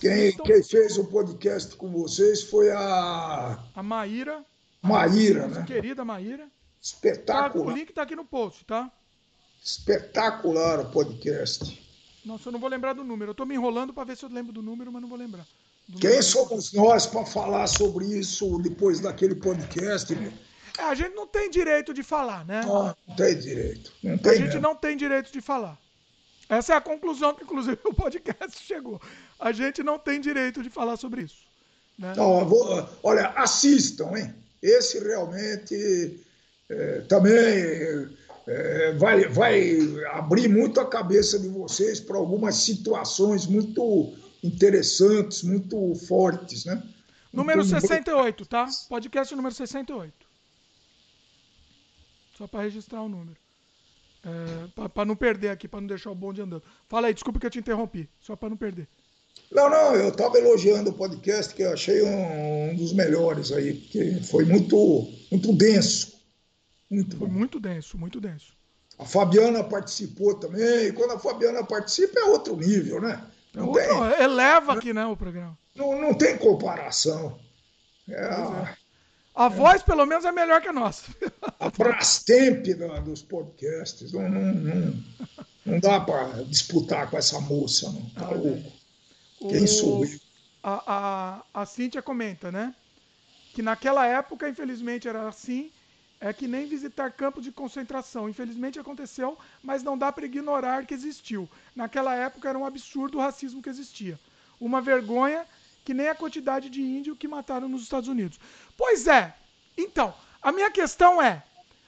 Quem, quem, fez o podcast com vocês foi a. A Maíra. Maíra, né? Querida Maíra. Espetacular. Tá, o link tá aqui no post, tá? Espetacular o podcast. Nossa, eu não vou lembrar do número. Eu tô me enrolando para ver se eu lembro do número, mas não vou lembrar. Quem somos nós para falar sobre isso depois daquele podcast? É, a gente não tem direito de falar, né? Não, não tem direito. Não tem a gente mesmo. não tem direito de falar. Essa é a conclusão que, inclusive, o podcast chegou. A gente não tem direito de falar sobre isso. Né? Não, vou, olha, assistam, hein? Esse realmente é, também é, vai, vai abrir muito a cabeça de vocês para algumas situações muito interessantes, muito fortes, né? Número 68, tá? Podcast número 68. Só para registrar o número. É, para não perder aqui, para não deixar o bonde andando. Fala aí, desculpa que eu te interrompi, só para não perder. Não, não, eu estava elogiando o podcast, que eu achei um, um, dos melhores aí, porque foi muito, muito denso. Muito foi bom. muito denso, muito denso. A Fabiana participou também, e quando a Fabiana participa é outro nível, né? Não é outro, tem, eleva aqui, né, o programa. Não, não tem comparação. É, é. A voz, pelo menos, é melhor que a nossa. A Brastemp dos podcasts. Não, não, não, não dá para disputar com essa moça, não. Tá ah, louco. Quem sou eu? A, a, a Cíntia comenta, né? Que naquela época, infelizmente, era assim. É que nem visitar campos de concentração. Infelizmente aconteceu, mas não dá para ignorar que existiu. Naquela época era um absurdo o racismo que existia. Uma vergonha que nem a quantidade de índio que mataram nos Estados Unidos. Pois é. Então, a minha questão é: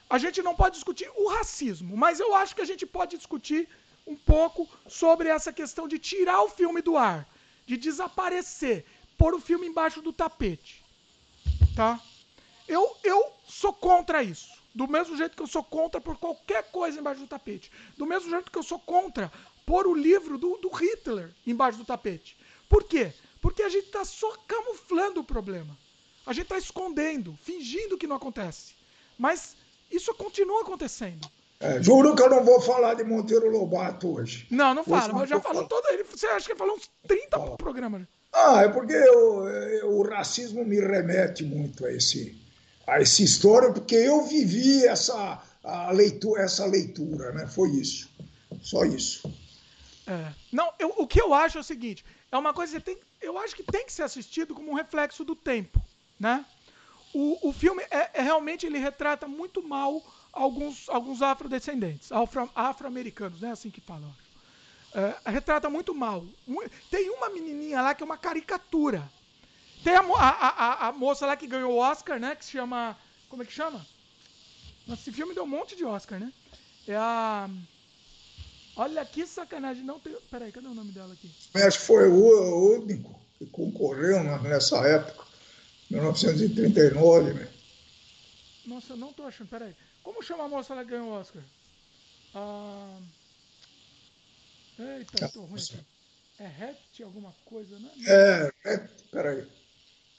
a gente não pode discutir o racismo, mas eu acho que a gente pode discutir um pouco sobre essa questão de tirar o filme do ar, de desaparecer, pôr o filme embaixo do tapete. Tá? Eu, eu sou contra isso. Do mesmo jeito que eu sou contra por qualquer coisa embaixo do tapete. Do mesmo jeito que eu sou contra pôr o livro do, do Hitler embaixo do tapete. Por quê? Porque a gente está só camuflando o problema. A gente está escondendo, fingindo que não acontece. Mas isso continua acontecendo. É, juro que eu não vou falar de Monteiro Lobato hoje. Não, não fala, mas já falou todo ele. Você acha que falou uns 30 Fala. programas? Ah, é porque eu, eu, o racismo me remete muito a esse a essa história, porque eu vivi essa a leitura, essa leitura, né? Foi isso. Só isso. É. Não, eu, o que eu acho é o seguinte: é uma coisa que tem, eu acho que tem que ser assistido como um reflexo do tempo, né? O, o filme é, é realmente ele retrata muito mal alguns, alguns afrodescendentes, afro, afro-americanos, né? Assim que falam. É, retrata muito mal. Tem uma menininha lá que é uma caricatura. Tem a, a, a, a, moça lá que ganhou o Oscar, né? Que se chama. Como é que chama? Esse filme deu um monte de Oscar, né? É a. Olha que sacanagem. Não tem. Peraí, cadê o nome dela aqui? Acho que foi o único que concorreu nessa época, 1939. Né? Nossa, eu não tô achando. Peraí. Como chama a moça que ganhou o Oscar? Ah... Eita, tô ruim aqui. É Hat alguma coisa, né? É, é peraí.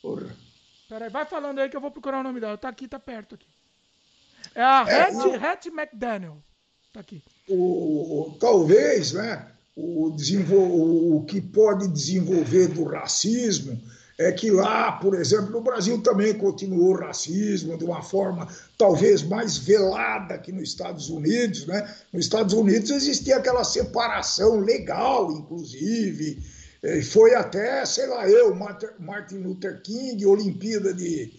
Porra. Peraí, vai falando aí que eu vou procurar o nome dela. Tá aqui, tá perto aqui. É a é, Hattie. Hattie McDaniel. Tá aqui. O, talvez, né? O, o que pode desenvolver do racismo é que lá, por exemplo, no Brasil também continuou o racismo de uma forma talvez mais velada que nos Estados Unidos. Né? Nos Estados Unidos existia aquela separação legal, inclusive. Foi até, sei lá, eu, Martin Luther King, Olimpíada de.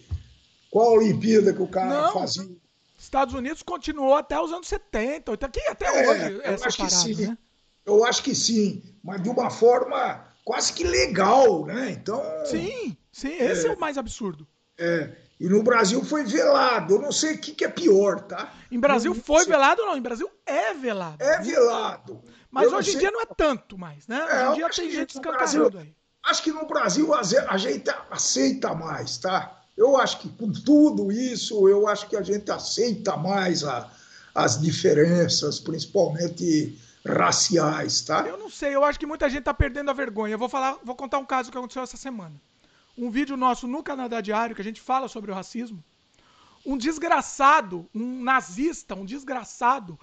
Qual Olimpíada que o cara Não. fazia? Estados Unidos continuou até os anos 70, aqui até é, hoje é eu acho que sim. Né? Eu acho que sim, mas de uma forma quase que legal, né? Então. Sim, sim, esse é, é o mais absurdo. É. E no Brasil foi velado. Eu não sei o que, que é pior, tá? Em Brasil foi velado, não. Em Brasil é velado. É velado. Mas eu hoje em dia não é tanto mais, né? É, hoje em dia tem gente escancarando aí. Acho que no Brasil a gente aceita mais, tá? Eu acho que com tudo isso, eu acho que a gente aceita mais a, as diferenças, principalmente raciais, tá? Eu não sei, eu acho que muita gente tá perdendo a vergonha. Eu vou falar, vou contar um caso que aconteceu essa semana. Um vídeo nosso no Canadá Diário que a gente fala sobre o racismo. Um desgraçado, um nazista, um desgraçado,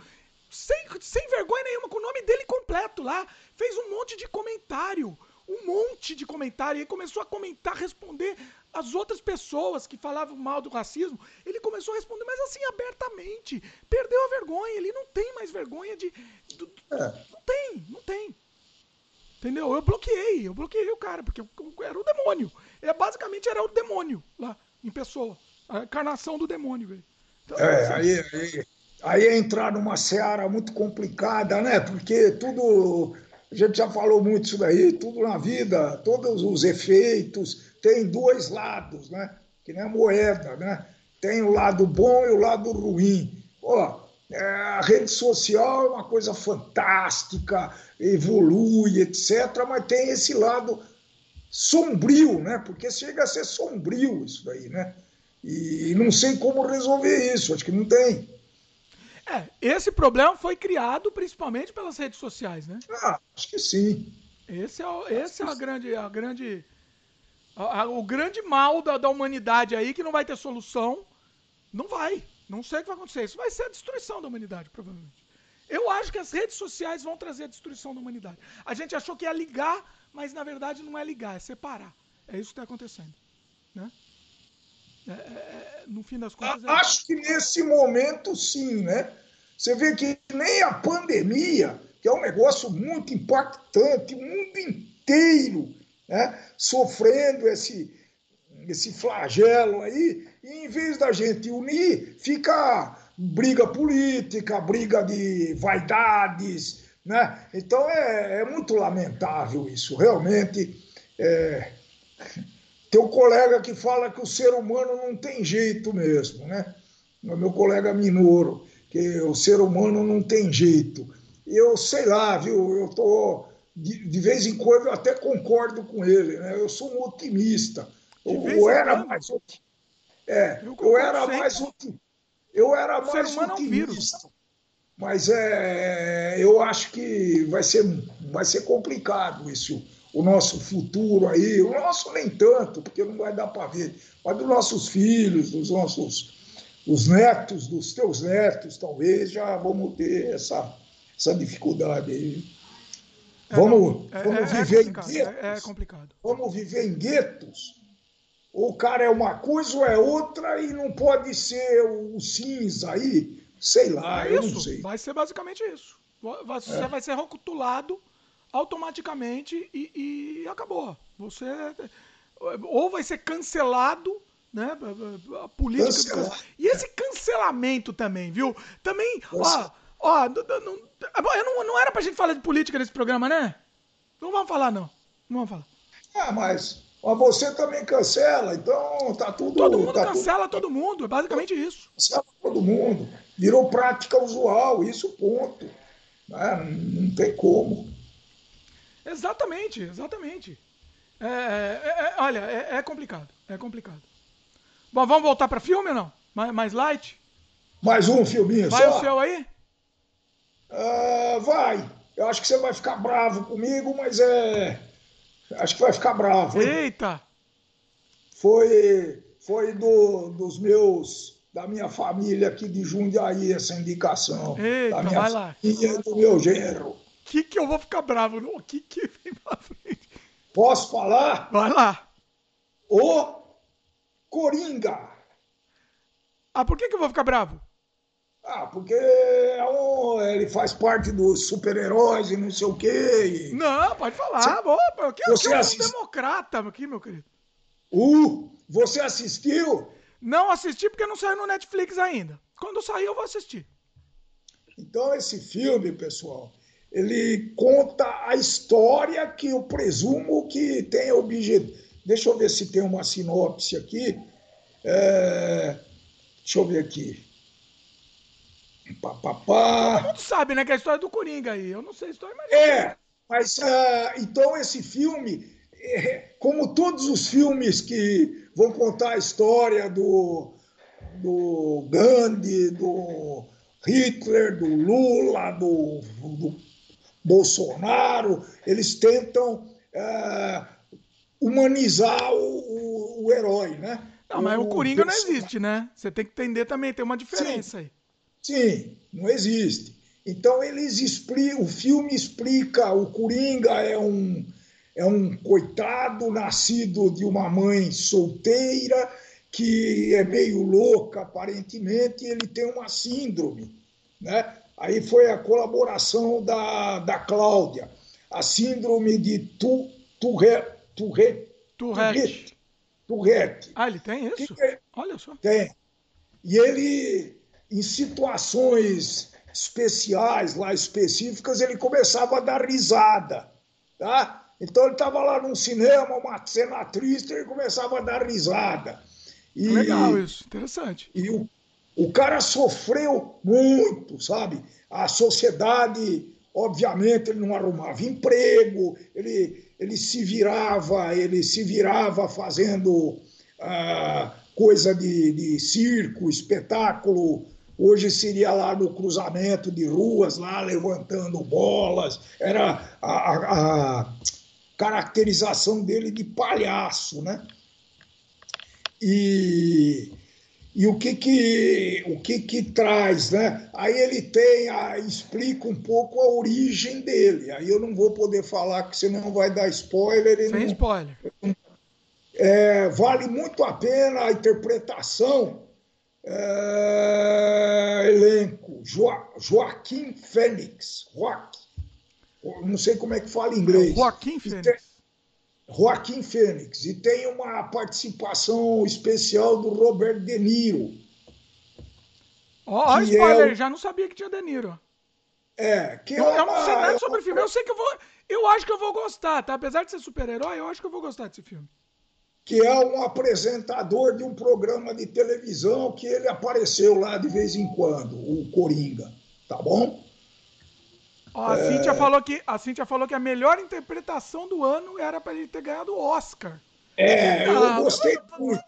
sem, sem vergonha nenhuma, com o nome dele completo lá, fez um monte de comentário um monte de comentário e aí começou a comentar, responder as outras pessoas que falavam mal do racismo, ele começou a responder, mas assim, abertamente. Perdeu a vergonha, ele não tem mais vergonha de. Do, é. Não tem, não tem. Entendeu? Eu bloqueei, eu bloqueei o cara, porque era o demônio. Ele basicamente era o demônio lá, em pessoa. A encarnação do demônio, velho. Então, é, assim, aí, aí, aí é entrar numa seara muito complicada, né? Porque tudo. A gente já falou muito isso daí, tudo na vida, todos os efeitos, tem dois lados, né? Que nem a moeda, né? Tem o lado bom e o lado ruim. Ó, é, a rede social é uma coisa fantástica, evolui, etc., mas tem esse lado sombrio, né? Porque chega a ser sombrio isso daí, né? E não sei como resolver isso, acho que não tem. É, esse problema foi criado principalmente pelas redes sociais, né? Ah, acho que sim. Esse é, esse é a grande, a grande o grande mal da, da humanidade aí, que não vai ter solução, não vai. Não sei o que vai acontecer. Isso vai ser a destruição da humanidade, provavelmente. Eu acho que as redes sociais vão trazer a destruição da humanidade. A gente achou que ia ligar, mas na verdade não é ligar, é separar. É isso que está acontecendo. Né? É, é, no fim das contas. É acho que nesse momento, sim, né? Você vê que nem a pandemia, que é um negócio muito impactante, o mundo inteiro né, sofrendo esse, esse flagelo aí, e em vez da gente unir, fica briga política, briga de vaidades, né? Então é, é muito lamentável isso, realmente. É... Tem um colega que fala que o ser humano não tem jeito mesmo, né? O meu colega Minoro, que o ser humano não tem jeito. Eu sei lá, viu? Eu tô de, de, vez em quando eu até concordo com ele, né? Eu sou um otimista. Eu, eu era mais é, eu, eu era mais eu era mais otimista. Mas é, eu acho que vai ser, vai ser complicado isso, o nosso futuro aí, o nosso nem tanto, porque não vai dar para ver, mas dos nossos filhos, dos nossos os netos, dos teus netos, talvez já vamos ter essa, essa dificuldade aí. É, vamos, é, vamos é, viver em guetos. É, complicado. Vamos viver em guetos. O cara é uma coisa ou é outra e não pode ser o cinza aí. Sei lá, eu não sei. Vai ser basicamente isso. Você vai ser rotulado automaticamente e, e acabou. Você ou vai ser cancelado né? A política. E esse cancelamento também, viu? Também, ó, Ó, não, não, não era pra gente falar de política nesse programa, né? Não vamos falar, não. Não vamos falar. Ah, mas Mas você também cancela, então tá tudo. Todo mundo tá cancela tudo, todo mundo, é basicamente isso. Cancela todo mundo. Virou prática usual, isso ponto. Né? Não tem como. Exatamente, exatamente. É, é, é, olha, é, é, complicado, é complicado. Bom, vamos voltar para filme ou não? Mais, mais light? Mais um filminho vai só? Vai o seu aí? Uh, vai. Eu acho que você vai ficar bravo comigo, mas é... Acho que vai ficar bravo. Hein? Eita! Foi, foi do, dos meus... Da minha família aqui de Jundiaí, essa indicação. Eita, da minha vai lá. E do meu genro. O que que eu vou ficar bravo? O que que vem pra frente? Posso falar? Vai lá. O Coringa. Ah, por que, que eu vou ficar bravo? Ah, porque é ele faz parte dos super-heróis e não sei o quê. E... Não, pode falar. Você, Opa, que, você que é assist... um democrata aqui, meu querido. Uh, você assistiu? Não assisti porque não saiu no Netflix ainda. Quando sair, eu vou assistir. Então, esse filme, pessoal, ele conta a história que eu presumo que tem objeto. Deixa eu ver se tem uma sinopse aqui. É... Deixa eu ver aqui. Pá, pá, pá. Todo mundo sabe, né? Que é a história do Coringa aí. Eu não sei a história, mas. É, mas uh, então esse filme, é, como todos os filmes que vão contar a história do, do Gandhi, do Hitler, do Lula, do, do Bolsonaro, eles tentam uh, humanizar o, o, o, herói, né? Não, mas o, o Coringa não existe, né? Você tem que entender também, tem uma diferença sim, aí. Sim, não existe. Então eles explicam, o filme explica, o Coringa é um, é um coitado nascido de uma mãe solteira que é meio louca aparentemente, e ele tem uma síndrome, né? Aí foi a colaboração da, da Cláudia, a síndrome de tu, Tourette. Tourette. Tourette. Tourette. Ah, ele tem isso? Que é? Olha só. Tem. E ele, em situações especiais, lá específicas, ele começava a dar risada. Tá? Então ele estava lá num cinema, uma cena triste, ele começava a dar risada. E, Legal isso, interessante. E o, o cara sofreu muito, sabe? A sociedade, obviamente, ele não arrumava emprego, ele, ele se virava, ele se virava fazendo ah, coisa de, de circo, espetáculo. Hoje seria lá no cruzamento de ruas, lá levantando bolas. Era a, a, a caracterização dele de palhaço, né? E e o que que, o que que traz, né? Aí ele tem, a, explica um pouco a origem dele. Aí eu não vou poder falar, que senão vai dar spoiler. Sem não, spoiler. É, vale muito a pena a interpretação. É, elenco, jo, Joaquim Fênix. Joaquim. Não sei como é que fala em inglês. Joaquim Fênix. Joaquim Fênix. E tem uma participação especial do Robert De Niro. Ó, oh, spoiler, é... já não sabia que tinha De Niro. É, que eu, é eu não sei nada sobre o filme. Eu sei que eu vou. Eu acho que eu vou gostar, tá? Apesar de ser super-herói, eu acho que eu vou gostar desse filme. Que é um apresentador de um programa de televisão que ele apareceu lá de vez em quando, o Coringa. Tá bom? A, é... Cíntia falou que, a Cíntia falou que a melhor interpretação do ano era para ele ter ganhado o Oscar. É, eu ah, gostei muito.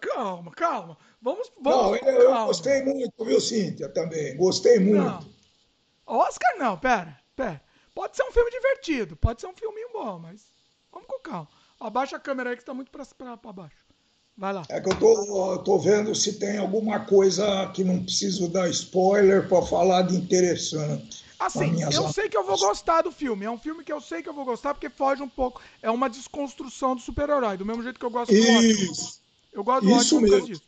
Calma, calma. Vamos, vamos não, eu, calma. gostei muito, viu, Cíntia, também. Gostei muito. Não. Oscar não, pera, pera. Pode ser um filme divertido, pode ser um filminho bom, mas vamos com calma. Abaixa a câmera aí que está muito para baixo. Vai lá. É que eu tô, tô vendo se tem alguma coisa que não preciso dar spoiler para falar de interessante. Assim, eu sei que eu vou gostar do filme. É um filme que eu sei que eu vou gostar porque foge um pouco. É uma desconstrução do super-herói, do mesmo jeito que eu gosto do Isso. Eu gosto do Isso mesmo. disso.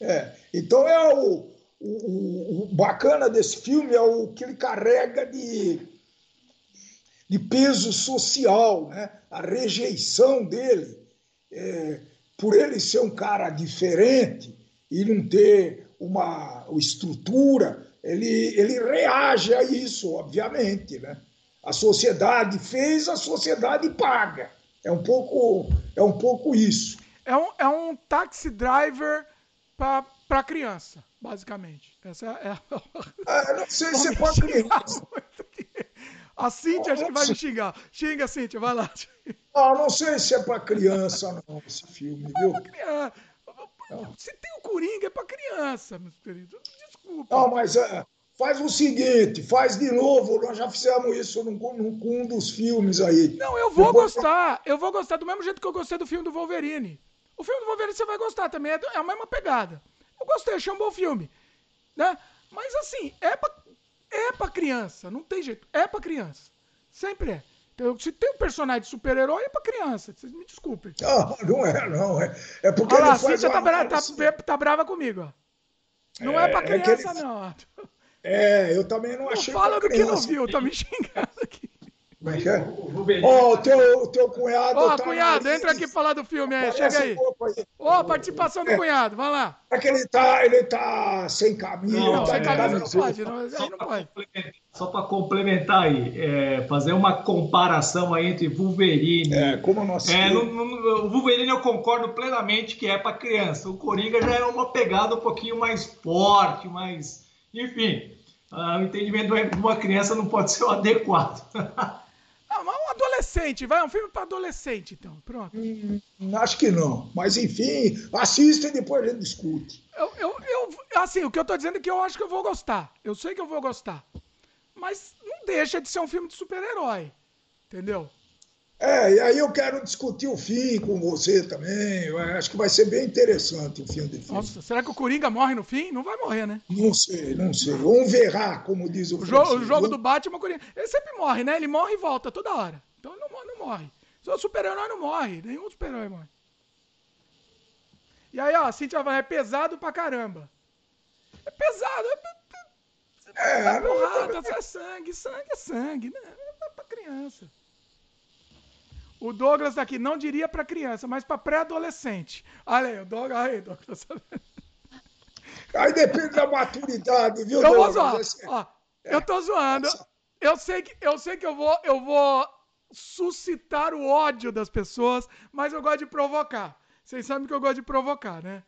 É, então é o, o, o, bacana desse filme é o que ele carrega de, de peso social, né? A rejeição dele é, por ele ser um cara diferente e não ter uma estrutura ele, ele reage a isso, obviamente, né? A sociedade fez, a sociedade paga. É um pouco, é um pouco isso. É um, é um taxi driver para criança, basicamente. Essa é a... ah, não sei se é para criança. A Cíntia acho que vai me xingar. Xinga, Cíntia, vai lá. Ah, não sei se é para criança, não, esse filme, viu? Se tem o Coringa, é para criança, meus queridos. Desculpa. Não, mas é, faz o seguinte, faz de novo. Nós já fizemos isso num, num, num dos filmes aí. Não, eu vou Depois... gostar. Eu vou gostar do mesmo jeito que eu gostei do filme do Wolverine. O filme do Wolverine você vai gostar também, é, é a mesma pegada. Eu gostei, achei um bom filme. Né? Mas assim, é pra, é pra criança, não tem jeito. É pra criança. Sempre é. Então, se tem um personagem de super-herói, é pra criança. Vocês me desculpem. Não, não é, não. É, é porque. Olha lá, a Cíntia tá, bra tá, tá, brava comigo, ó. Não é, é pra criança, é ele... não. É, eu também não achei. Fala do que não viu, tá me xingando aqui. Como é que é? Ó, oh, o teu, teu cunhado. Ó, oh, tá cunhado, entra aqui falar do filme aí, chega aí. Ó, oh, participação do é. cunhado, vai lá. É que ele tá, ele tá sem caminho. Não, não tá sem caminho não pode, não, aí não pode. Só para complementar aí, é, fazer uma comparação aí entre Wolverine. É, como nós. É, no, no, o Wolverine eu concordo plenamente que é para criança. O Coringa já é uma pegada um pouquinho mais forte, mais. Enfim, uh, o entendimento de uma criança não pode ser o adequado. Adolescente, vai, um filme para adolescente, então, pronto. Hum, acho que não, mas enfim, assista e depois a gente discute. Eu, eu, eu, assim, o que eu tô dizendo é que eu acho que eu vou gostar. Eu sei que eu vou gostar. Mas não deixa de ser um filme de super-herói, entendeu? É, e aí eu quero discutir o fim com você também. Eu acho que vai ser bem interessante o fim do filme. Nossa, será que o Coringa morre no fim? Não vai morrer, né? Não sei, não sei. Vamos verá, como diz o, o, jogo, o jogo do Batman, o Coringa. Ele sempre morre, né? Ele morre e volta toda hora. Então não, não morre. Só o super-herói não morre. Nenhum super-herói morre. E aí, ó, a Cintia vai, é pesado pra caramba. É pesado. É, é, é porrada, é sangue, sangue é sangue, né? É pra criança. O Douglas aqui não diria para criança, mas para pré-adolescente. Olha aí, o Douglas. Aí, Douglas. Aí depende da maturidade, viu, eu Douglas? Vou zoar. Ó, é. Eu tô zoando. Eu sei que eu sei que eu vou eu vou suscitar o ódio das pessoas, mas eu gosto de provocar. Vocês sabem que eu gosto de provocar, né?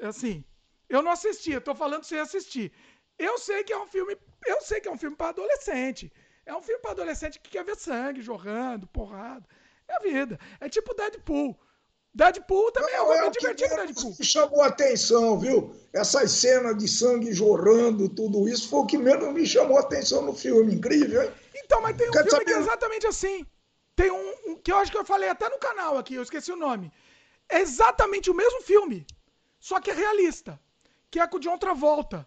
É assim, eu não assisti, eu tô falando sem assistir. Eu sei que é um filme, eu sei que é um filme para adolescente. É um filme para adolescente que quer ver sangue jorrando, porrada. É a vida. É tipo Deadpool. Deadpool também não, é, é divertido, Deadpool. Me chamou a atenção, viu? Essas cenas de sangue jorrando, tudo isso, foi o que mesmo me chamou a atenção no filme. Incrível, hein? Então, mas tem um Quer filme saber? que é exatamente assim. Tem um, um, que eu acho que eu falei até no canal aqui, eu esqueci o nome. É exatamente o mesmo filme, só que é realista. Que é com o John Travolta.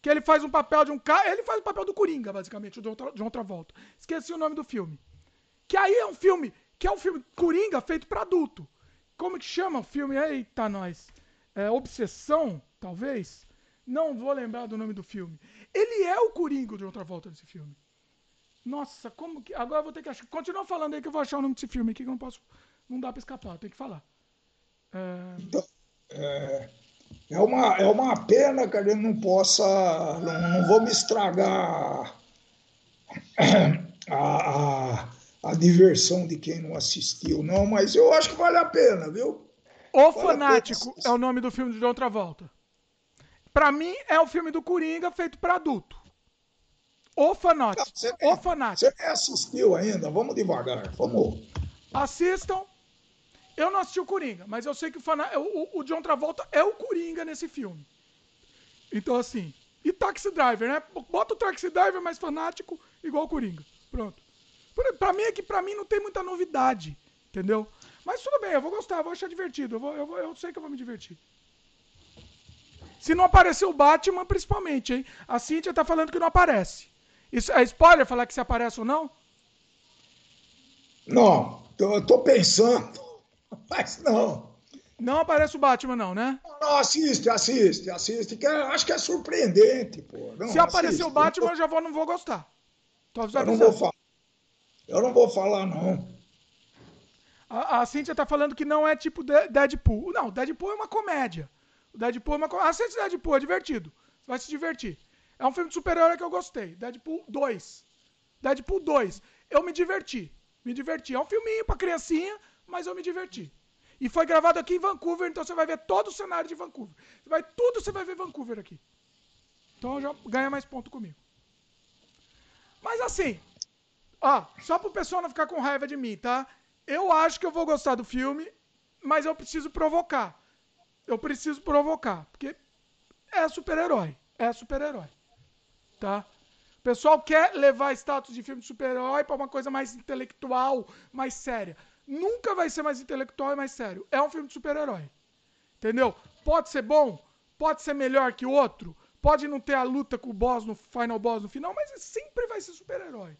Que ele faz um papel de um cara. Ele faz o papel do Coringa, basicamente, o John, Tra John Travolta. Esqueci o nome do filme. Que aí é um filme que é um filme Coringa feito para adulto. Como que chama o filme? Eita, nós. É, Obsessão, talvez? Não vou lembrar do nome do filme. Ele é o Coringa de outra volta nesse filme. Nossa, como que. Agora eu vou ter que achar. Continua falando aí que eu vou achar o nome desse filme aqui que eu não posso. Não dá pra escapar, tem que falar. É... Então, é, é, uma, é uma pena que gente não possa. Não, não vamos estragar a, a a diversão de quem não assistiu, não, mas eu acho que vale a pena, viu? O vale Fanático é o nome do filme de John Travolta. Para mim, é o filme do Coringa feito para adulto. O Fanático. Você, o Fanático. Você assistiu ainda? Vamos devagar, vamos. Assistam. Eu não assisti o Coringa, mas eu sei que o, o, o John Travolta é o Coringa nesse filme. Então, assim. E Taxi Driver, né? Bota o Taxi Driver mais fanático, igual o Coringa. Pronto. Pra mim é que pra mim não tem muita novidade, entendeu? Mas tudo bem, eu vou gostar, eu vou achar divertido. Eu, vou, eu, vou, eu sei que eu vou me divertir. Se não aparecer o Batman, principalmente, hein? A Cintia tá falando que não aparece. Isso é spoiler falar que se aparece ou não? Não, eu tô pensando, mas não. Não aparece o Batman, não, né? Não, assiste, assiste, assiste, que é, acho que é surpreendente, pô. Não, se aparecer o Batman, eu já vou, não vou gostar. Tô eu não vou falar. Eu não vou falar, não. A, a Cíntia tá falando que não é tipo Deadpool. Não, Deadpool é uma comédia. O Deadpool é uma comédia. Assiste Deadpool, é divertido. Você vai se divertir. É um filme de super-herói que eu gostei. Deadpool 2. Deadpool 2. eu me diverti. Me diverti. É um filminho pra criancinha, mas eu me diverti. E foi gravado aqui em Vancouver, então você vai ver todo o cenário de Vancouver. Você vai tudo, você vai ver Vancouver aqui. Então já ganha mais ponto comigo. Mas assim, ó, só pro pessoal não ficar com raiva de mim, tá? Eu acho que eu vou gostar do filme, mas eu preciso provocar. Eu preciso provocar, porque é super-herói, é super-herói, tá? O pessoal quer levar status de filme de super-herói para uma coisa mais intelectual, mais séria nunca vai ser mais intelectual e mais sério. É um filme de super-herói. Entendeu? Pode ser bom, pode ser melhor que o outro, pode não ter a luta com o boss no final boss no final, mas sempre vai ser super-herói.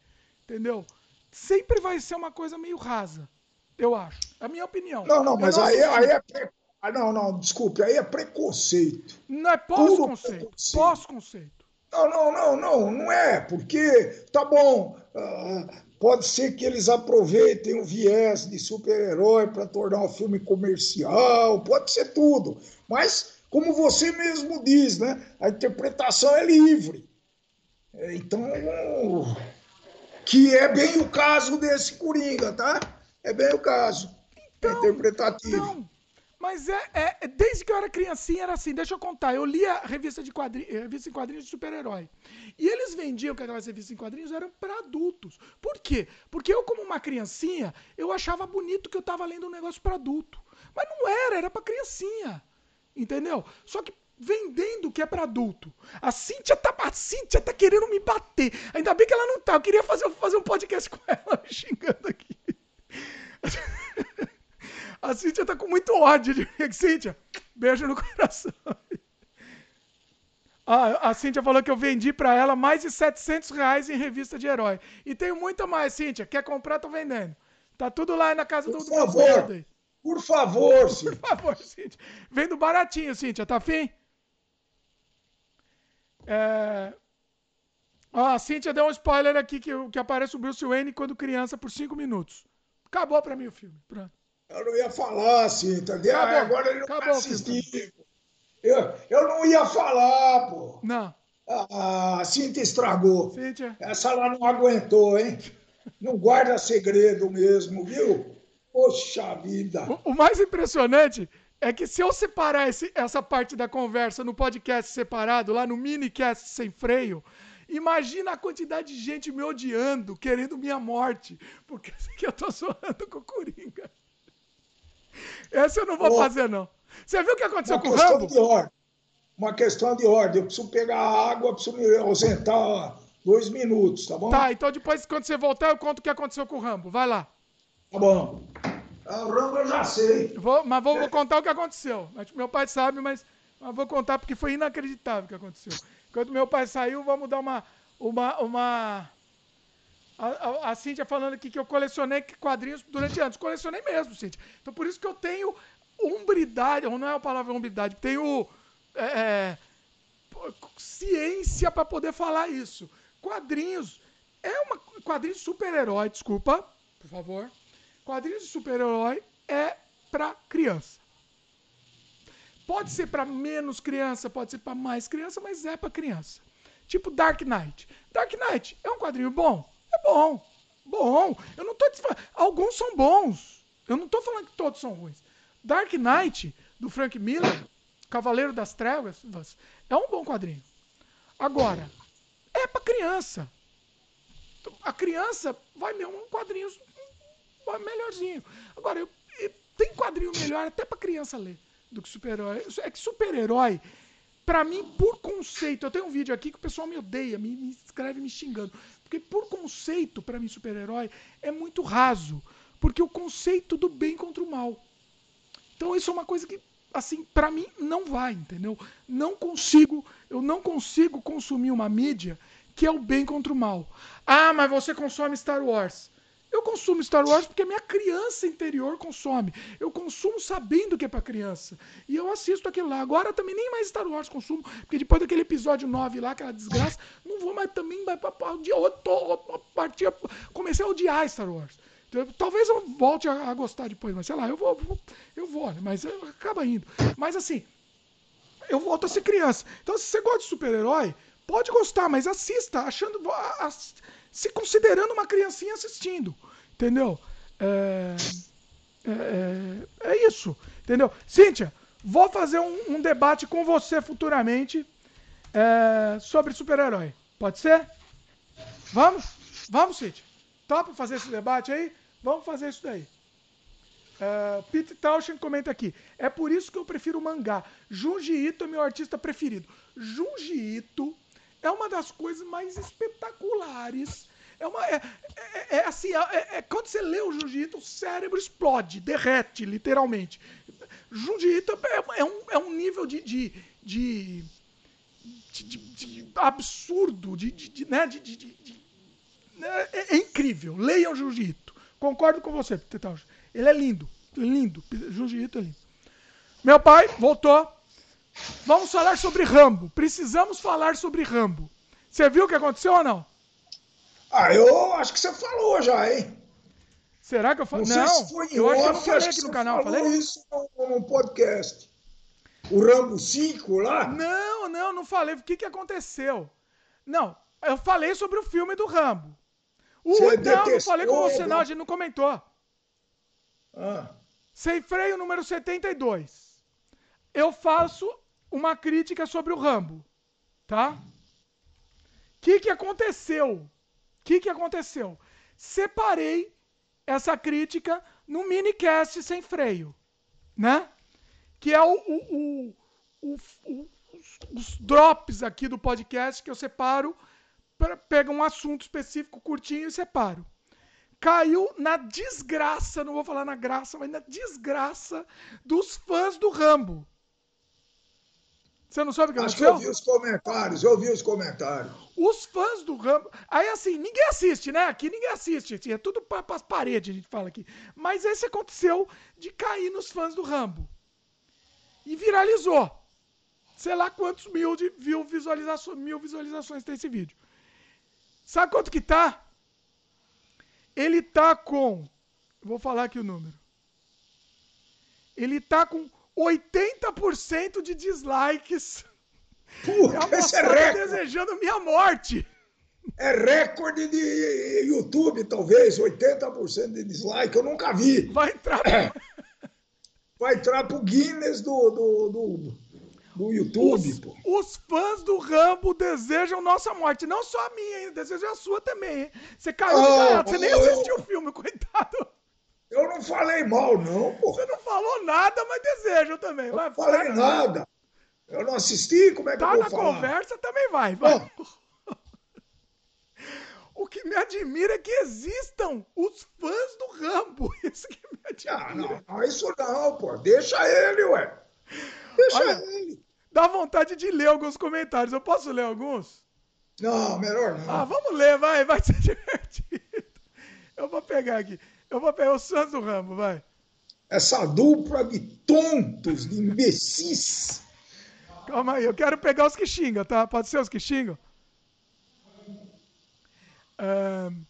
Entendeu? Sempre vai ser uma coisa meio rasa, eu acho. É a minha opinião. Não, não, mas não aí, aí é pre... ah, não, não, desculpe, aí é preconceito. Não é pós-conceito. Pós-conceito. Não, não, não, não, não é, porque tá bom. Uh, Pode ser que eles aproveitem o viés de super-herói para tornar o filme comercial, pode ser tudo. Mas, como você mesmo diz, né, a interpretação é livre. É, então, que é bem o caso desse Coringa, tá? É bem o caso. É então, interpretativo. Então, mas é, é, desde que eu era criancinha era assim. Deixa eu contar. Eu lia revista de quadrinhos, revista em quadrinhos de super-herói. E eles vendiam que aquelas revistas em quadrinhos eram para adultos. Por quê? Porque eu, como uma criancinha, eu achava bonito que eu tava lendo um negócio para adulto. Mas não era, era para criancinha. Entendeu? Só que vendendo que é para adulto. A Cíntia, tá, a Cíntia tá querendo me bater. Ainda bem que ela não tá. Eu queria fazer, fazer um podcast com ela xingando aqui. A Cíntia tá com muito ódio de mim. Cíntia, beijo no coração. Ah, a Cíntia falou que eu vendi para ela mais de 700 reais em revista de herói. E tenho muito mais, Cíntia. Quer comprar, tô vendendo. Tá tudo lá na casa por do favor, Por favor, Cíntia. Por favor, Cíntia. Vendo baratinho, Cíntia. Tá afim? É... Ah, a Cíntia deu um spoiler aqui que, que aparece o Bruce Wayne quando criança por 5 minutos. Acabou pra mim o filme. Pronto. Eu não ia falar assim, entendeu? Acabou, agora ele não acabou, vai assistir. Eu, eu não ia falar, pô. Não. Ah, a Cintia estragou. Cíntia. Essa lá não aguentou, hein? Não guarda segredo mesmo, viu? Poxa vida. O, o mais impressionante é que se eu separar esse, essa parte da conversa no podcast separado, lá no minicast sem freio, imagina a quantidade de gente me odiando, querendo minha morte, porque eu tô zoando com o Coringa. Essa eu não vou fazer, não. Você viu o que aconteceu com o Rambo? De ordem. Uma questão de ordem. Eu preciso pegar água, preciso me ausentar dois minutos, tá bom? Tá, então depois, quando você voltar, eu conto o que aconteceu com o Rambo. Vai lá. Tá bom. Ah, o eu já sei. Vou, mas vou, vou, contar o que aconteceu. Meu pai sabe, mas, mas vou contar porque foi inacreditável o que aconteceu. Quando meu pai saiu, vamos dar uma, uma, uma a, a, a Cíntia falando aqui que eu colecionei quadrinhos durante anos. Colecionei mesmo, Cíntia. Então por isso que eu tenho umbridade, ou não é a palavra umbridade, tenho é, é ciência para poder falar isso. Quadrinhos é uma quadrinhos de super-herói, desculpa, por favor. Quadrinhos de super-herói é para criança. Pode ser para menos criança, pode ser para mais criança, mas é para criança. Tipo Dark Knight. Dark Knight é um quadrinho bom? É bom. Bom. Eu não tô Alguns são bons. Eu não tô falando que todos são ruins. Dark Knight, do Frank Miller, Cavaleiro das Trevas, é um bom quadrinho. Agora, é para criança. A criança vai ler um quadrinho melhorzinho. Agora, eu, eu, tem quadrinho melhor até para criança ler do que super-herói. É que super-herói, para mim, por conceito, eu tenho um vídeo aqui que o pessoal me odeia, me, me escreve me xingando. Porque por conceito, para mim, super-herói é muito raso. Porque o conceito do bem contra o mal. Então isso é uma coisa que, assim, para mim não vai, entendeu? Não consigo, eu não consigo consumir uma mídia que é o bem contra o mal. Ah, mas você consome Star Wars. Eu consumo Star Wars porque a minha criança interior consome. Eu consumo sabendo que é para criança. E eu assisto aquilo lá. Agora também nem mais Star Wars consumo, porque depois daquele episódio 9 lá, aquela desgraça, não vou mais também partir comecei a odiar Star Wars. Então, talvez eu volte a, gostar depois, mas sei lá, eu vou, eu vou, né? mas acaba indo. Mas assim, eu volto a ser criança. Então, se você gosta de super-herói, pode gostar, mas assista, achando. Se considerando uma criancinha assistindo, entendeu? É, é, é isso, entendeu? Cíntia, vou fazer um, um debate com você futuramente é, sobre super-herói. Pode ser? Vamos? Vamos, Cíntia? Topa fazer esse debate aí? Vamos fazer isso daí. Uh, Pete Tauschen comenta aqui. É por isso que eu prefiro mangá. Junji Ito é meu artista preferido. Junji Ito é uma das coisas mais espetaculares. É, uma, é, é, é assim, é, é, quando você lê o Ito, o cérebro explode, derrete, literalmente. Junji Ito é, um, é um nível de, de, de, de absurdo, de, de, né, de, é, incrível. Leiam Ito. Concordo com você, Tauscher. Ele é lindo. Lindo. Jiu-jitsu é lindo. Meu pai voltou. Vamos falar sobre Rambo. Precisamos falar sobre Rambo. Você viu o que aconteceu ou não? Ah, eu acho que você falou já, hein? Será que eu falei? Não, não foi eu acho que eu não falei aqui no canal. Falei isso no, podcast. O Rambo 5 lá? Não, não, não falei. O que, que aconteceu? Não, eu falei sobre o filme do Rambo. O, você não, não falei com você, não, a gente não comentou. Ah. Sem freio número 72. Eu faço uma crítica sobre o Rambo, tá? O que que aconteceu? O que que aconteceu? Separei essa crítica no minicast sem freio, né? Que é o, o, o, o os, os drops aqui do podcast que eu separo, pego um assunto específico curtinho e separo caiu na desgraça, não vou falar na graça, mas na desgraça dos fãs do Rambo. Você não sabe o que Acho aconteceu? Acho que eu vi os comentários, eu vi os comentários. Os fãs do Rambo. Aí assim, ninguém assiste, né? Aqui ninguém assiste. Assim, é tudo para as paredes, a gente fala aqui. Mas esse aconteceu de cair nos fãs do Rambo. E viralizou. Sei lá quantos mil, de, mil, visualizações, mil visualizações tem esse vídeo. Sabe quanto que tá? Ele tá com. Vou falar aqui o número. Ele tá com 80% de dislikes. Puta, é esse é recorde. desejando minha morte. É recorde de YouTube, talvez, 80% de dislike, eu nunca vi. Vai entrar. Vai entrar pro Guinness do, do, do, no YouTube, os, pô. Os fãs do Rambo desejam nossa morte. Não só a minha, hein? Desejam a sua também, hein? Você caiu oh, de Você nem assistiu o filme, coitado. Eu não falei mal, não, pô. Você não falou nada, mas desejam também. Eu não falei nada. Eu não assisti, como é que tá eu vou falar? Tá na conversa, também vai. vai. O que me admira é que existam os fãs do Rambo. Isso que me admira. Ah, não, não, isso não, pô. Deixa ele, ué. Deixa Olha, ele dá vontade de ler alguns comentários. Eu posso ler alguns? Não, melhor não. Ah, vamos ler, vai, vai ser divertido. Eu vou pegar aqui. Eu vou pegar o Santos do Rambo, vai. Essa dupla de tontos, de imbecis. Calma aí, eu quero pegar os que xingam, tá? Pode ser os que xingam? Um,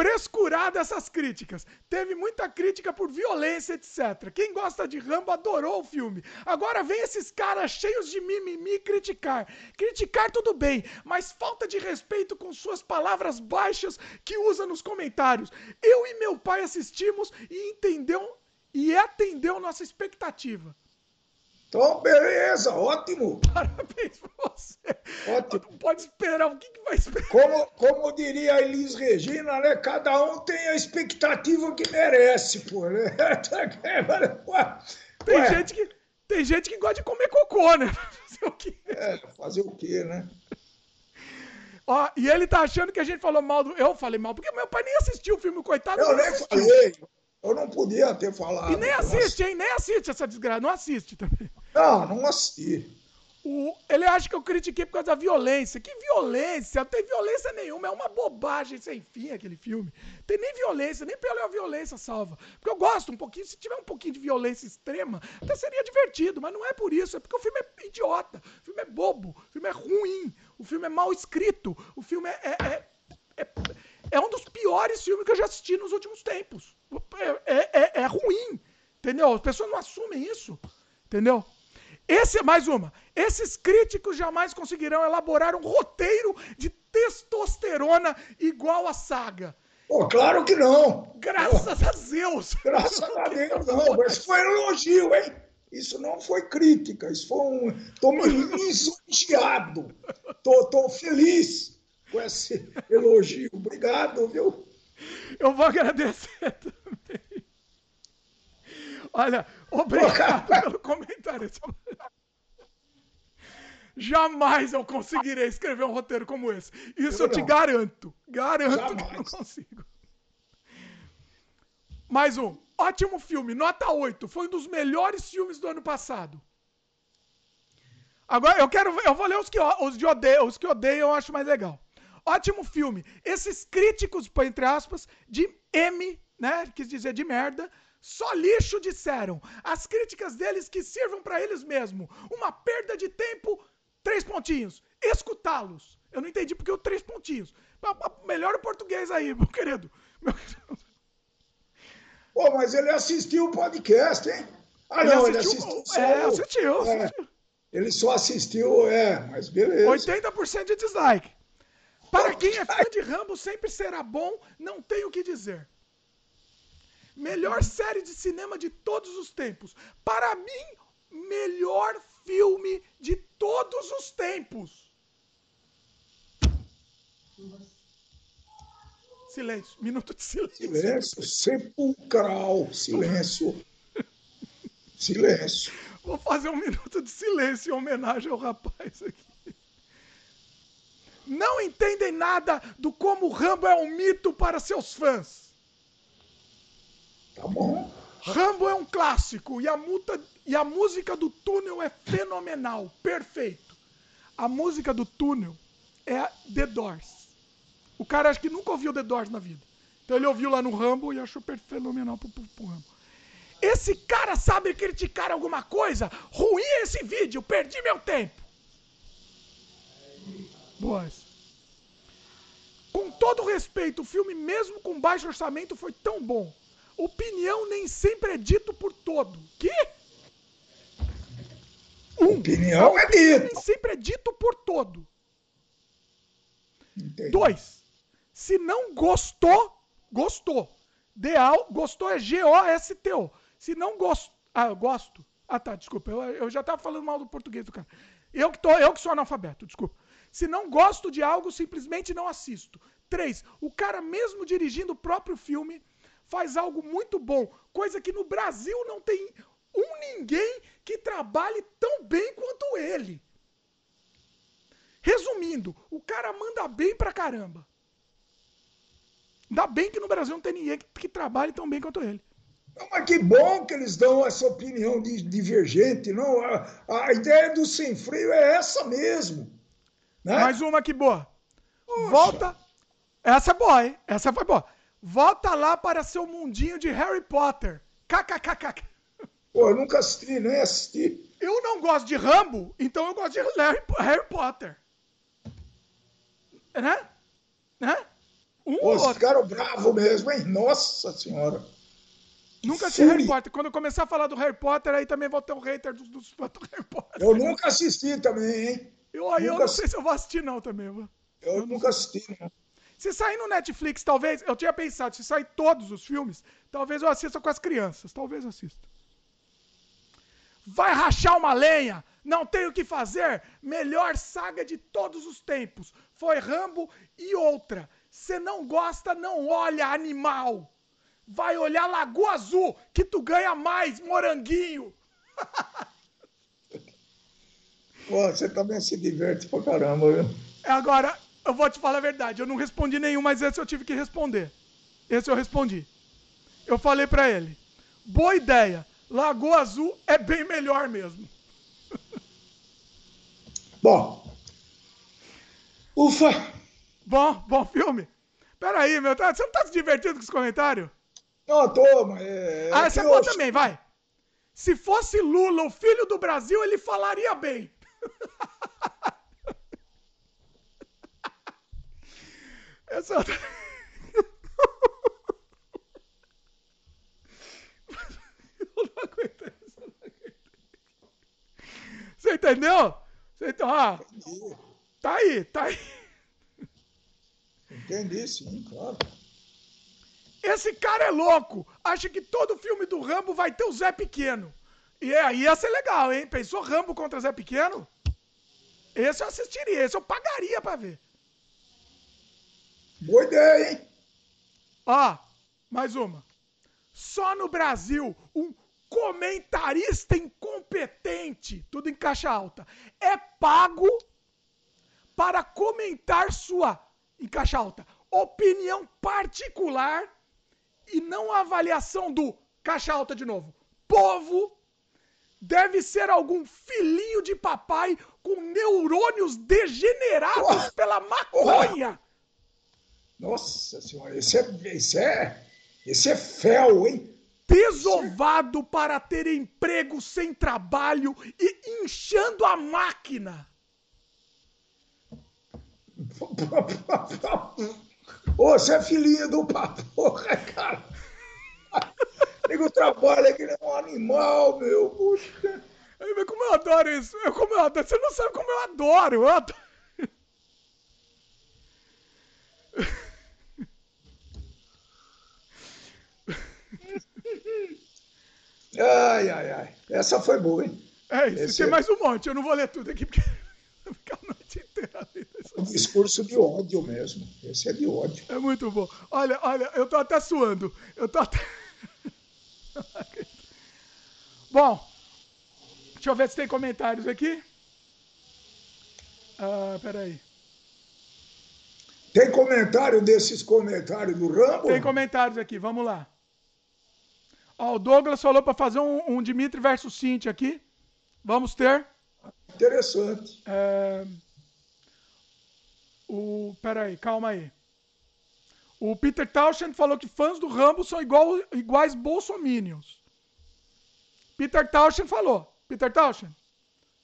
frescurada essas críticas. Teve muita crítica por violência, etc. Quem gosta de Rambo adorou o filme. Agora vem esses caras cheios de mimimi criticar. Criticar tudo bem, mas falta de respeito com suas palavras baixas que usa nos comentários. Eu e meu pai assistimos e entendeu e atendeu nossa expectativa. Então, beleza, ótimo. Parabéns pra você. Ótimo. Não pode esperar, o que, que vai esperar? Como, como diria a Elis Regina, né? Cada um tem a expectativa que merece, pô. Né? tem, gente que, tem gente que gosta de comer cocô, né? Fazer o quê? É, fazer o quê, né? Ó, e ele tá achando que a gente falou mal do. Eu falei mal, porque meu pai nem assistiu o filme, coitado. Eu nem assistiu. falei. Eu não podia ter falado. E nem assiste, hein? Nem assiste essa desgraça. Não assiste também. Não, não assisti. O, ele acha que eu critiquei por causa da violência. Que violência? Não tem violência nenhuma. É uma bobagem sem fim aquele filme. Tem nem violência, nem pela violência salva. Porque eu gosto um pouquinho. Se tiver um pouquinho de violência extrema, até seria divertido. Mas não é por isso. É porque o filme é idiota. O filme é bobo. O filme é ruim. O filme é mal escrito. O filme é, é, é, é, é um dos piores filmes que eu já assisti nos últimos tempos. É, é, é, é ruim. Entendeu? As pessoas não assumem isso. Entendeu? Esse, mais uma. Esses críticos jamais conseguirão elaborar um roteiro de testosterona igual a saga. Pô, claro que não. Graças Pô, a Deus. Graças a Deus, não. Mas foi um elogio, hein? Isso não foi crítica, isso foi um. Estou me lisonjeado. Estou feliz com esse elogio. Obrigado, viu? Eu vou agradecer também. Olha, obrigado pelo comentário. Jamais eu conseguirei escrever um roteiro como esse. Isso eu, eu te garanto. Garanto Jamais. que eu não consigo. Mais um. Ótimo filme, nota 8. Foi um dos melhores filmes do ano passado. Agora eu quero. Eu vou ler os que, os de odeio, os que odeiam, eu acho mais legal. Ótimo filme. Esses críticos, entre aspas, de M, né? Quis dizer de merda. Só lixo disseram. As críticas deles que sirvam para eles mesmo. Uma perda de tempo, três pontinhos. Escutá-los. Eu não entendi porque o três pontinhos. Melhor o português aí, meu querido. Meu... Pô, mas ele assistiu o podcast, hein? Ah, ele não, assistiu, ele assistiu. Só, é, assistiu, é, assistiu. Ele só assistiu, é, mas beleza. 80% de dislike. Para quem é fã de Rambo, sempre será bom, não tenho o que dizer. Melhor série de cinema de todos os tempos. Para mim, melhor filme de todos os tempos. Silêncio, minuto de silêncio. Silêncio, sepulcral, silêncio. silêncio. Vou fazer um minuto de silêncio em homenagem ao rapaz aqui. Não entendem nada do como o Rambo é um mito para seus fãs. Tá bom. Rambo é um clássico e a, muta, e a música do túnel é fenomenal, perfeito. A música do túnel é The Doors. O cara acho que nunca ouviu The Doors na vida. Então ele ouviu lá no Rambo e achou fenomenal pro, pro, pro Rambo. Esse cara sabe criticar alguma coisa? Ruim é esse vídeo, perdi meu tempo. Boas. Com todo respeito, o filme, mesmo com baixo orçamento, foi tão bom. Opinião nem sempre é dito por todo. Que? Um, opinião é dito. Nem sempre é dito por todo. Entendi. Dois. Se não gostou, gostou. Deal, gostou é G-O-S-T-O. Se não gostou. Ah, eu gosto. Ah, tá, desculpa. Eu, eu já tava falando mal do português do cara. Eu que, tô, eu que sou analfabeto, desculpa. Se não gosto de algo, simplesmente não assisto. Três. O cara, mesmo dirigindo o próprio filme, faz algo muito bom, coisa que no Brasil não tem um ninguém que trabalhe tão bem quanto ele. Resumindo, o cara manda bem pra caramba. Ainda bem que no Brasil não tem ninguém que, que trabalhe tão bem quanto ele. Mas que bom que eles dão essa opinião divergente. Não, a, a ideia do sem freio é essa mesmo. Né? Mais uma que boa. Poxa. Volta. Essa é boa, hein? Essa foi boa. Volta lá para seu mundinho de Harry Potter. KKKK. Pô, eu nunca assisti, nem assisti. Eu não gosto de Rambo, então eu gosto de Harry, Potter. Né? Né? Um Pô, outro. ficaram bravos mesmo, hein? Nossa Senhora. Nunca assisti Harry Potter. Quando eu começar a falar do Harry Potter, aí também vou ter um hater dos, dos do Harry Potter. Eu nunca assisti também, hein? Eu, aí eu não sei se eu vou assistir, não, também. Eu, eu nunca assisti, não. Se sair no Netflix, talvez. Eu tinha pensado, se sair todos os filmes, talvez eu assista com as crianças. Talvez assista. Vai rachar uma lenha? Não tem o que fazer? Melhor saga de todos os tempos. Foi Rambo e outra. Se não gosta, não olha, animal. Vai olhar Lagoa Azul, que tu ganha mais, moranguinho. Pô, você também se diverte pra caramba, viu? Agora, eu vou te falar a verdade, eu não respondi nenhum, mas esse eu tive que responder. Esse eu respondi. Eu falei para ele: boa ideia, Lagoa Azul é bem melhor mesmo. Bom. Ufa! Bom, bom filme. Peraí, meu, tá, você não tá se divertindo com esse comentário? Não, tô, mas. É, ah, essa é boa também, vai. Se fosse Lula, o filho do Brasil, ele falaria bem. Outra... eu não aguento eu não aguento. entendeu? Então, ah, tá aí, tá aí. Entendi, sim, claro. Esse cara é louco. Acha que todo filme do Rambo vai ter o Zé Pequeno. E aí ia ser legal, hein? Pensou Rambo contra Zé Pequeno? Esse eu assistiria, esse eu pagaria pra ver. Boa ideia, hein? Ó, mais uma. Só no Brasil, um comentarista incompetente, tudo em caixa alta, é pago para comentar sua, em caixa alta, opinião particular e não a avaliação do, caixa alta de novo, povo deve ser algum filhinho de papai com neurônios degenerados oh, pela maconha. Nossa senhora, esse é, esse é, esse é fel, hein? Desovado para ter emprego sem trabalho e inchando a máquina. Ô, você é filhinho do paporra, cara. Nego trabalha que nem um animal, meu. Puxa. Como eu adoro isso. Eu, como eu adoro. Você não sabe como eu adoro. Eu adoro. Ai, ai, ai. Essa foi boa, hein? É, isso Esse tem é... mais um monte. Eu não vou ler tudo aqui porque vai ficar a noite inteira. Um discurso de ódio mesmo. Esse é de ódio. É muito bom. Olha, olha, eu tô até suando. Eu tô até. bom, deixa eu ver se tem comentários aqui. Ah, peraí. Tem comentário desses comentários do Rambo? Tem comentários aqui, vamos lá. Ó, o Douglas falou para fazer um, um Dimitri versus Cintia aqui. Vamos ter. Interessante. É... O... Peraí, calma aí. O Peter Townshend falou que fãs do Rambo são igual, iguais bolsominions. Peter Townshend falou. Peter Townshend,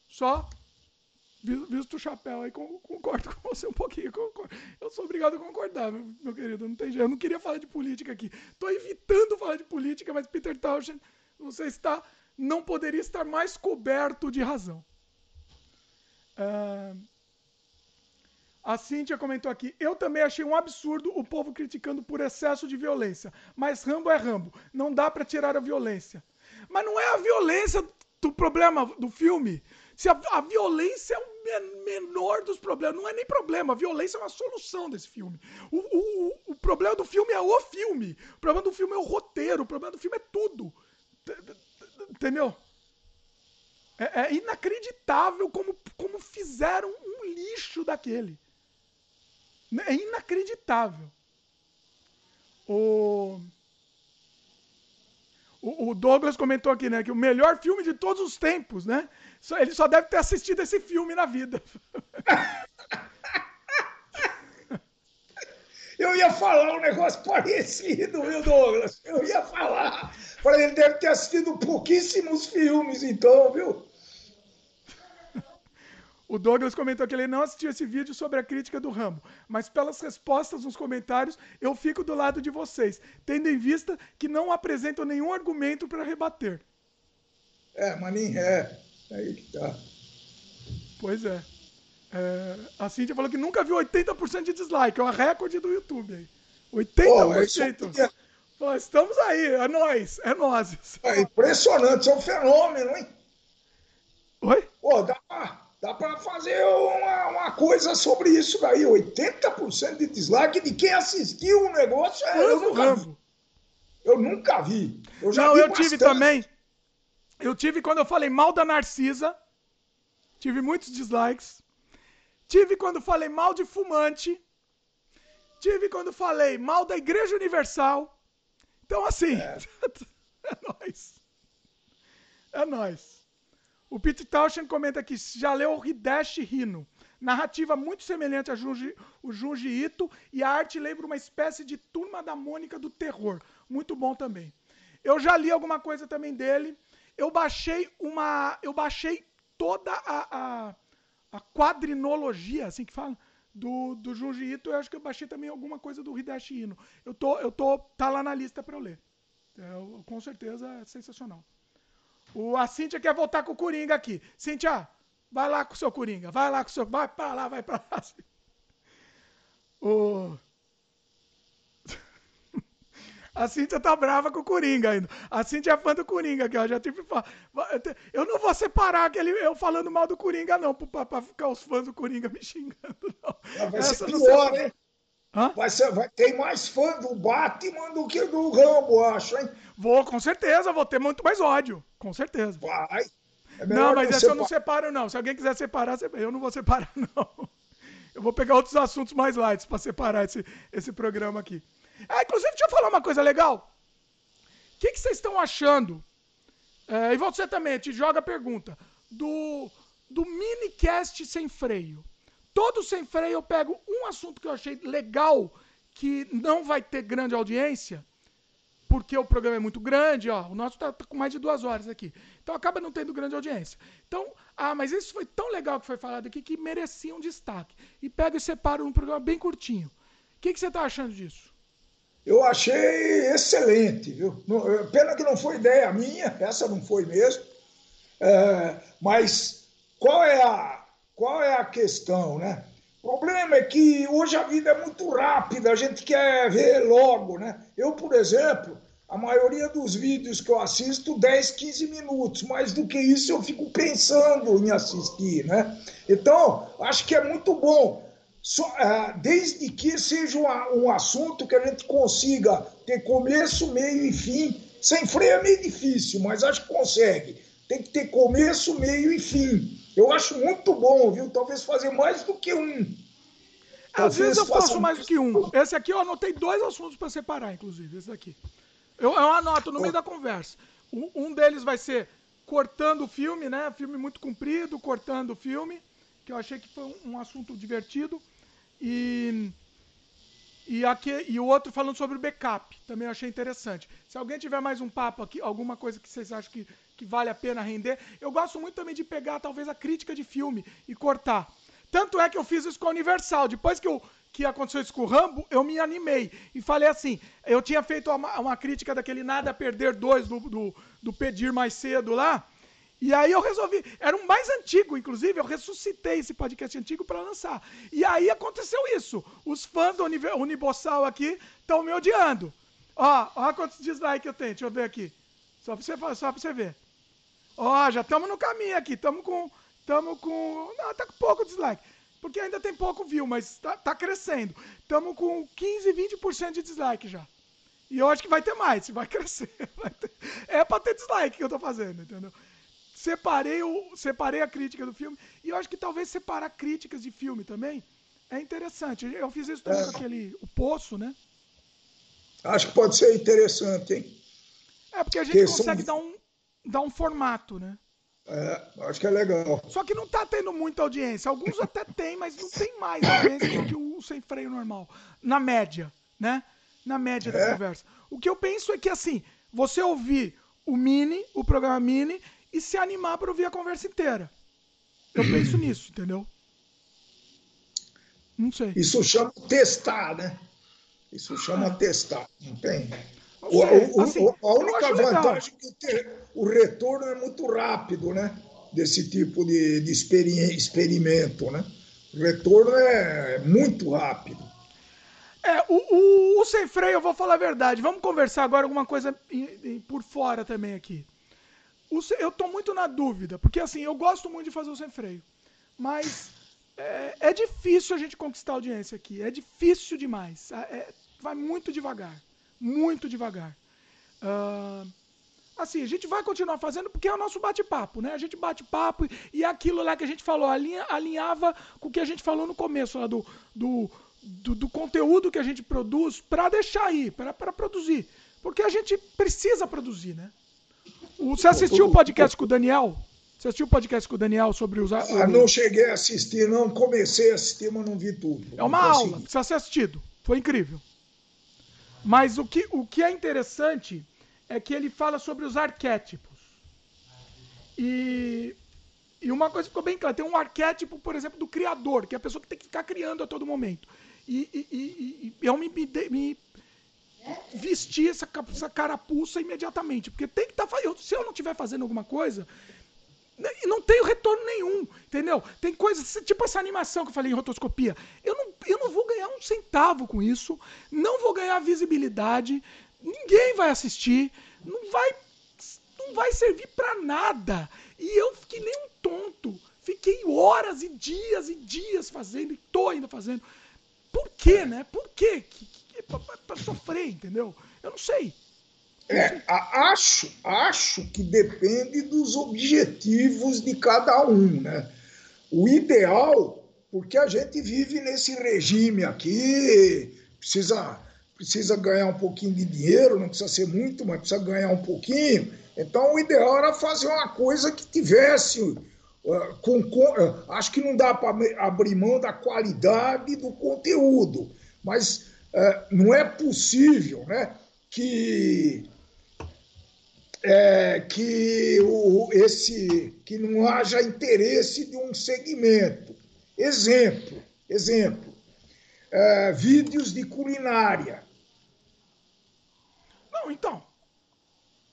só visto o chapéu aí, concordo com você um pouquinho. Concordo. Eu sou obrigado a concordar, meu, meu, querido. Não tem jeito. Eu não queria falar de política aqui. Estou evitando falar de política, mas Peter Townshend, você está, não poderia estar mais coberto de razão. Uh, a Cíntia comentou aqui. Eu também achei um absurdo o povo criticando por excesso de violência. Mas Rambo é Rambo. Não dá para tirar a violência. Mas não é a violência do problema do filme. Se a, a violência é o menor dos problemas, não é nem problema, a violência é uma solução desse filme. O, o, o problema do filme é o filme, o problema do filme é o roteiro, o problema do filme é tudo. Entendeu? É, é inacreditável como, como fizeram um lixo daquele. É inacreditável. O... O, Douglas comentou aqui, né? Que o melhor filme de todos os tempos, né? Ele só deve ter assistido esse filme na vida. Eu ia falar um negócio parecido, viu, Douglas? Eu ia falar. Falei, ele deve ter assistido pouquíssimos filmes, então, viu? O Douglas comentou que ele não assistiu esse vídeo sobre a crítica do Rambo, mas pelas respostas nos comentários, eu fico do lado de vocês, tendo em vista que não apresentam nenhum argumento para rebater. É, mas nem é. Aí que tá. Pois é. é. A Cintia falou que nunca viu 80% de dislike, é o recorde do YouTube aí. 80%. Pô, estamos aí, é nós, é nós. É impressionante, é um fenômeno, hein? Oi? Pô, dá pra Dá para fazer uma, uma, coisa sobre isso daí. 80% de dislike de quem assistiu o negócio. É, eu, nunca vi. eu nunca vi. Eu já Não, vi eu bastante. tive também. Eu tive quando eu falei mal da Narcisa. Tive muitos dislikes. Tive quando falei mal de fumante. Tive quando falei mal da Igreja Universal. Então, assim, é, é nóis. É nóis. O Pete Townshend comenta aqui, já leu Hideshi Hino. Narrativa muito semelhante a Junji, o Junji Ito e a arte lembra uma espécie de turma da Mônica do terror. Muito bom também. Eu já li alguma coisa também dele. Eu baixei uma. Eu baixei toda a, a, a quadrinologia, assim que fala, do, do Junji Ito. Eu acho que eu baixei também alguma coisa do Hideshi Hino. Eu tô, eu tô, tá lá na lista para eu ler. Eu, com certeza é sensacional. O, a Cíntia quer voltar com o Coringa aqui. Cíntia, Vai lá com o seu Coringa. Vai lá com o seu. Vai pra lá, vai pra lá. O... A Cintia tá brava com o Coringa ainda. A Cintia é fã do Coringa, que eu já tive. Eu não vou separar aquele eu falando mal do Coringa, não, pra, pra ficar os fãs do Coringa me xingando, não. Vai Essa ser pior, hein? Vai, ser, vai ter mais fã do Batman do que do Rambo, acho, hein? Vou, com certeza, vou ter muito mais ódio. Com certeza. Vai. É não, mas essa eu não separo, não. Se alguém quiser separar, eu não vou separar, não. Eu vou pegar outros assuntos mais light para separar esse, esse programa aqui. Ah, inclusive, deixa eu falar uma coisa legal. O que, que vocês estão achando? É, e você também, te joga a pergunta. Do, do minicast sem freio. Todo sem freio eu pego um assunto que eu achei legal, que não vai ter grande audiência, porque o programa é muito grande, ó. O nosso tá, tá, com mais de duas horas aqui. Então acaba não tendo grande audiência. Então, ah, mas isso foi tão legal que foi falado aqui que merecia um destaque. E pega e separa um programa bem curtinho. O que, que você está achando disso? Eu achei excelente, viu? Pena que não foi ideia minha, essa não foi mesmo. É, mas qual é, a, qual é a questão, né? O problema é que hoje a vida é muito rápida, a gente quer ver logo, né? Eu, por exemplo, a maioria dos vídeos que eu assisto, 10, 15 minutos. Mais do que isso, eu fico pensando em assistir, né? Então, acho que é muito bom só, uh, desde que seja um, assunto que a gente consiga ter começo, meio e fim. Sem freio é meio difícil, mas acho que consegue. Tem que ter começo, meio e fim. Eu acho muito bom, viu? Talvez fazer mais do que um. Às vezes eu faço mais do que um. Esse aqui eu anotei dois assuntos para separar, inclusive. Esse aqui. Eu, eu anoto no meio da conversa. Um, um deles vai ser cortando o filme, né? Filme muito comprido, cortando o filme, que eu achei que foi um, um assunto divertido. E, e, aqui, e o outro falando sobre o backup, também eu achei interessante. Se alguém tiver mais um papo aqui, alguma coisa que vocês acham que, que vale a pena render, eu gosto muito também de pegar talvez a crítica de filme e cortar. Tanto é que eu fiz isso com a Universal. Depois que, eu, que aconteceu isso com o Rambo, eu me animei. E falei assim: eu tinha feito uma, uma crítica daquele Nada a Perder 2 do, do, do Pedir Mais Cedo lá. E aí eu resolvi, era um mais antigo, inclusive, eu ressuscitei esse podcast antigo para lançar. E aí aconteceu isso. Os fãs do Unibossal aqui estão me odiando. Ó, ó quantos dislikes eu tenho, deixa eu ver aqui. Só para você, só pra você ver. Ó, já estamos no caminho aqui, estamos com, estamos com, não, tá com pouco dislike. Porque ainda tem pouco view, mas tá, tá crescendo. Estamos com 15, 20% de dislike já. E eu acho que vai ter mais, vai crescer. Vai ter... É para ter dislike que eu tô fazendo, entendeu? separei, o, separei a crítica do filme. E eu acho que talvez separar críticas de filme também é interessante. Eu fiz isso também é. com aquele. O Poço, né? Acho que pode ser interessante, hein? É, porque a gente que consegue são... dar, um, dar um formato, né? É, acho que é legal. Só que não tá tendo muita audiência. Alguns até tem, mas não tem mais audiência do que o sem freio normal. Na média, né? Na média da é. conversa. O que eu penso é que, assim, você ouvir o Mini, o programa Mini, e se animar para ouvir a conversa inteira. Eu penso nisso, entendeu? Não sei. Isso chama testar, né? Isso chama testar, não tem? O, o, assim, a única vantagem é que o retorno é muito rápido, né? Desse tipo de, de experimento, né? O retorno é muito rápido. É, o, o, o, sem freio, eu vou falar a verdade. Vamos conversar agora alguma coisa por fora também aqui eu tô muito na dúvida, porque assim, eu gosto muito de fazer o sem freio, mas é, é difícil a gente conquistar a audiência aqui, é difícil demais, é, é vai muito devagar, muito devagar. Uh, assim, a gente vai continuar fazendo porque é o nosso bate-papo, né? A gente bate papo e, é aquilo lá que a gente falou, alinha, alinhava com o que a gente falou no começo lá do, do, do, do conteúdo que a gente produz para deixar aí, para produzir. Porque a gente precisa produzir, né? Você assistiu o podcast com o Daniel? Você assistiu o podcast com o Daniel sobre os. Ah, não cheguei a assistir, não. Comecei a assistir, mas não vi tudo. É uma aula, precisa ser assistido. Foi incrível. Mas o que, o que é interessante é que ele fala sobre os arquétipos. E, e uma coisa ficou bem clara: tem um arquétipo, por exemplo, do criador, que é a pessoa que tem que ficar criando a todo momento. E, e, e, e eu me, me, vestir essa, essa carapuça imediatamente. Porque tem que estar tá, Se eu não estiver fazendo alguma coisa, e não tenho retorno nenhum, entendeu? Tem coisas, tipo essa animação que eu falei em rotoscopia. Eu não, eu não vou ganhar um centavo com isso, não vou ganhar visibilidade, ninguém vai assistir, não vai, não vai servir para nada. E eu fiquei nem um tonto. Fiquei horas e dias e dias fazendo, e tô ainda fazendo. Por quê, né? Por quê? Que, que, pra, pra sofrer, entendeu? Eu não sei. É, acho, acho que depende dos objetivos de cada um, né? O ideal, porque a gente vive nesse regime aqui, precisa, precisa ganhar um pouquinho de dinheiro, não precisa ser muito, mas precisa ganhar um pouquinho. Então, o ideal era fazer uma coisa que tivesse. Uh, com, uh, acho que não dá para abrir mão da qualidade do conteúdo, mas uh, não é possível né, que é, que, o, esse, que não haja interesse de um segmento. Exemplo, exemplo, é, vídeos de culinária. Não, então.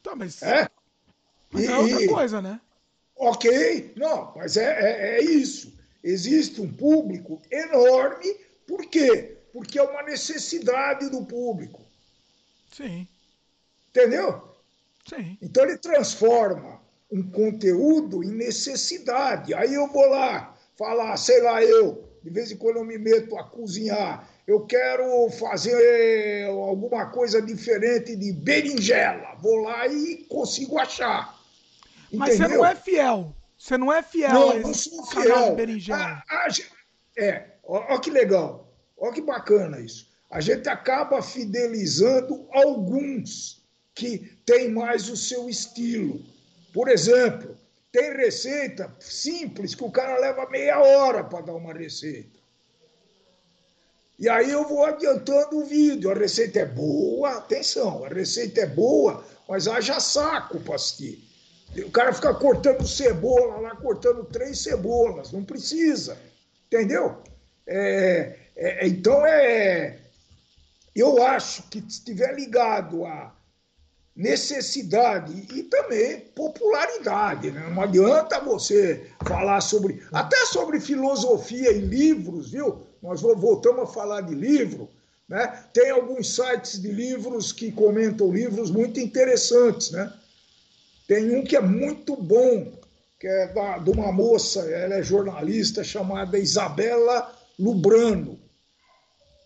Tá, mas, é, mas e, é outra coisa, né? Ok, não, mas é, é, é isso. Existe um público enorme, por quê? Porque é uma necessidade do público. Sim. Entendeu? Sim. Então ele transforma um conteúdo em necessidade. Aí eu vou lá falar, sei lá, eu, de vez em quando eu me meto a cozinhar, eu quero fazer alguma coisa diferente de berinjela. Vou lá e consigo achar. Mas Entendeu? você não é fiel. Você não é fiel não, a esse não sou fiel. de berinjela. A, a, é, olha que legal. Olha que bacana isso. A gente acaba fidelizando alguns que tem mais o seu estilo. Por exemplo, tem receita simples que o cara leva meia hora para dar uma receita. E aí eu vou adiantando o vídeo. A receita é boa, atenção, a receita é boa, mas haja saco para assistir. O cara fica cortando cebola lá, cortando três cebolas, não precisa. Entendeu? É, é, então é. Eu acho que se estiver ligado a necessidade e também popularidade. Né? Não adianta você falar sobre, até sobre filosofia em livros, viu? Nós voltamos a falar de livro. Né? Tem alguns sites de livros que comentam livros muito interessantes. Né? Tem um que é muito bom, que é da, de uma moça, ela é jornalista, chamada Isabela Lubrano.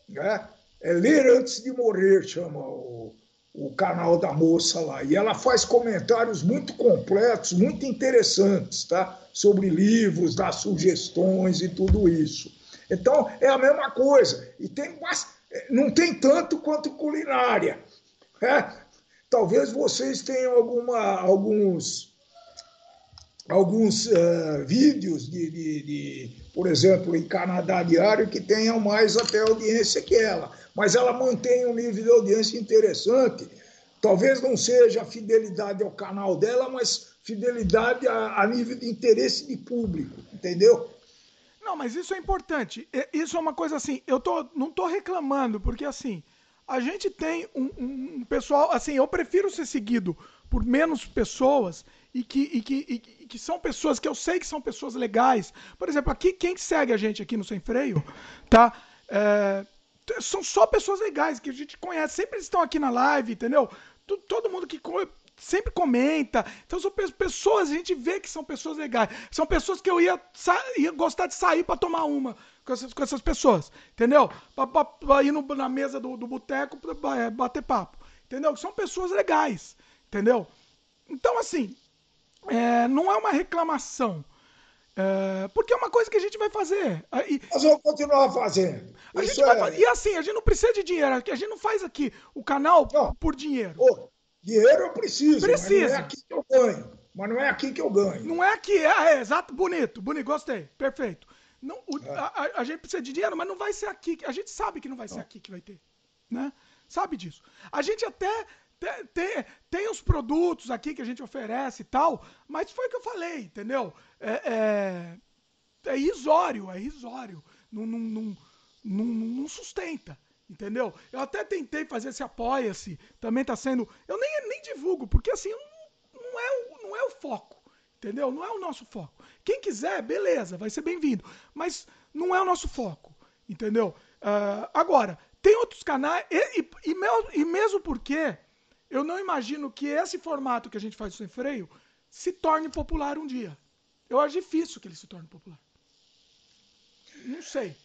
Né? É Ler Antes de Morrer, chama o, o canal da moça lá. E ela faz comentários muito completos, muito interessantes, tá? Sobre livros, dá sugestões e tudo isso. Então, é a mesma coisa. E tem não tem tanto quanto culinária. Né? Talvez vocês tenham alguma, alguns, alguns uh, vídeos de, de, de, por exemplo, em Canadá Diário, que tenham mais até audiência que ela mas ela mantém um nível de audiência interessante. Talvez não seja a fidelidade ao canal dela, mas fidelidade a, a nível de interesse de público, entendeu? Não, mas isso é importante. Isso é uma coisa assim, eu tô, não estou reclamando, porque assim, a gente tem um, um, pessoal, assim, eu prefiro ser seguido por menos pessoas e que, e que, e que são pessoas que eu sei que são pessoas legais. Por exemplo, aqui, quem segue a gente aqui no Sem Freio, tá? É, são só pessoas legais que a gente conhece, sempre estão aqui na live, entendeu? Todo mundo que sempre comenta. Então são pessoas, a gente vê que são pessoas legais. São pessoas que eu ia, ia gostar de sair para tomar uma com essas, com essas pessoas, entendeu? Para ir no, na mesa do, do boteco pra é, bater papo, entendeu? São pessoas legais, entendeu? Então, assim, é, não é uma reclamação. É, porque é uma coisa que a gente vai fazer. E, Nós vamos continuar fazendo. A gente é... vai, e assim, a gente não precisa de dinheiro. A gente não faz aqui o canal não. por dinheiro. Oh, dinheiro eu preciso. Precisa. Não é aqui que eu ganho. Mas não é aqui que eu ganho. Não é aqui, é, é exato, bonito, bonito, gostei, perfeito. Não, o, é. a, a, gente precisa de dinheiro, mas não vai ser aqui. A gente sabe que não vai ser aqui que vai ter. Né? Sabe disso. A gente até tem, tem, tem os produtos aqui que a gente oferece e tal, mas foi o que eu falei, entendeu? É, é, é irrisório, é irrisório. Não, não, não, não, sustenta. Entendeu? Eu até tentei fazer esse apoia-se, também tá sendo. Eu nem, nem divulgo, porque assim, não, não, é, o, não é o foco. Entendeu? Não é o nosso foco. Quem quiser, beleza, vai ser bem-vindo. Mas não é o nosso foco. Entendeu? Uh, agora, tem outros canais. E, e, e, e mesmo porque eu não imagino que esse formato que a gente faz sem freio se torne popular um dia. Eu acho difícil que ele se torne popular. Não sei.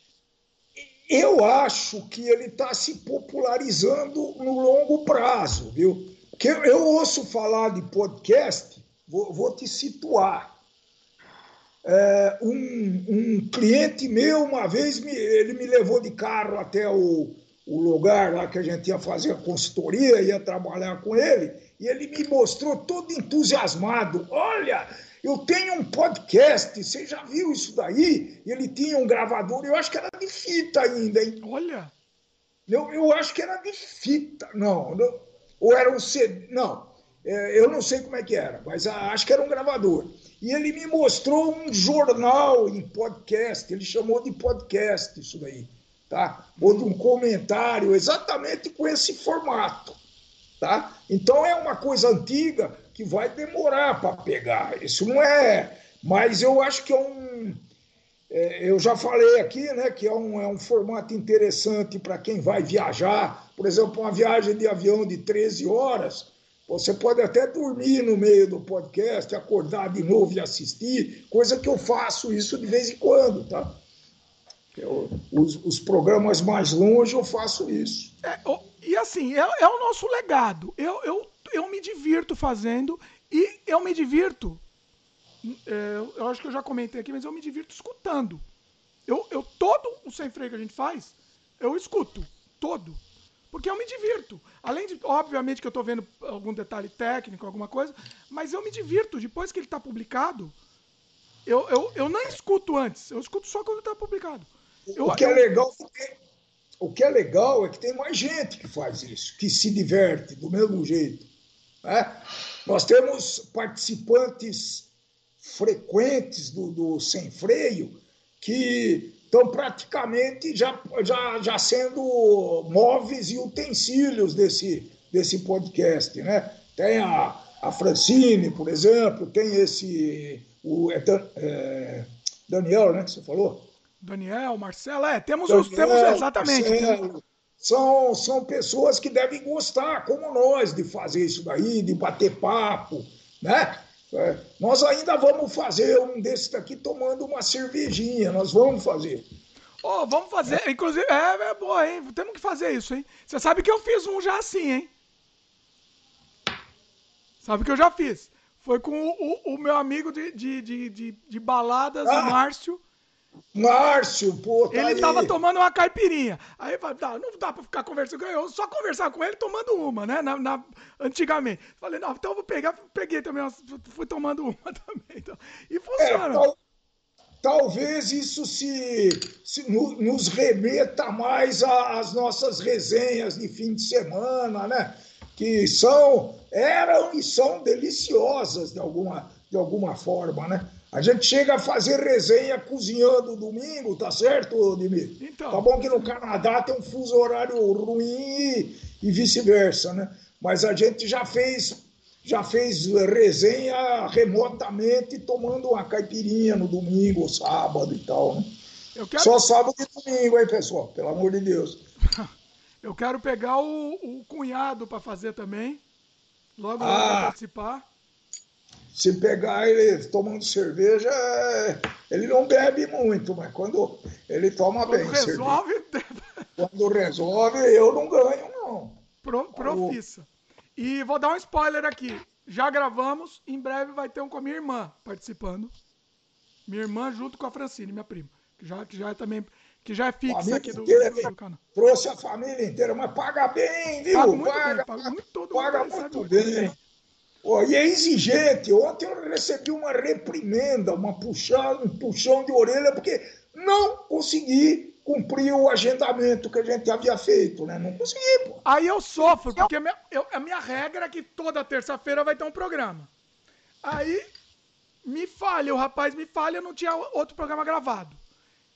Eu acho que ele está se popularizando no longo prazo, viu? Porque eu ouço falar de podcast, vou, vou te situar. É, um, um, cliente meu, uma vez, me, ele me levou de carro até o, o lugar lá que a gente ia fazer a consultoria, ia trabalhar com ele, e ele me mostrou todo entusiasmado. Olha, eu tenho um podcast, você já viu isso daí? Ele tinha um gravador, eu acho que era de fita ainda, hein? Olha! Eu, eu acho que era de fita, não, não ou era um CD, não, é, eu não sei como é que era, mas acho que era um gravador. E ele me mostrou um jornal em podcast, ele chamou de podcast isso daí, tá? Ou de um comentário, exatamente com esse formato, tá? Então é uma coisa antiga, que vai demorar para pegar. Isso não é. Mas eu acho que é um. É, eu já falei aqui né, que é um, é um formato interessante para quem vai viajar. Por exemplo, uma viagem de avião de 13 horas. Você pode até dormir no meio do podcast, acordar de novo e assistir, coisa que eu faço isso de vez em quando, tá? Os, os, programas mais longe eu faço isso. É, e assim, é, é, o nosso legado. Eu, eu eu me divirto fazendo e eu me divirto. É, eu acho que eu já comentei aqui, mas eu me divirto escutando. Eu, eu todo o sem freio que a gente faz, eu escuto todo, porque eu me divirto. Além de, obviamente, que eu estou vendo algum detalhe técnico, alguma coisa, mas eu me divirto. Depois que ele está publicado, eu, eu, eu não escuto antes, eu escuto só quando está publicado. Eu, o que é legal o que é legal é que tem mais gente que faz isso, que se diverte do mesmo jeito. Né? Nós temos participantes frequentes do, do Sem Freio que estão praticamente já, já, já sendo móveis e utensílios desse, desse podcast. Né? Tem a, a Francine, por exemplo, tem esse. O, é, é, Daniel, né, que você falou? Daniel, Marcelo, é, temos Daniel, os. Temos, exatamente. Marcelo, são, são pessoas que devem gostar, como nós, de fazer isso daí, de bater papo, né? É, nós ainda vamos fazer um desses daqui tomando uma cervejinha, nós vamos fazer. Oh, vamos fazer, é. inclusive, é, é boa, hein? Temos que fazer isso, hein? Você sabe que eu fiz um já assim, hein? Sabe que eu já fiz. Foi com o, o, o meu amigo de, de, de, de, de baladas, ah. o Márcio. Márcio, pô, tá Ele aí. tava tomando uma caipirinha. Aí falei, tá, não dá pra ficar conversando. Eu só conversar com ele tomando uma, né? Na, na, antigamente. Falei, não, então eu vou pegar. Peguei também, fui tomando uma também. Então, e funciona. É, tal, talvez isso se, se no, nos remeta mais às nossas resenhas de fim de semana, né? Que são, eram e são deliciosas de alguma, de alguma forma, né? A gente chega a fazer resenha cozinhando domingo, tá certo, Dimi? Então. Tá bom que no Canadá tem um fuso horário ruim e, e vice-versa, né? Mas a gente já fez já fez resenha remotamente tomando uma caipirinha no domingo, sábado e tal, né? Quero... Só sábado e domingo, hein, pessoal? Pelo amor de Deus. Eu quero pegar o, o cunhado para fazer também. Logo ah. participar se pegar ele tomando cerveja, ele não bebe muito, mas quando ele toma quando bem. Resolve... Quando resolve, eu não ganho, não. Pro, profissa. E vou dar um spoiler aqui. Já gravamos, em breve vai ter um com a minha irmã participando. Minha irmã junto com a Francine, minha prima. Que já, que já é também. Que já é fixa aqui do, do, do, canal. Trouxe a família inteira, mas paga bem, viu? Paga muito paga, bem, paga muito, paga muito bem. Oh, e é exigente. Ontem eu recebi uma reprimenda, uma puxão, um puxão de orelha, porque não consegui cumprir o agendamento que a gente havia feito, né? Não consegui, pô. Aí eu sofro, porque a minha, eu, a minha regra é que toda terça-feira vai ter um programa. Aí me falha, o rapaz me falha, eu não tinha outro programa gravado.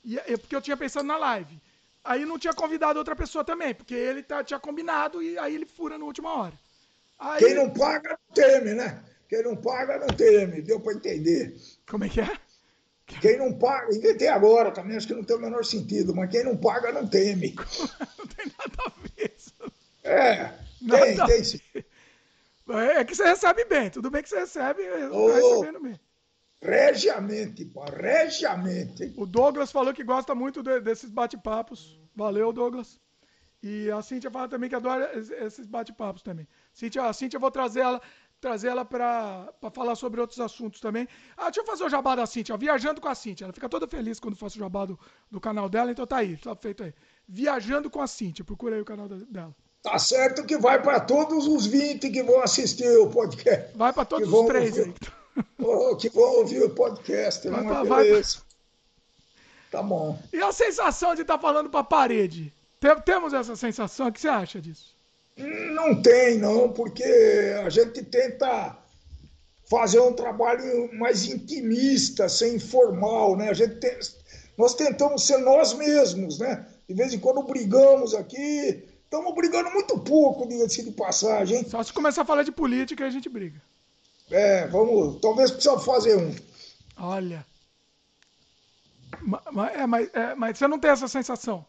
E, porque eu tinha pensado na live. Aí não tinha convidado outra pessoa também, porque ele tá, tinha combinado e aí ele fura na última hora. Aí... Quem não paga, teme, né? quem não paga não teme, deu para entender. Como é que é? Quem não paga, inventei agora também, acho que não tem o menor sentido, mas quem não paga não teme. não tem nada a ver isso. É, tem, nada tem sim. É que você recebe bem, tudo bem que você recebe, oh, recebendo bem. Regiamente, pá, regiamente. O Douglas falou que gosta muito de, desses bate-papos. Valeu, Douglas. E a Cíntia fala também que adora esses bate-papos também. Cíntia, a Cíntia, eu vou trazer ela, trazer ela para falar sobre outros assuntos também. Ah, deixa eu fazer o jabá da Cíntia, Viajando com a Cíntia. Ela fica toda feliz quando faço o jabá do, do canal dela, então tá aí, tá feito aí. Viajando com a Cíntia, procura aí o canal dela. Tá certo que vai para todos os 20 que vão assistir o podcast. Vai para todos os três aí. Oh, que vão ouvir o podcast, vai, é vai, beleza. Tá bom. E a sensação de estar tá falando para a parede? Temos essa sensação? O que você acha disso? Não tem, não, porque a gente tenta fazer um trabalho mais intimista, sem informal, né? A gente tem, nós tentamos ser nós mesmos, né? De vez em quando brigamos aqui, estamos brigando muito pouco, diga-se de passagem. Só se começar a falar de política a gente briga. É, vamos, talvez precisa fazer um. Olha. Mas, é, mas, é, mas você não tem essa sensação?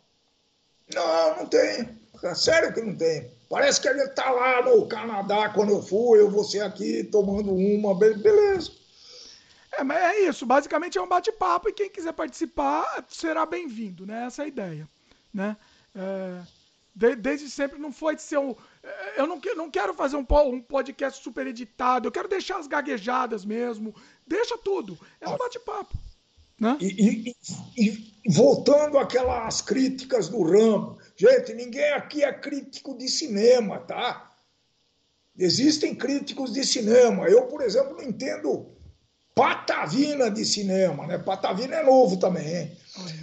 Não, não tem. Sério que não tem. Parece que a gente tá lá no Canadá quando eu fui, eu vou ser aqui tomando uma, beleza. É, mas é isso. Basicamente é um bate-papo e quem quiser participar será bem-vindo, né? Essa é a ideia, né? É, de, desde sempre não foi de ser um... É, eu não, não quero fazer um, um podcast super editado, eu quero deixar as gaguejadas mesmo. Deixa tudo. É um ah. bate-papo. Né? E, e, e, voltando àquelas críticas do Rambo, gente, ninguém aqui é crítico de cinema, tá? Existem críticos de cinema. Eu, por exemplo, não entendo patavina de cinema, né? Patavina é novo também, hein?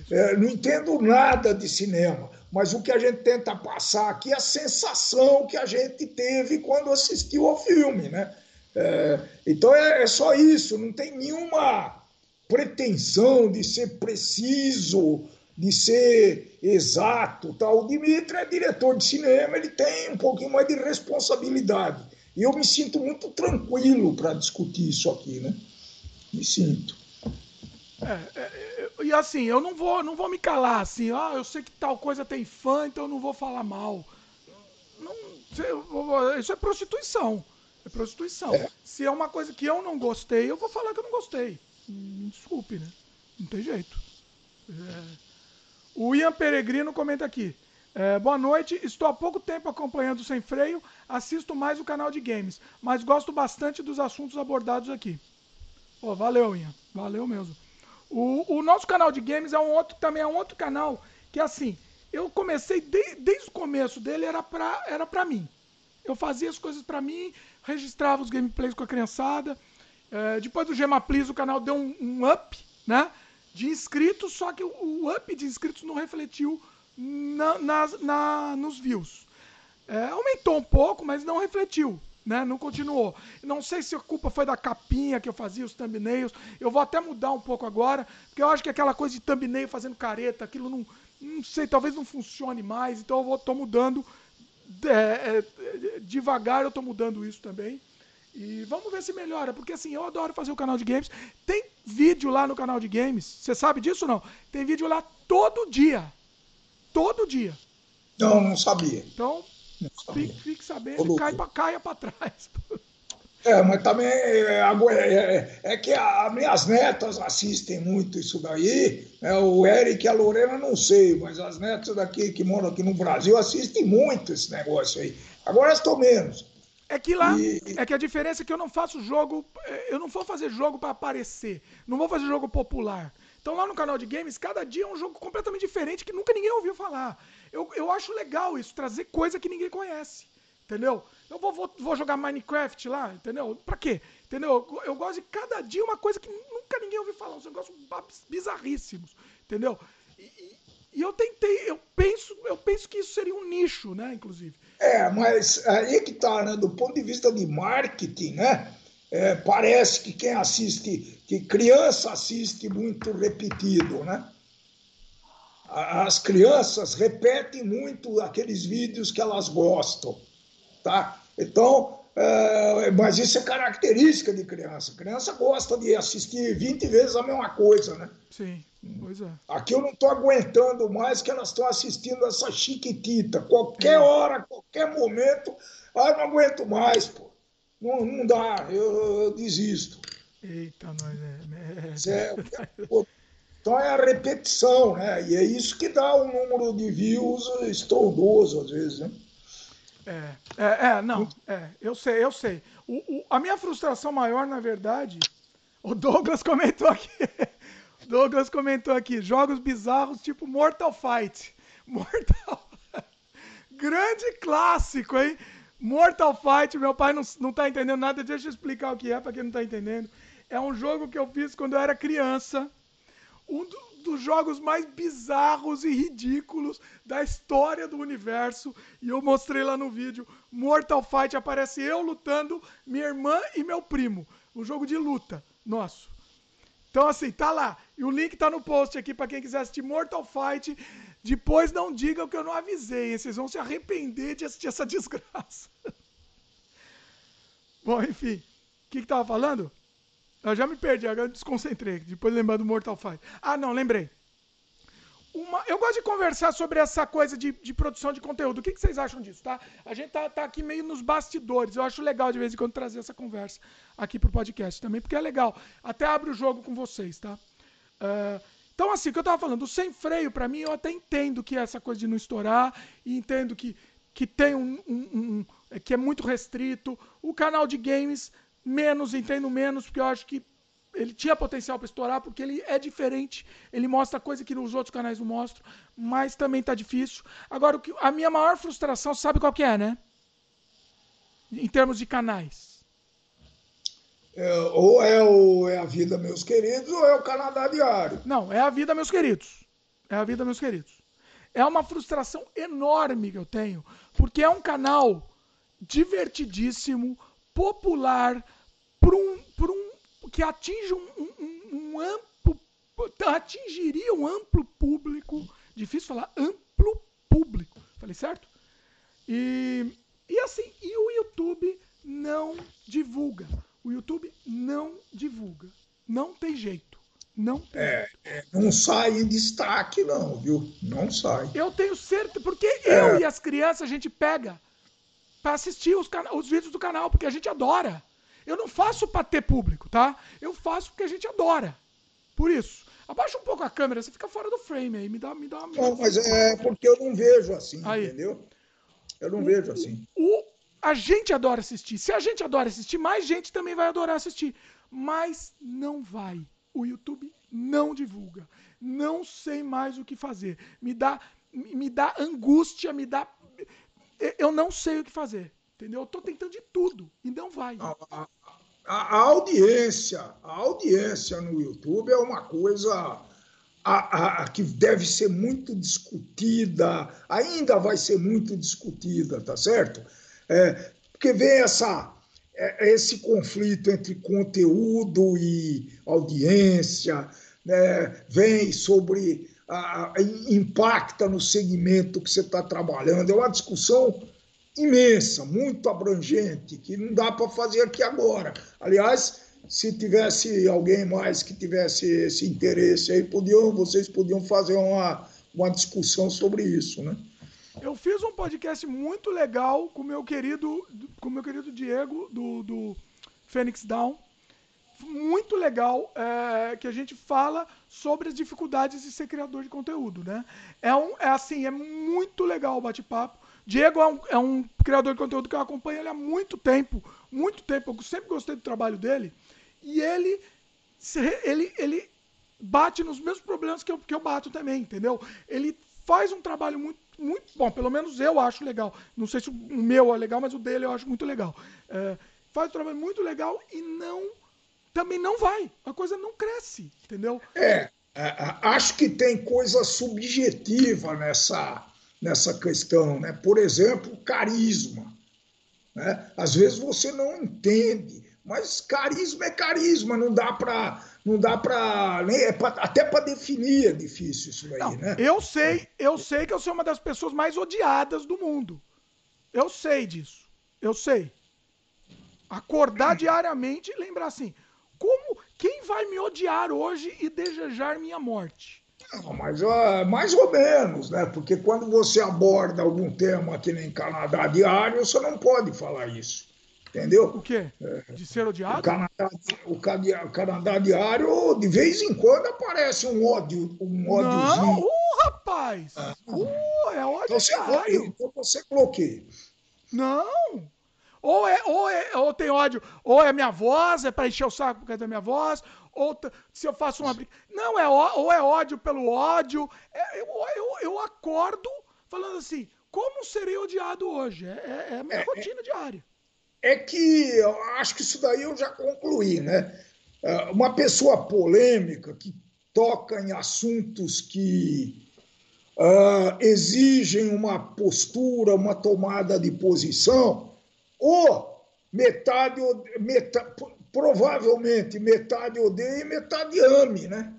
É, não entendo nada de cinema, mas o que a gente tenta passar aqui é a sensação que a gente teve quando assistiu ao filme, né? É, então é, é só isso, não tem nenhuma pretensão de ser preciso, de ser exato. Tal. O Dimitri é diretor de cinema, ele tem um pouquinho mais de responsabilidade. E eu me sinto muito tranquilo para discutir isso aqui, né? Me sinto. É, é, e assim, eu não vou, não vou me calar assim, ah, eu sei que tal coisa tem fã, então eu não vou falar mal. Não, isso é prostituição. É prostituição. É. Se é uma coisa que eu não gostei, eu vou falar que eu não gostei. Me desculpe, né? Não tem jeito. É... O Ian Peregrino comenta aqui. É, boa noite, estou há pouco tempo acompanhando Sem Freio, assisto mais o canal de games, mas gosto bastante dos assuntos abordados aqui. Pô, valeu, Ian, valeu mesmo. O, o, nosso canal de games é um outro, também é um outro canal que, assim, eu comecei de, desde o começo dele, era pra, era pra mim. Eu fazia as coisas pra mim, registrava os gameplays com a criançada, é, depois do Gema Please, o canal deu um, um, up né, de inscritos, só que o, up de inscritos não refletiu na, nas, na, nos views. É, aumentou um pouco, mas não refletiu. Né? Não continuou. Não sei se a culpa foi da capinha que eu fazia, os thumbnails. Eu vou até mudar um pouco agora, porque eu acho que aquela coisa de thumbnail fazendo careta, aquilo não. Não sei, talvez não funcione mais, então eu vou, tô mudando. É, é, devagar eu tô mudando isso também. E vamos ver se melhora, porque assim, eu adoro fazer o canal de games. Tem vídeo lá no canal de games. Você sabe disso ou não? Tem vídeo lá todo dia. Todo dia. Não, não sabia. Então, não sabia. Fique, fique, sabendo e cai pra, caia para trás. É, mas também é, é, é, que as minhas netas assistem muito isso daí. É, o Eric e a Lorena não sei, mas as netas daqui que moram aqui no Brasil assistem muito esse negócio aí. Agora estou menos. É que lá, e... é que a diferença é que eu não faço jogo, é, eu não vou fazer jogo para aparecer, não vou fazer jogo popular. Então lá no canal de games, cada dia é um jogo completamente diferente que nunca ninguém ouviu falar. Eu, eu acho legal isso, trazer coisa que ninguém conhece, entendeu? Eu vou, vou, vou jogar Minecraft lá, entendeu? Pra quê? Entendeu? Eu, eu, gosto de cada dia uma coisa que nunca ninguém ouviu falar, uns negócios bizarríssimos, entendeu? E, e, e eu tentei, eu penso, eu penso que isso seria um nicho, né, inclusive. É, mas aí que tá, né? Do ponto de vista de marketing, né? É, parece que quem assiste, que criança assiste muito repetido, né? As crianças repetem muito aqueles vídeos que elas gostam, tá? Então, É, mas isso é característica de criança. Criança gosta de assistir 20 vezes a mesma coisa, né? Sim, pois é. Aqui eu não estou aguentando mais que elas estão assistindo essa chiquitita. Qualquer hora, qualquer momento, ah, eu não aguento mais, pô. Não, não dá, eu, eu desisto. Eita, nós é. Certo. Então é a repetição, né? E é isso que dá um número de views estrondoso, às vezes, né? É, é, é, não, é, eu sei, eu sei. O, o, a minha frustração maior, na verdade, o Douglas comentou aqui. Douglas comentou aqui, jogos bizarros tipo Mortal Fight. Mortal Grande clássico, hein? Mortal Fight, meu pai não, não tá entendendo nada, deixa eu explicar o que é para quem não tá entendendo. É um jogo que eu fiz quando eu era criança. Um do, dos jogos mais bizarros e ridículos da história do universo. E eu mostrei lá no vídeo. Mortal Fight aparece eu lutando, minha irmã e meu primo. Um jogo de luta nosso. Então, assim, tá lá. E o link tá no post aqui para quem quiser assistir Mortal Fight. Depois não digam que eu não avisei, hein? Vocês vão se arrepender de assistir essa desgraça. Bom, enfim. O que, que tava falando? Eu já me perdi, agora desconcentrei. Depois lembrando do Mortal Fight. Ah, não, lembrei. Uma, eu gosto de conversar sobre essa coisa de, de produção de conteúdo. O que, que, vocês acham disso, tá? A gente tá, tá, aqui meio nos bastidores. Eu acho legal de vez em quando trazer essa conversa aqui pro podcast também, porque é legal. Até abre o jogo com vocês, tá? Uh, então, assim, o que eu tava falando, o sem freio, para mim, eu até entendo que é essa coisa de não estourar, e entendo que, que tem um, um, um, que é muito restrito. O canal de games menos, entendo menos, porque eu acho que ele tinha potencial para estourar, porque ele é diferente, ele mostra coisa que os outros canais não mostram, mas também tá difícil. Agora, a minha maior frustração, sabe qual que é, né? Em termos de canais. É, ou é, o, é a vida, meus queridos, ou é o Canadá Diário. Não, é a vida, meus queridos. É a vida, meus queridos. É uma frustração enorme que eu tenho, porque é um canal divertidíssimo, popular, por um, por um que atinge um, um, um amplo atingiria um amplo público, difícil falar amplo público, falei certo? E, e assim, e o YouTube não divulga. O YouTube não divulga. Não tem jeito. Não tem é, é, não sai em destaque, não, viu? Não sai. Eu tenho certeza, porque é. eu e as crianças a gente pega para assistir os, os vídeos do canal, porque a gente adora. Eu não faço para ter público, tá? Eu faço porque a gente adora. Por isso. Abaixa um pouco a câmera, você fica fora do frame aí. Me dá, me dá uma. Não, mas é porque eu não vejo assim, aí. entendeu? Eu não o, vejo assim. O, a gente adora assistir. Se a gente adora assistir, mais gente também vai adorar assistir. Mas não vai. O YouTube não divulga. Não sei mais o que fazer. Me dá, me dá angústia, me dá. Eu não sei o que fazer. Entendeu? Eu tô tentando de tudo e não vai. A, a, a audiência, a audiência no YouTube é uma coisa a, a, que deve ser muito discutida, ainda vai ser muito discutida, tá certo? É, porque vem essa, é, esse conflito entre conteúdo e audiência, né? vem sobre. A, impacta no segmento que você está trabalhando. É uma discussão imensa, muito abrangente, que não dá para fazer aqui agora. Aliás, se tivesse alguém mais que tivesse esse interesse aí, podiam, vocês podiam fazer uma, uma discussão sobre isso, né? Podcast muito legal com meu querido, com meu querido Diego do, do Phoenix Down, muito legal é, que a gente fala sobre as dificuldades de ser criador de conteúdo, né? É um, é assim, é muito legal o bate-papo. Diego é um, é um, criador de conteúdo que eu acompanho ele há muito tempo, muito tempo. Eu sempre gostei do trabalho dele. E ele, ele, ele bate nos mesmos problemas que eu, que eu bato também, entendeu? Ele faz um trabalho muito, muito bom, pelo menos eu acho legal. Não sei se o meu é legal, mas o dele eu acho muito legal. É, faz um trabalho muito legal e não também não vai. A coisa não cresce, entendeu? É, acho que tem coisa subjetiva nessa nessa questão, né? Por exemplo, carisma. Né? Às vezes você não entende, mas carisma é carisma, não dá para não dá para é pra, até para definir é difícil isso aí, não, né? Eu sei, eu sei que eu sou uma das pessoas mais odiadas do mundo. Eu sei disso. Eu sei. Acordar diariamente e lembrar assim: como quem vai me odiar hoje e desejar minha morte? Não, mas uh, mais ou menos, né? Porque quando você aborda algum tema aqui no Canadá diário, você não pode falar isso. Entendeu? O quê? De ser odiado? O Canadá, o, Canadá, o Canadá diário, de vez em quando aparece um ódio, um ódiozinho. Não, uh, rapaz! Ah. Uh, é ódio então você, diário. então você bloqueia. Não! Ou, é, ou, é, ou tem ódio, ou é minha voz, é para encher o saco por causa da minha voz, ou se eu faço uma briga. Não, é, ou é ódio pelo ódio. É, eu, eu, eu acordo falando assim, como serei odiado hoje? É, é, é a minha é, é. rotina diária é que acho que isso daí eu já concluí, né? É, uma pessoa polêmica que toca em assuntos que uh, exigem uma postura, uma tomada de posição, ou metade, metade provavelmente metade odeia e metade ame, né?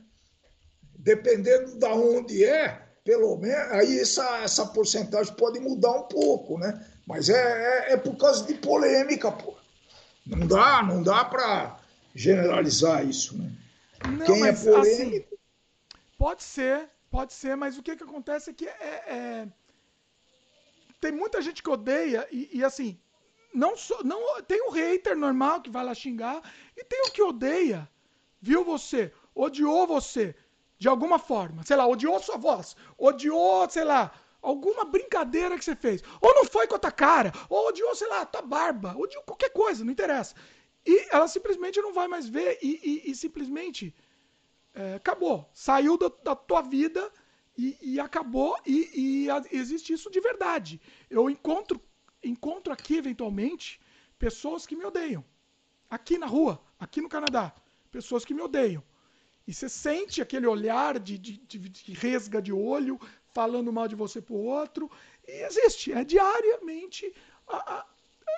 Dependendo da de onde é, pelo menos aí essa, essa porcentagem pode mudar um pouco, né? Mas é, é, é por causa de polêmica, pô. Não dá, não dá para generalizar isso, né? Não, Quem é mas, é polêmico. Assim, pode ser, pode ser, mas o que, que acontece é que é, é... tem muita gente que odeia e, e assim, não, so, não tem o um hater normal que vai lá xingar e tem o que odeia, viu você, odiou você de alguma forma, sei lá, odiou sua voz, odiou, sei lá, alguma brincadeira que você fez. Ou não foi com a tua cara, ou odiou, sei lá, a tua barba, odiou qualquer coisa, não interessa. E ela simplesmente não vai mais ver e, e, e simplesmente é, acabou. Saiu da, da tua vida e, e acabou e, e, existe isso de verdade. Eu encontro, encontro aqui, eventualmente, pessoas que me odeiam. Aqui na rua, aqui no Canadá. Pessoas que me odeiam. E você sente aquele olhar de, de, de, de resga de olho, falando mal de você pro outro. E existe, é diariamente a, a,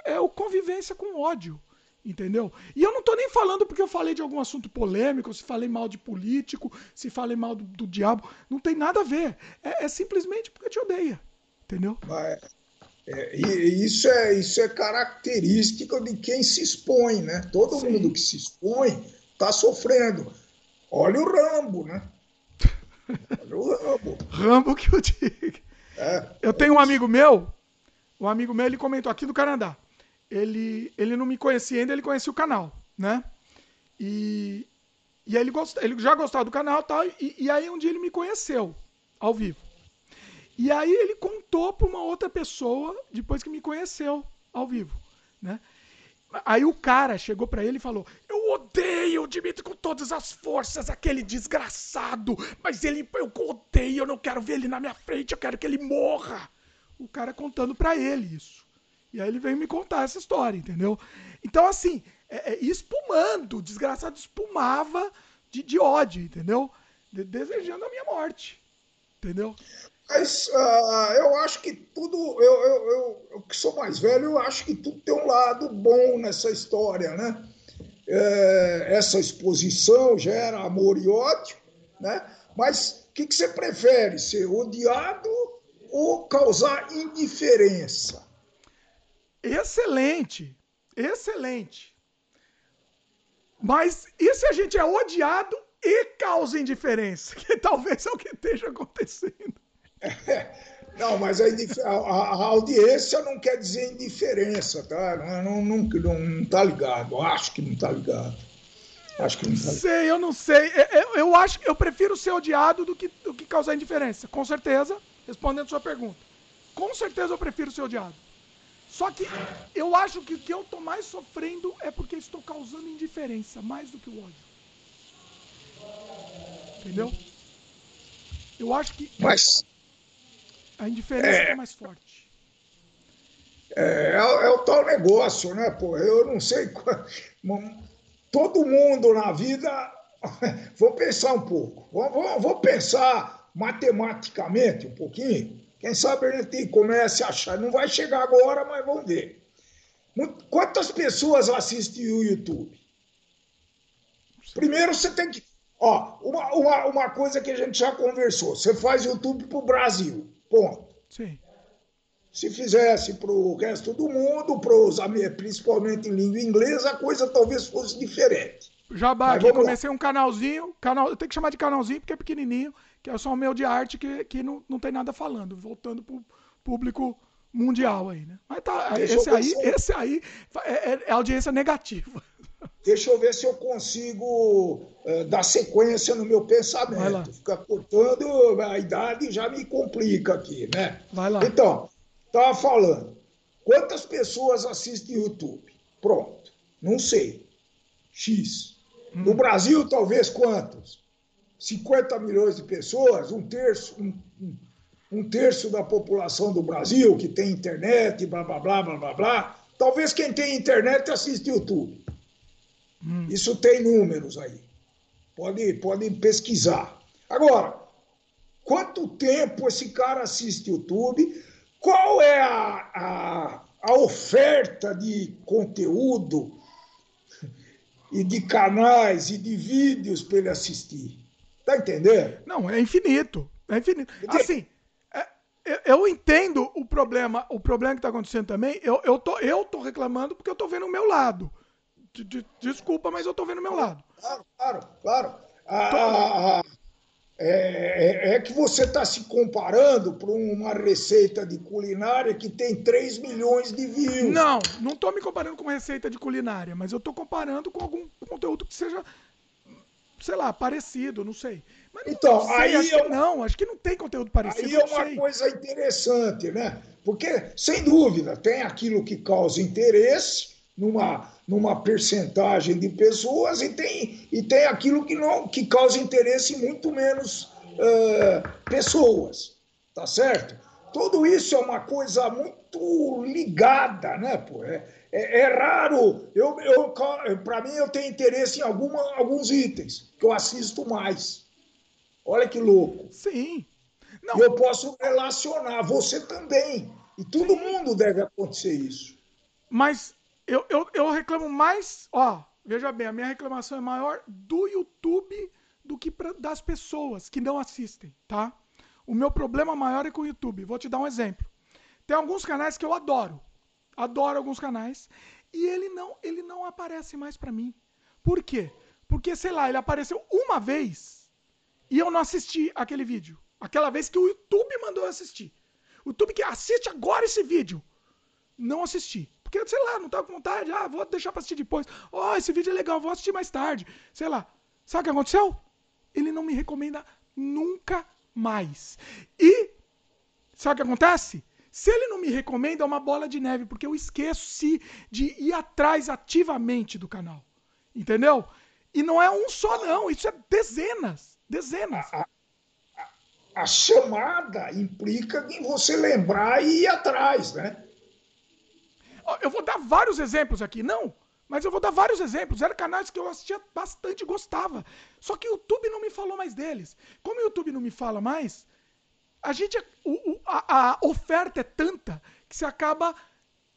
é o convivência com ódio. Entendeu? E eu não tô nem falando porque eu falei de algum assunto polêmico, se falei mal de político, se falei mal do, do diabo. Não tem nada a ver. É, é simplesmente porque te odeia. Entendeu? Mas, é, isso é, isso é característica de quem se expõe, né? Todo Sim. mundo que se expõe está sofrendo. Olha o Rambo, né? O Rambo. Rambo que eu digo. É, eu tenho um amigo meu, um amigo meu, ele comentou aqui do Canadá. Ele, ele não me conhecia ainda, ele conhecia o canal, né? E, e aí ele, gost, ele já gostava do canal tal, e, e aí um dia ele me conheceu, ao vivo. E aí ele contou para uma outra pessoa, depois que me conheceu, ao vivo, né? Aí o cara chegou para ele e falou: odeio o Dimitri com todas as forças, aquele desgraçado, mas ele eu odeio, eu não quero ver ele na minha frente, eu quero que ele morra. O cara contando para ele isso. E aí ele veio me contar essa história, entendeu? Então, assim, é, é, espumando, o desgraçado espumava de, de ódio, entendeu? De, desejando a minha morte, entendeu? Mas uh, eu acho que tudo, eu, eu, eu, eu, que sou mais velho, eu acho que tudo tem um lado bom nessa história, né? É, essa exposição gera amor e ódio, né? Mas o que, que você prefere, ser odiado ou causar indiferença? Excelente, excelente. Mas e se a gente é odiado e causa indiferença? Que talvez é o que esteja acontecendo. Não, mas a, a, a, audiência não quer dizer indiferença, tá? Não, não, não, não tá ligado. Acho que não tá ligado. Acho que não tá ligado. Sei, eu não sei. Eu, eu acho que eu prefiro ser odiado do que, do que causar indiferença. Com certeza, respondendo sua pergunta. Com certeza eu prefiro ser odiado. Só que eu acho que o que eu tô mais sofrendo é porque estou causando indiferença, mais do que o ódio. Entendeu? Eu acho que. Mas a indiferença é, é mais forte. É, é, é, o tal negócio, né, pô? Eu não sei. Todo mundo na vida. Vou pensar um pouco. Vou, vou pensar matematicamente um pouquinho. Quem sabe a gente comece a achar. Não vai chegar agora, mas vamos ver. Quantas pessoas assistem o YouTube? Primeiro você tem que. Ó, uma, uma, uma coisa que a gente já conversou: você faz YouTube para o Brasil. Ponto. Sim. Se fizesse para o resto do mundo, pros, principalmente em língua inglesa, a coisa talvez fosse diferente. Jabá, aqui comecei lá. um canalzinho, canal, eu tenho que chamar de canalzinho porque é pequenininho, que é só o meu de arte que, que não, não tem nada falando, voltando pro público mundial aí, né? Mas tá, esse aí, esse aí é, é, é, audiência negativa. Deixa eu ver se eu consigo uh, dar sequência no meu pensamento. Ficar cortando a idade já me complica aqui, né? Vai lá. Então, estava falando. Quantas pessoas assistem YouTube? Pronto. Não sei. X. Hum. No Brasil, talvez quantos? 50 milhões de pessoas, um terço, um, um, um terço da população do Brasil que tem internet, blá blá blá blá blá blá. Talvez quem tem internet assiste YouTube. Hum. Isso tem números aí. Pode, pode pesquisar. Agora, quanto tempo esse cara assiste YouTube? Qual é a, a, a oferta de conteúdo e de canais e de vídeos para ele assistir? Tá entendendo? Não, é infinito. É infinito. Assim, é, eu entendo o problema, o problema que está acontecendo também. Eu, eu, tô, eu tô reclamando porque eu tô vendo o meu lado. Desculpa, mas eu tô vendo o meu lado. Claro, claro, claro. Ah, ah, ah, é, é, é, que você está se comparando para uma receita de culinária que tem 3 milhões de views. Não, não estou me comparando com receita de culinária, mas eu estou comparando com algum conteúdo que seja, sei lá, parecido, não sei. Mas então, sei, aí acho eu, não, acho que não tem conteúdo parecido. Aí é uma sei. coisa interessante, né? Porque, sem dúvida, tem aquilo que causa interesse numa, numa percentagem de pessoas e tem, e tem aquilo que, não, que causa interesse em muito menos uh, pessoas, tá certo? Tudo isso é uma coisa muito ligada, né? Pô? É, é, é raro. Eu, eu, Para mim, eu tenho interesse em alguma, alguns itens que eu assisto mais. Olha que louco. Sim. Não. Eu posso relacionar, você também. E todo Sim. mundo deve acontecer isso. Mas eu, eu, eu reclamo mais. Ó, veja bem, a minha reclamação é maior do YouTube do que pra, das pessoas que não assistem, tá? O meu problema maior é com o YouTube. Vou te dar um exemplo. Tem alguns canais que eu adoro. Adoro alguns canais. E ele não, ele não aparece mais para mim. Por quê? Porque, sei lá, ele apareceu uma vez e eu não assisti aquele vídeo. Aquela vez que o YouTube mandou eu assistir. O YouTube que assiste agora esse vídeo. Não assisti. Porque, sei lá, não tava com vontade. Ah, vou deixar pra assistir depois. Ó, oh, esse vídeo é legal, vou assistir mais tarde. Sei lá. Sabe o que aconteceu? Ele não me recomenda nunca mais. E, sabe o que acontece? Se ele não me recomenda, é uma bola de neve, porque eu esqueço de ir atrás ativamente do canal. Entendeu? E não é um só, não. Isso é dezenas. Dezenas. A, a, a chamada implica em você lembrar e ir atrás, né? Eu vou dar vários exemplos aqui. Não, mas eu vou dar vários exemplos. Eram canais que eu assistia bastante e gostava. Só que o YouTube não me falou mais deles. Como o YouTube não me fala mais, a gente. O, a, a, oferta é tanta que você acaba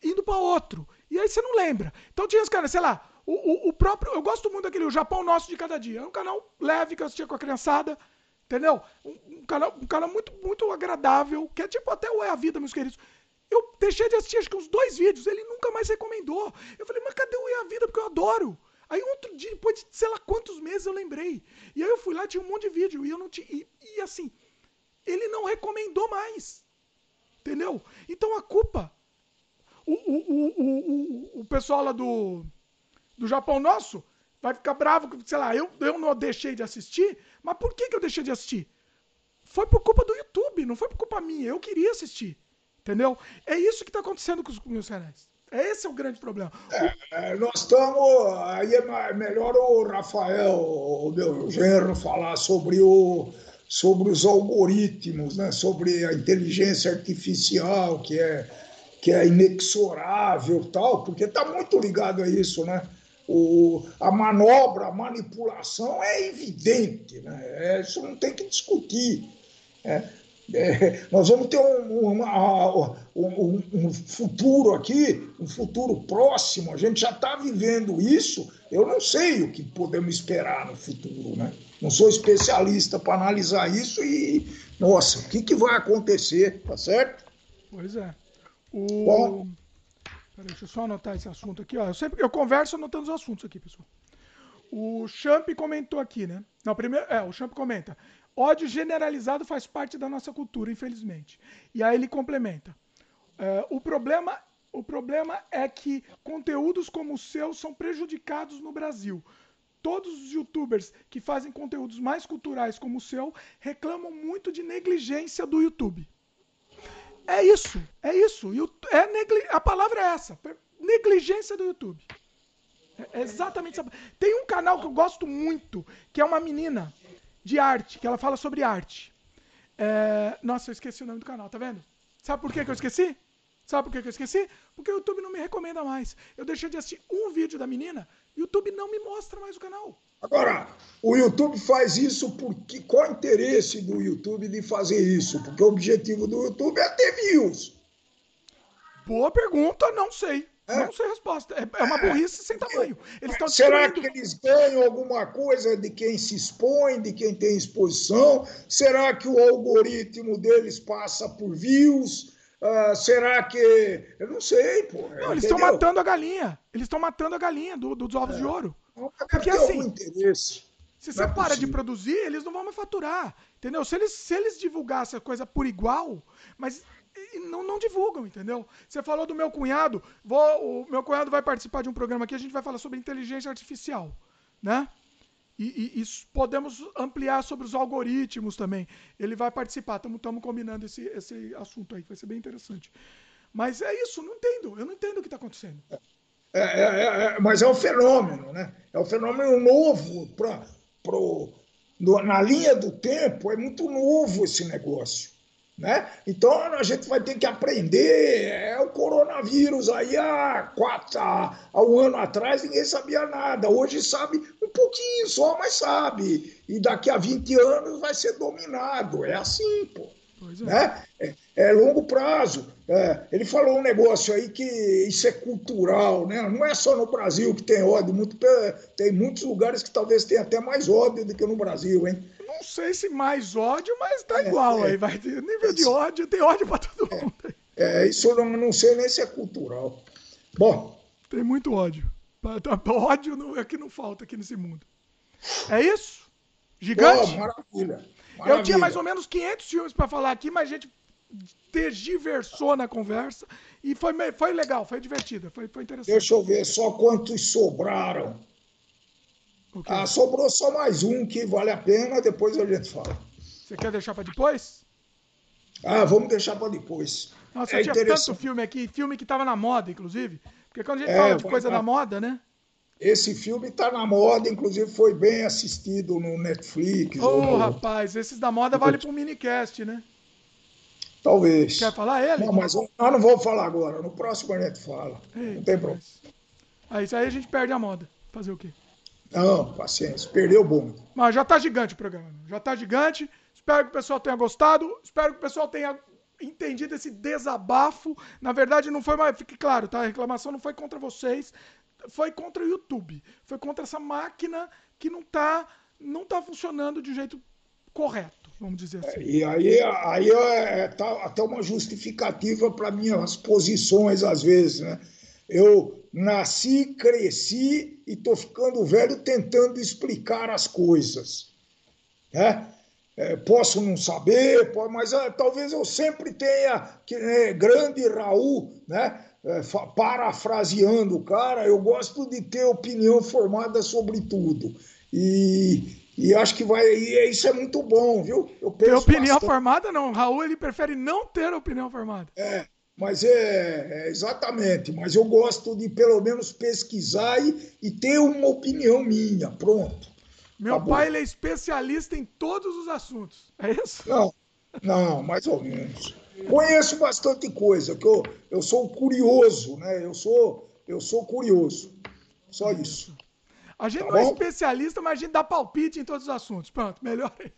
indo para outro. E aí você não lembra. Então tinha os caras, sei lá, o, o, o, próprio. Eu gosto muito daquele o Japão Nosso de Cada Dia. É um canal leve que eu assistia com a criançada. Entendeu? Um, um, canal, um canal muito, muito agradável. Que é tipo até o É a Vida, meus queridos. Eu deixei de assistir acho que uns dois vídeos. Ele nunca mais recomendou. Eu falei, mas cadê o É a Vida? Porque eu adoro. Aí outro dia, depois de sei lá quantos meses, eu lembrei. E aí eu fui lá, tinha um monte de vídeo. E eu não tinha. E, e assim, ele não recomendou mais. Entendeu? Então a culpa. O, o, o, o, o pessoal lá do do Japão nosso vai ficar bravo, sei lá, eu, eu não deixei de assistir, mas por que, que eu deixei de assistir? Foi por culpa do YouTube, não foi por culpa minha, eu queria assistir. Entendeu? É isso que está acontecendo com os meus canais. Esse é o grande problema. É, é, nós estamos. Aí é melhor o Rafael, o meu genro, falar sobre, o, sobre os algoritmos, né? sobre a inteligência artificial, que é, que é inexorável tal, porque está muito ligado a isso, né? o, a manobra, a manipulação é evidente, né? É, isso não tem que discutir. É, é, nós vamos ter um, uma, um, um, futuro aqui, um futuro próximo, a gente já está vivendo isso, eu não sei o que podemos esperar no futuro, né? Não sou especialista para analisar isso e, nossa, o que, que vai acontecer, tá certo? Pois é. O... Bom. Peraí, deixa eu só anotar esse assunto aqui. Ó. Eu, sempre, eu converso anotando os assuntos aqui, pessoal. O Champ comentou aqui, né? Não, primeiro. É, o Champ comenta. Ódio generalizado faz parte da nossa cultura, infelizmente. E aí ele complementa. É, o, problema, o problema é que conteúdos como o seu são prejudicados no Brasil. Todos os youtubers que fazem conteúdos mais culturais como o seu reclamam muito de negligência do YouTube. É isso, é isso. É negli... A palavra é essa: negligência do YouTube. É exatamente essa. Tem um canal que eu gosto muito, que é uma menina de arte, que ela fala sobre arte. É... Nossa, eu esqueci o nome do canal, tá vendo? Sabe por que, que eu esqueci? Sabe por que, que eu esqueci? Porque o YouTube não me recomenda mais. Eu deixei de assistir um vídeo da menina, o YouTube não me mostra mais o canal. Agora, o YouTube faz isso porque qual o interesse do YouTube de fazer isso? Porque o objetivo do YouTube é ter views. Boa pergunta, não sei. É. Não sei a resposta. É, é uma burrice sem tamanho. Eles Será que eles ganham alguma coisa de quem se expõe, de quem tem exposição? Será que o algoritmo deles passa por views? Uh, será que. Eu não sei, pô. Não, eles estão matando a galinha. Eles estão matando a galinha do, dos ovos é. de ouro. Porque assim. Se você é para de produzir, eles não vão mais faturar. Entendeu? Se eles, se eles divulgassem a coisa por igual, mas não, não divulgam, entendeu? Você falou do meu cunhado, vou, o meu cunhado vai participar de um programa aqui, a gente vai falar sobre inteligência artificial, né? E, e, e podemos ampliar sobre os algoritmos também. Ele vai participar, estamos combinando esse, esse assunto aí, vai ser bem interessante. Mas é isso, não entendo, eu não entendo o que está acontecendo. É, é, é, é, mas é um fenômeno, né? É um fenômeno novo para pro, na linha do tempo, é muito novo esse negócio. Né? Então a gente vai ter que aprender. É o coronavírus aí há, quatro, há, há um ano atrás ninguém sabia nada. Hoje sabe um pouquinho só, mas sabe. E daqui a 20 anos vai ser dominado. É assim, pô. É. Né? É, é, longo prazo. É, ele falou um negócio aí que isso é cultural, né? Não é só no Brasil que tem ódio, muito, tem muitos lugares que talvez tenha até mais ódio do que no Brasil, hein? Não sei se mais ódio, mas tá é, igual é, aí. Vai nível de ódio, tem ódio pra todo é, mundo. É, isso eu não, não sei nem se é cultural. Bom. Tem muito ódio. Ódio não, é que não falta aqui nesse mundo. É isso? Gigante? Oh, maravilha, maravilha. Eu tinha mais ou menos 500 filmes para falar aqui, mas a gente tergiversou na conversa e foi, foi legal, foi divertida, foi, foi interessante. Deixa eu ver só quantos sobraram. Ah, sobrou só mais um que vale a pena, depois a gente fala. Você quer deixar para depois? Ah, vamos deixar para depois. Nossa, é tinha tanto filme aqui, filme que estava na moda, inclusive. Porque quando a gente é, fala de coisa da moda, né? Esse filme está na moda, inclusive foi bem assistido no Netflix. Ô, oh, rapaz, esses da moda vale para um minicast, né? Talvez. Quer falar ele? Não, mas eu não vou falar agora. No próximo a gente fala. Ei, não tem problema. Aí, isso aí a gente perde a moda. Fazer o quê? Não, paciência, perdeu o bom. Mas já tá gigante o programa. Já tá gigante. Espero que o pessoal tenha gostado. Espero que o pessoal tenha entendido esse desabafo. Na verdade, não foi mais. Fique claro, tá? A reclamação não foi contra vocês. Foi contra o YouTube. Foi contra essa máquina que não tá, não tá funcionando de um jeito correto, vamos dizer assim. É, e aí, aí é, tá até uma justificativa para minhas posições, às vezes, né? Eu nasci, cresci e estou ficando velho tentando explicar as coisas. Né? É, posso não saber, mas é, talvez eu sempre tenha, que é, grande Raul, né? É, parafraseando o cara, eu gosto de ter opinião formada sobre tudo. E, e acho que vai. E isso é muito bom, viu? Eu ter opinião bastante. formada, não. Raul ele prefere não ter opinião formada. É, mas é, é, exatamente, mas eu gosto de pelo menos pesquisar e, e ter uma opinião minha, pronto. Meu Acabou. pai é especialista em todos os assuntos, é isso? Não, não, mais ou menos. Conheço bastante coisa, que eu, eu sou curioso, né? Eu sou, eu sou curioso. Só isso. A gente tá não é bom? é especialista, mas a gente dá palpite em todos os assuntos. Pronto, melhor aí.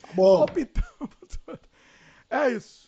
Tá bom. Palpitamos. É isso.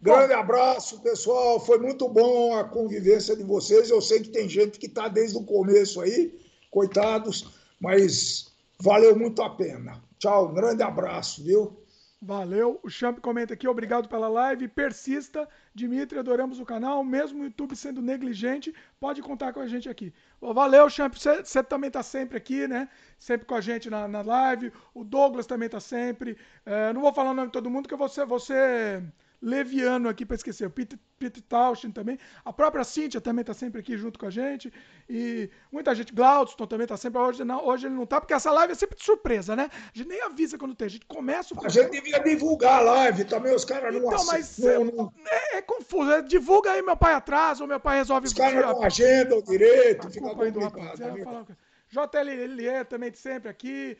Grande abraço, pessoal. Foi muito bom a convivência de vocês. Eu sei que tem gente que está desde o começo aí, coitados, mas valeu muito a pena. Tchau, um grande abraço, viu? Valeu. O Champ comenta aqui, obrigado pela live. Persista. Dimitri, adoramos o canal. Mesmo o YouTube sendo negligente, pode contar com a gente aqui. Valeu, Champ. Você também tá sempre aqui, né? Sempre com a gente na, na live. O Douglas também tá sempre. É, não vou falar o nome de todo mundo, porque você. você leviano aqui para esquecer. O Peter, Peter Taustin também. A própria Cíntia também está sempre aqui junto com a gente. E muita gente. Glaudston também está sempre. Hoje, não, hoje ele não está, porque essa live é sempre de surpresa, né? A gente nem avisa quando tem. A gente começa o. A gente devia divulgar a live também, os caras não Então, mas não, não... É, é, confuso. É, divulga aí, meu pai atrás, ou meu pai resolve. Os caras não agendam direito, fica complicado. JLLE também sempre aqui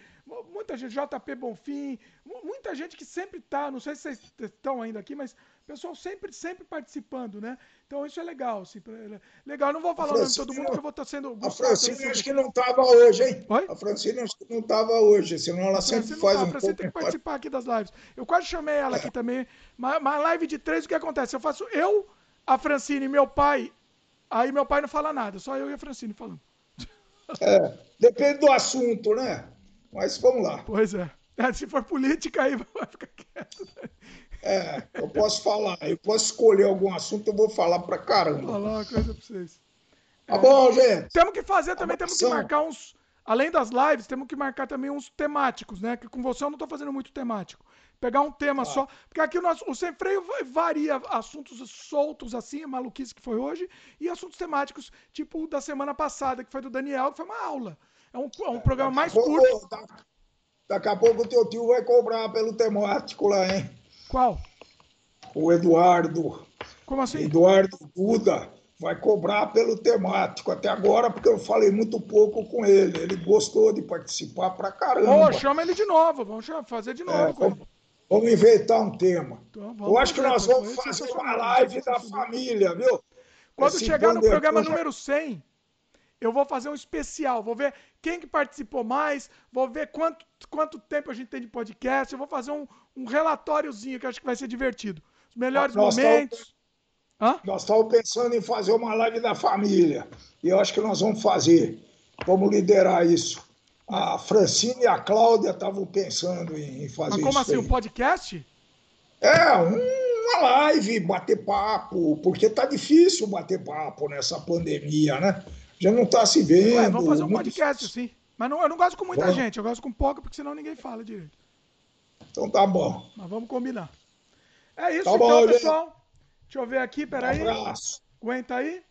muita gente, JP Bonfim, muita gente que sempre está, não sei se vocês estão ainda aqui, mas pessoal sempre, sempre participando, né? Então isso é legal. Assim, legal, não vou falar o nome de todo mundo, que eu vou estar sendo. A Francine acho que não estava hoje, hein? Oi? A Francine acho que não estava hoje, senão ela sempre faz tá, um. A Francine tem que participar aqui das lives. Eu quase chamei ela é. aqui também. Mas, mas live de três, o que acontece? Eu faço eu, a Francine e meu pai. Aí meu pai não fala nada, só eu e a Francine falando. É, depende do assunto, né? Mas vamos lá. Pois é. é se for política, aí vai ficar quieto. Né? É, eu posso falar. Eu posso escolher algum assunto, eu vou falar pra caramba. Vou falar uma coisa pra vocês. Tá é, bom, gente? Temos que fazer também, temos que marcar uns. Além das lives, temos que marcar também uns temáticos, né? Que com você eu não tô fazendo muito temático. Pegar um tema ah. só. Porque aqui o, nosso, o Sem Freio varia assuntos soltos assim, a maluquice que foi hoje, e assuntos temáticos, tipo o da semana passada, que foi do Daniel, que foi uma aula. É um, é um programa mais curto. Daqui a pouco o teu tio vai cobrar pelo temático lá, hein? Qual? O Eduardo. Como assim? Eduardo Duda vai cobrar pelo temático. Até agora, porque eu falei muito pouco com ele. Ele gostou de participar pra caramba. Ô, chama ele de novo. Vamos fazer de novo. É, vamos, vamos, inventar um tema. Então, eu acho que nós vamos fazer uma live da família, viu? Quando Esse chegar no programa número 100, eu vou fazer um especial, vou ver quem que participou mais, vou ver quanto, quanto tempo a gente tem de podcast, eu vou fazer um, um relatóriozinho que acho que vai ser divertido. Os melhores nós momentos. Nós estamos pensando em fazer uma live da família. E eu acho que nós vamos fazer. Vamos liderar isso. A Francine e a Cláudia estavam pensando em fazer Mas como assim, aí. um podcast? É, uma live, bater papo, porque tá difícil bater papo nessa pandemia, né? Já não está se vendo. Ué, vamos fazer um podcast, sim. Mas não, eu não gosto com muita gente, eu gosto com pouca, porque senão ninguém fala direito. Então tá bom. Mas vamos combinar. É isso tá então, bom, pessoal. Gente. Deixa eu ver aqui, peraí. Um abraço. Aguenta aí.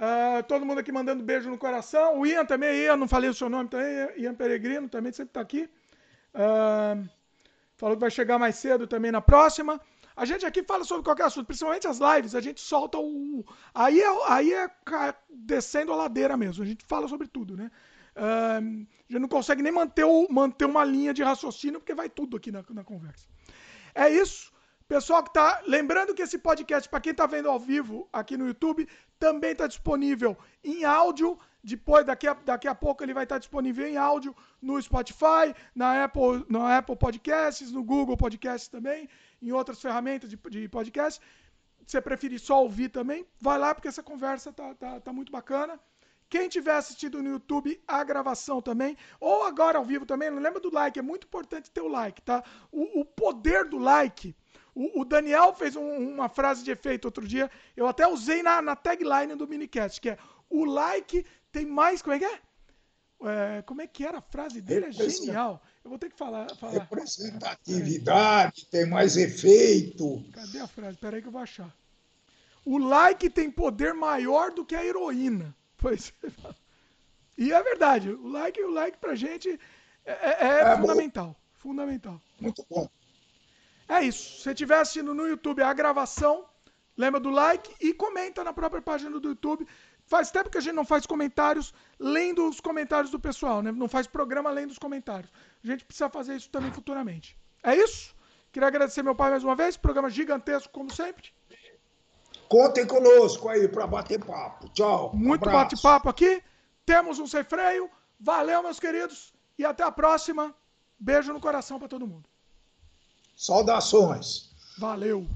Uh, todo mundo aqui mandando beijo no coração. O Ian também, Ian, não falei o seu nome também. Ian Peregrino também sempre está aqui. Uh, falou que vai chegar mais cedo também na próxima. A gente aqui fala sobre qualquer assunto, principalmente as lives, a gente solta o. Aí é, aí é descendo a ladeira mesmo, a gente fala sobre tudo, né? A gente não consegue nem manter, o, manter uma linha de raciocínio, porque vai tudo aqui na, na conversa. É isso. Pessoal que tá. Lembrando que esse podcast, para quem está vendo ao vivo aqui no YouTube, também está disponível em áudio. Depois, daqui a, daqui a pouco, ele vai estar disponível em áudio no Spotify, na Apple, na Apple Podcasts, no Google Podcasts também em outras ferramentas de, de podcast. Se você preferir só ouvir também, vai lá porque essa conversa tá, tá, tá muito bacana. Quem tiver assistido no YouTube, a gravação também, ou agora ao vivo também, lembra do like, é muito importante ter o like, tá? O, o poder do like. O, o Daniel fez um, uma frase de efeito outro dia, eu até usei na, na tagline do minicast, que é o like tem mais. Como é que é? é como é que era a frase dele? É genial. Eu vou ter que falar. falar. Representatividade, tem mais efeito. Cadê a frase? Peraí que eu vou achar. O like tem poder maior do que a heroína. Pois E é verdade. O like, o like pra gente é, é, é, é fundamental. Bom. Fundamental. Muito bom. É isso. Se você estiver assistindo no YouTube a gravação, lembra do like e comenta na própria página do YouTube. Faz tempo que a gente não faz comentários lendo os comentários do pessoal, né? Não faz programa lendo os comentários. A gente precisa fazer isso também futuramente. É isso? Queria agradecer meu pai mais uma vez. Programa gigantesco, como sempre. Contem conosco aí para bater papo. Tchau. Muito um bate-papo aqui. Temos um sem freio. Valeu, meus queridos. E até a próxima. Beijo no coração para todo mundo. Saudações. Valeu.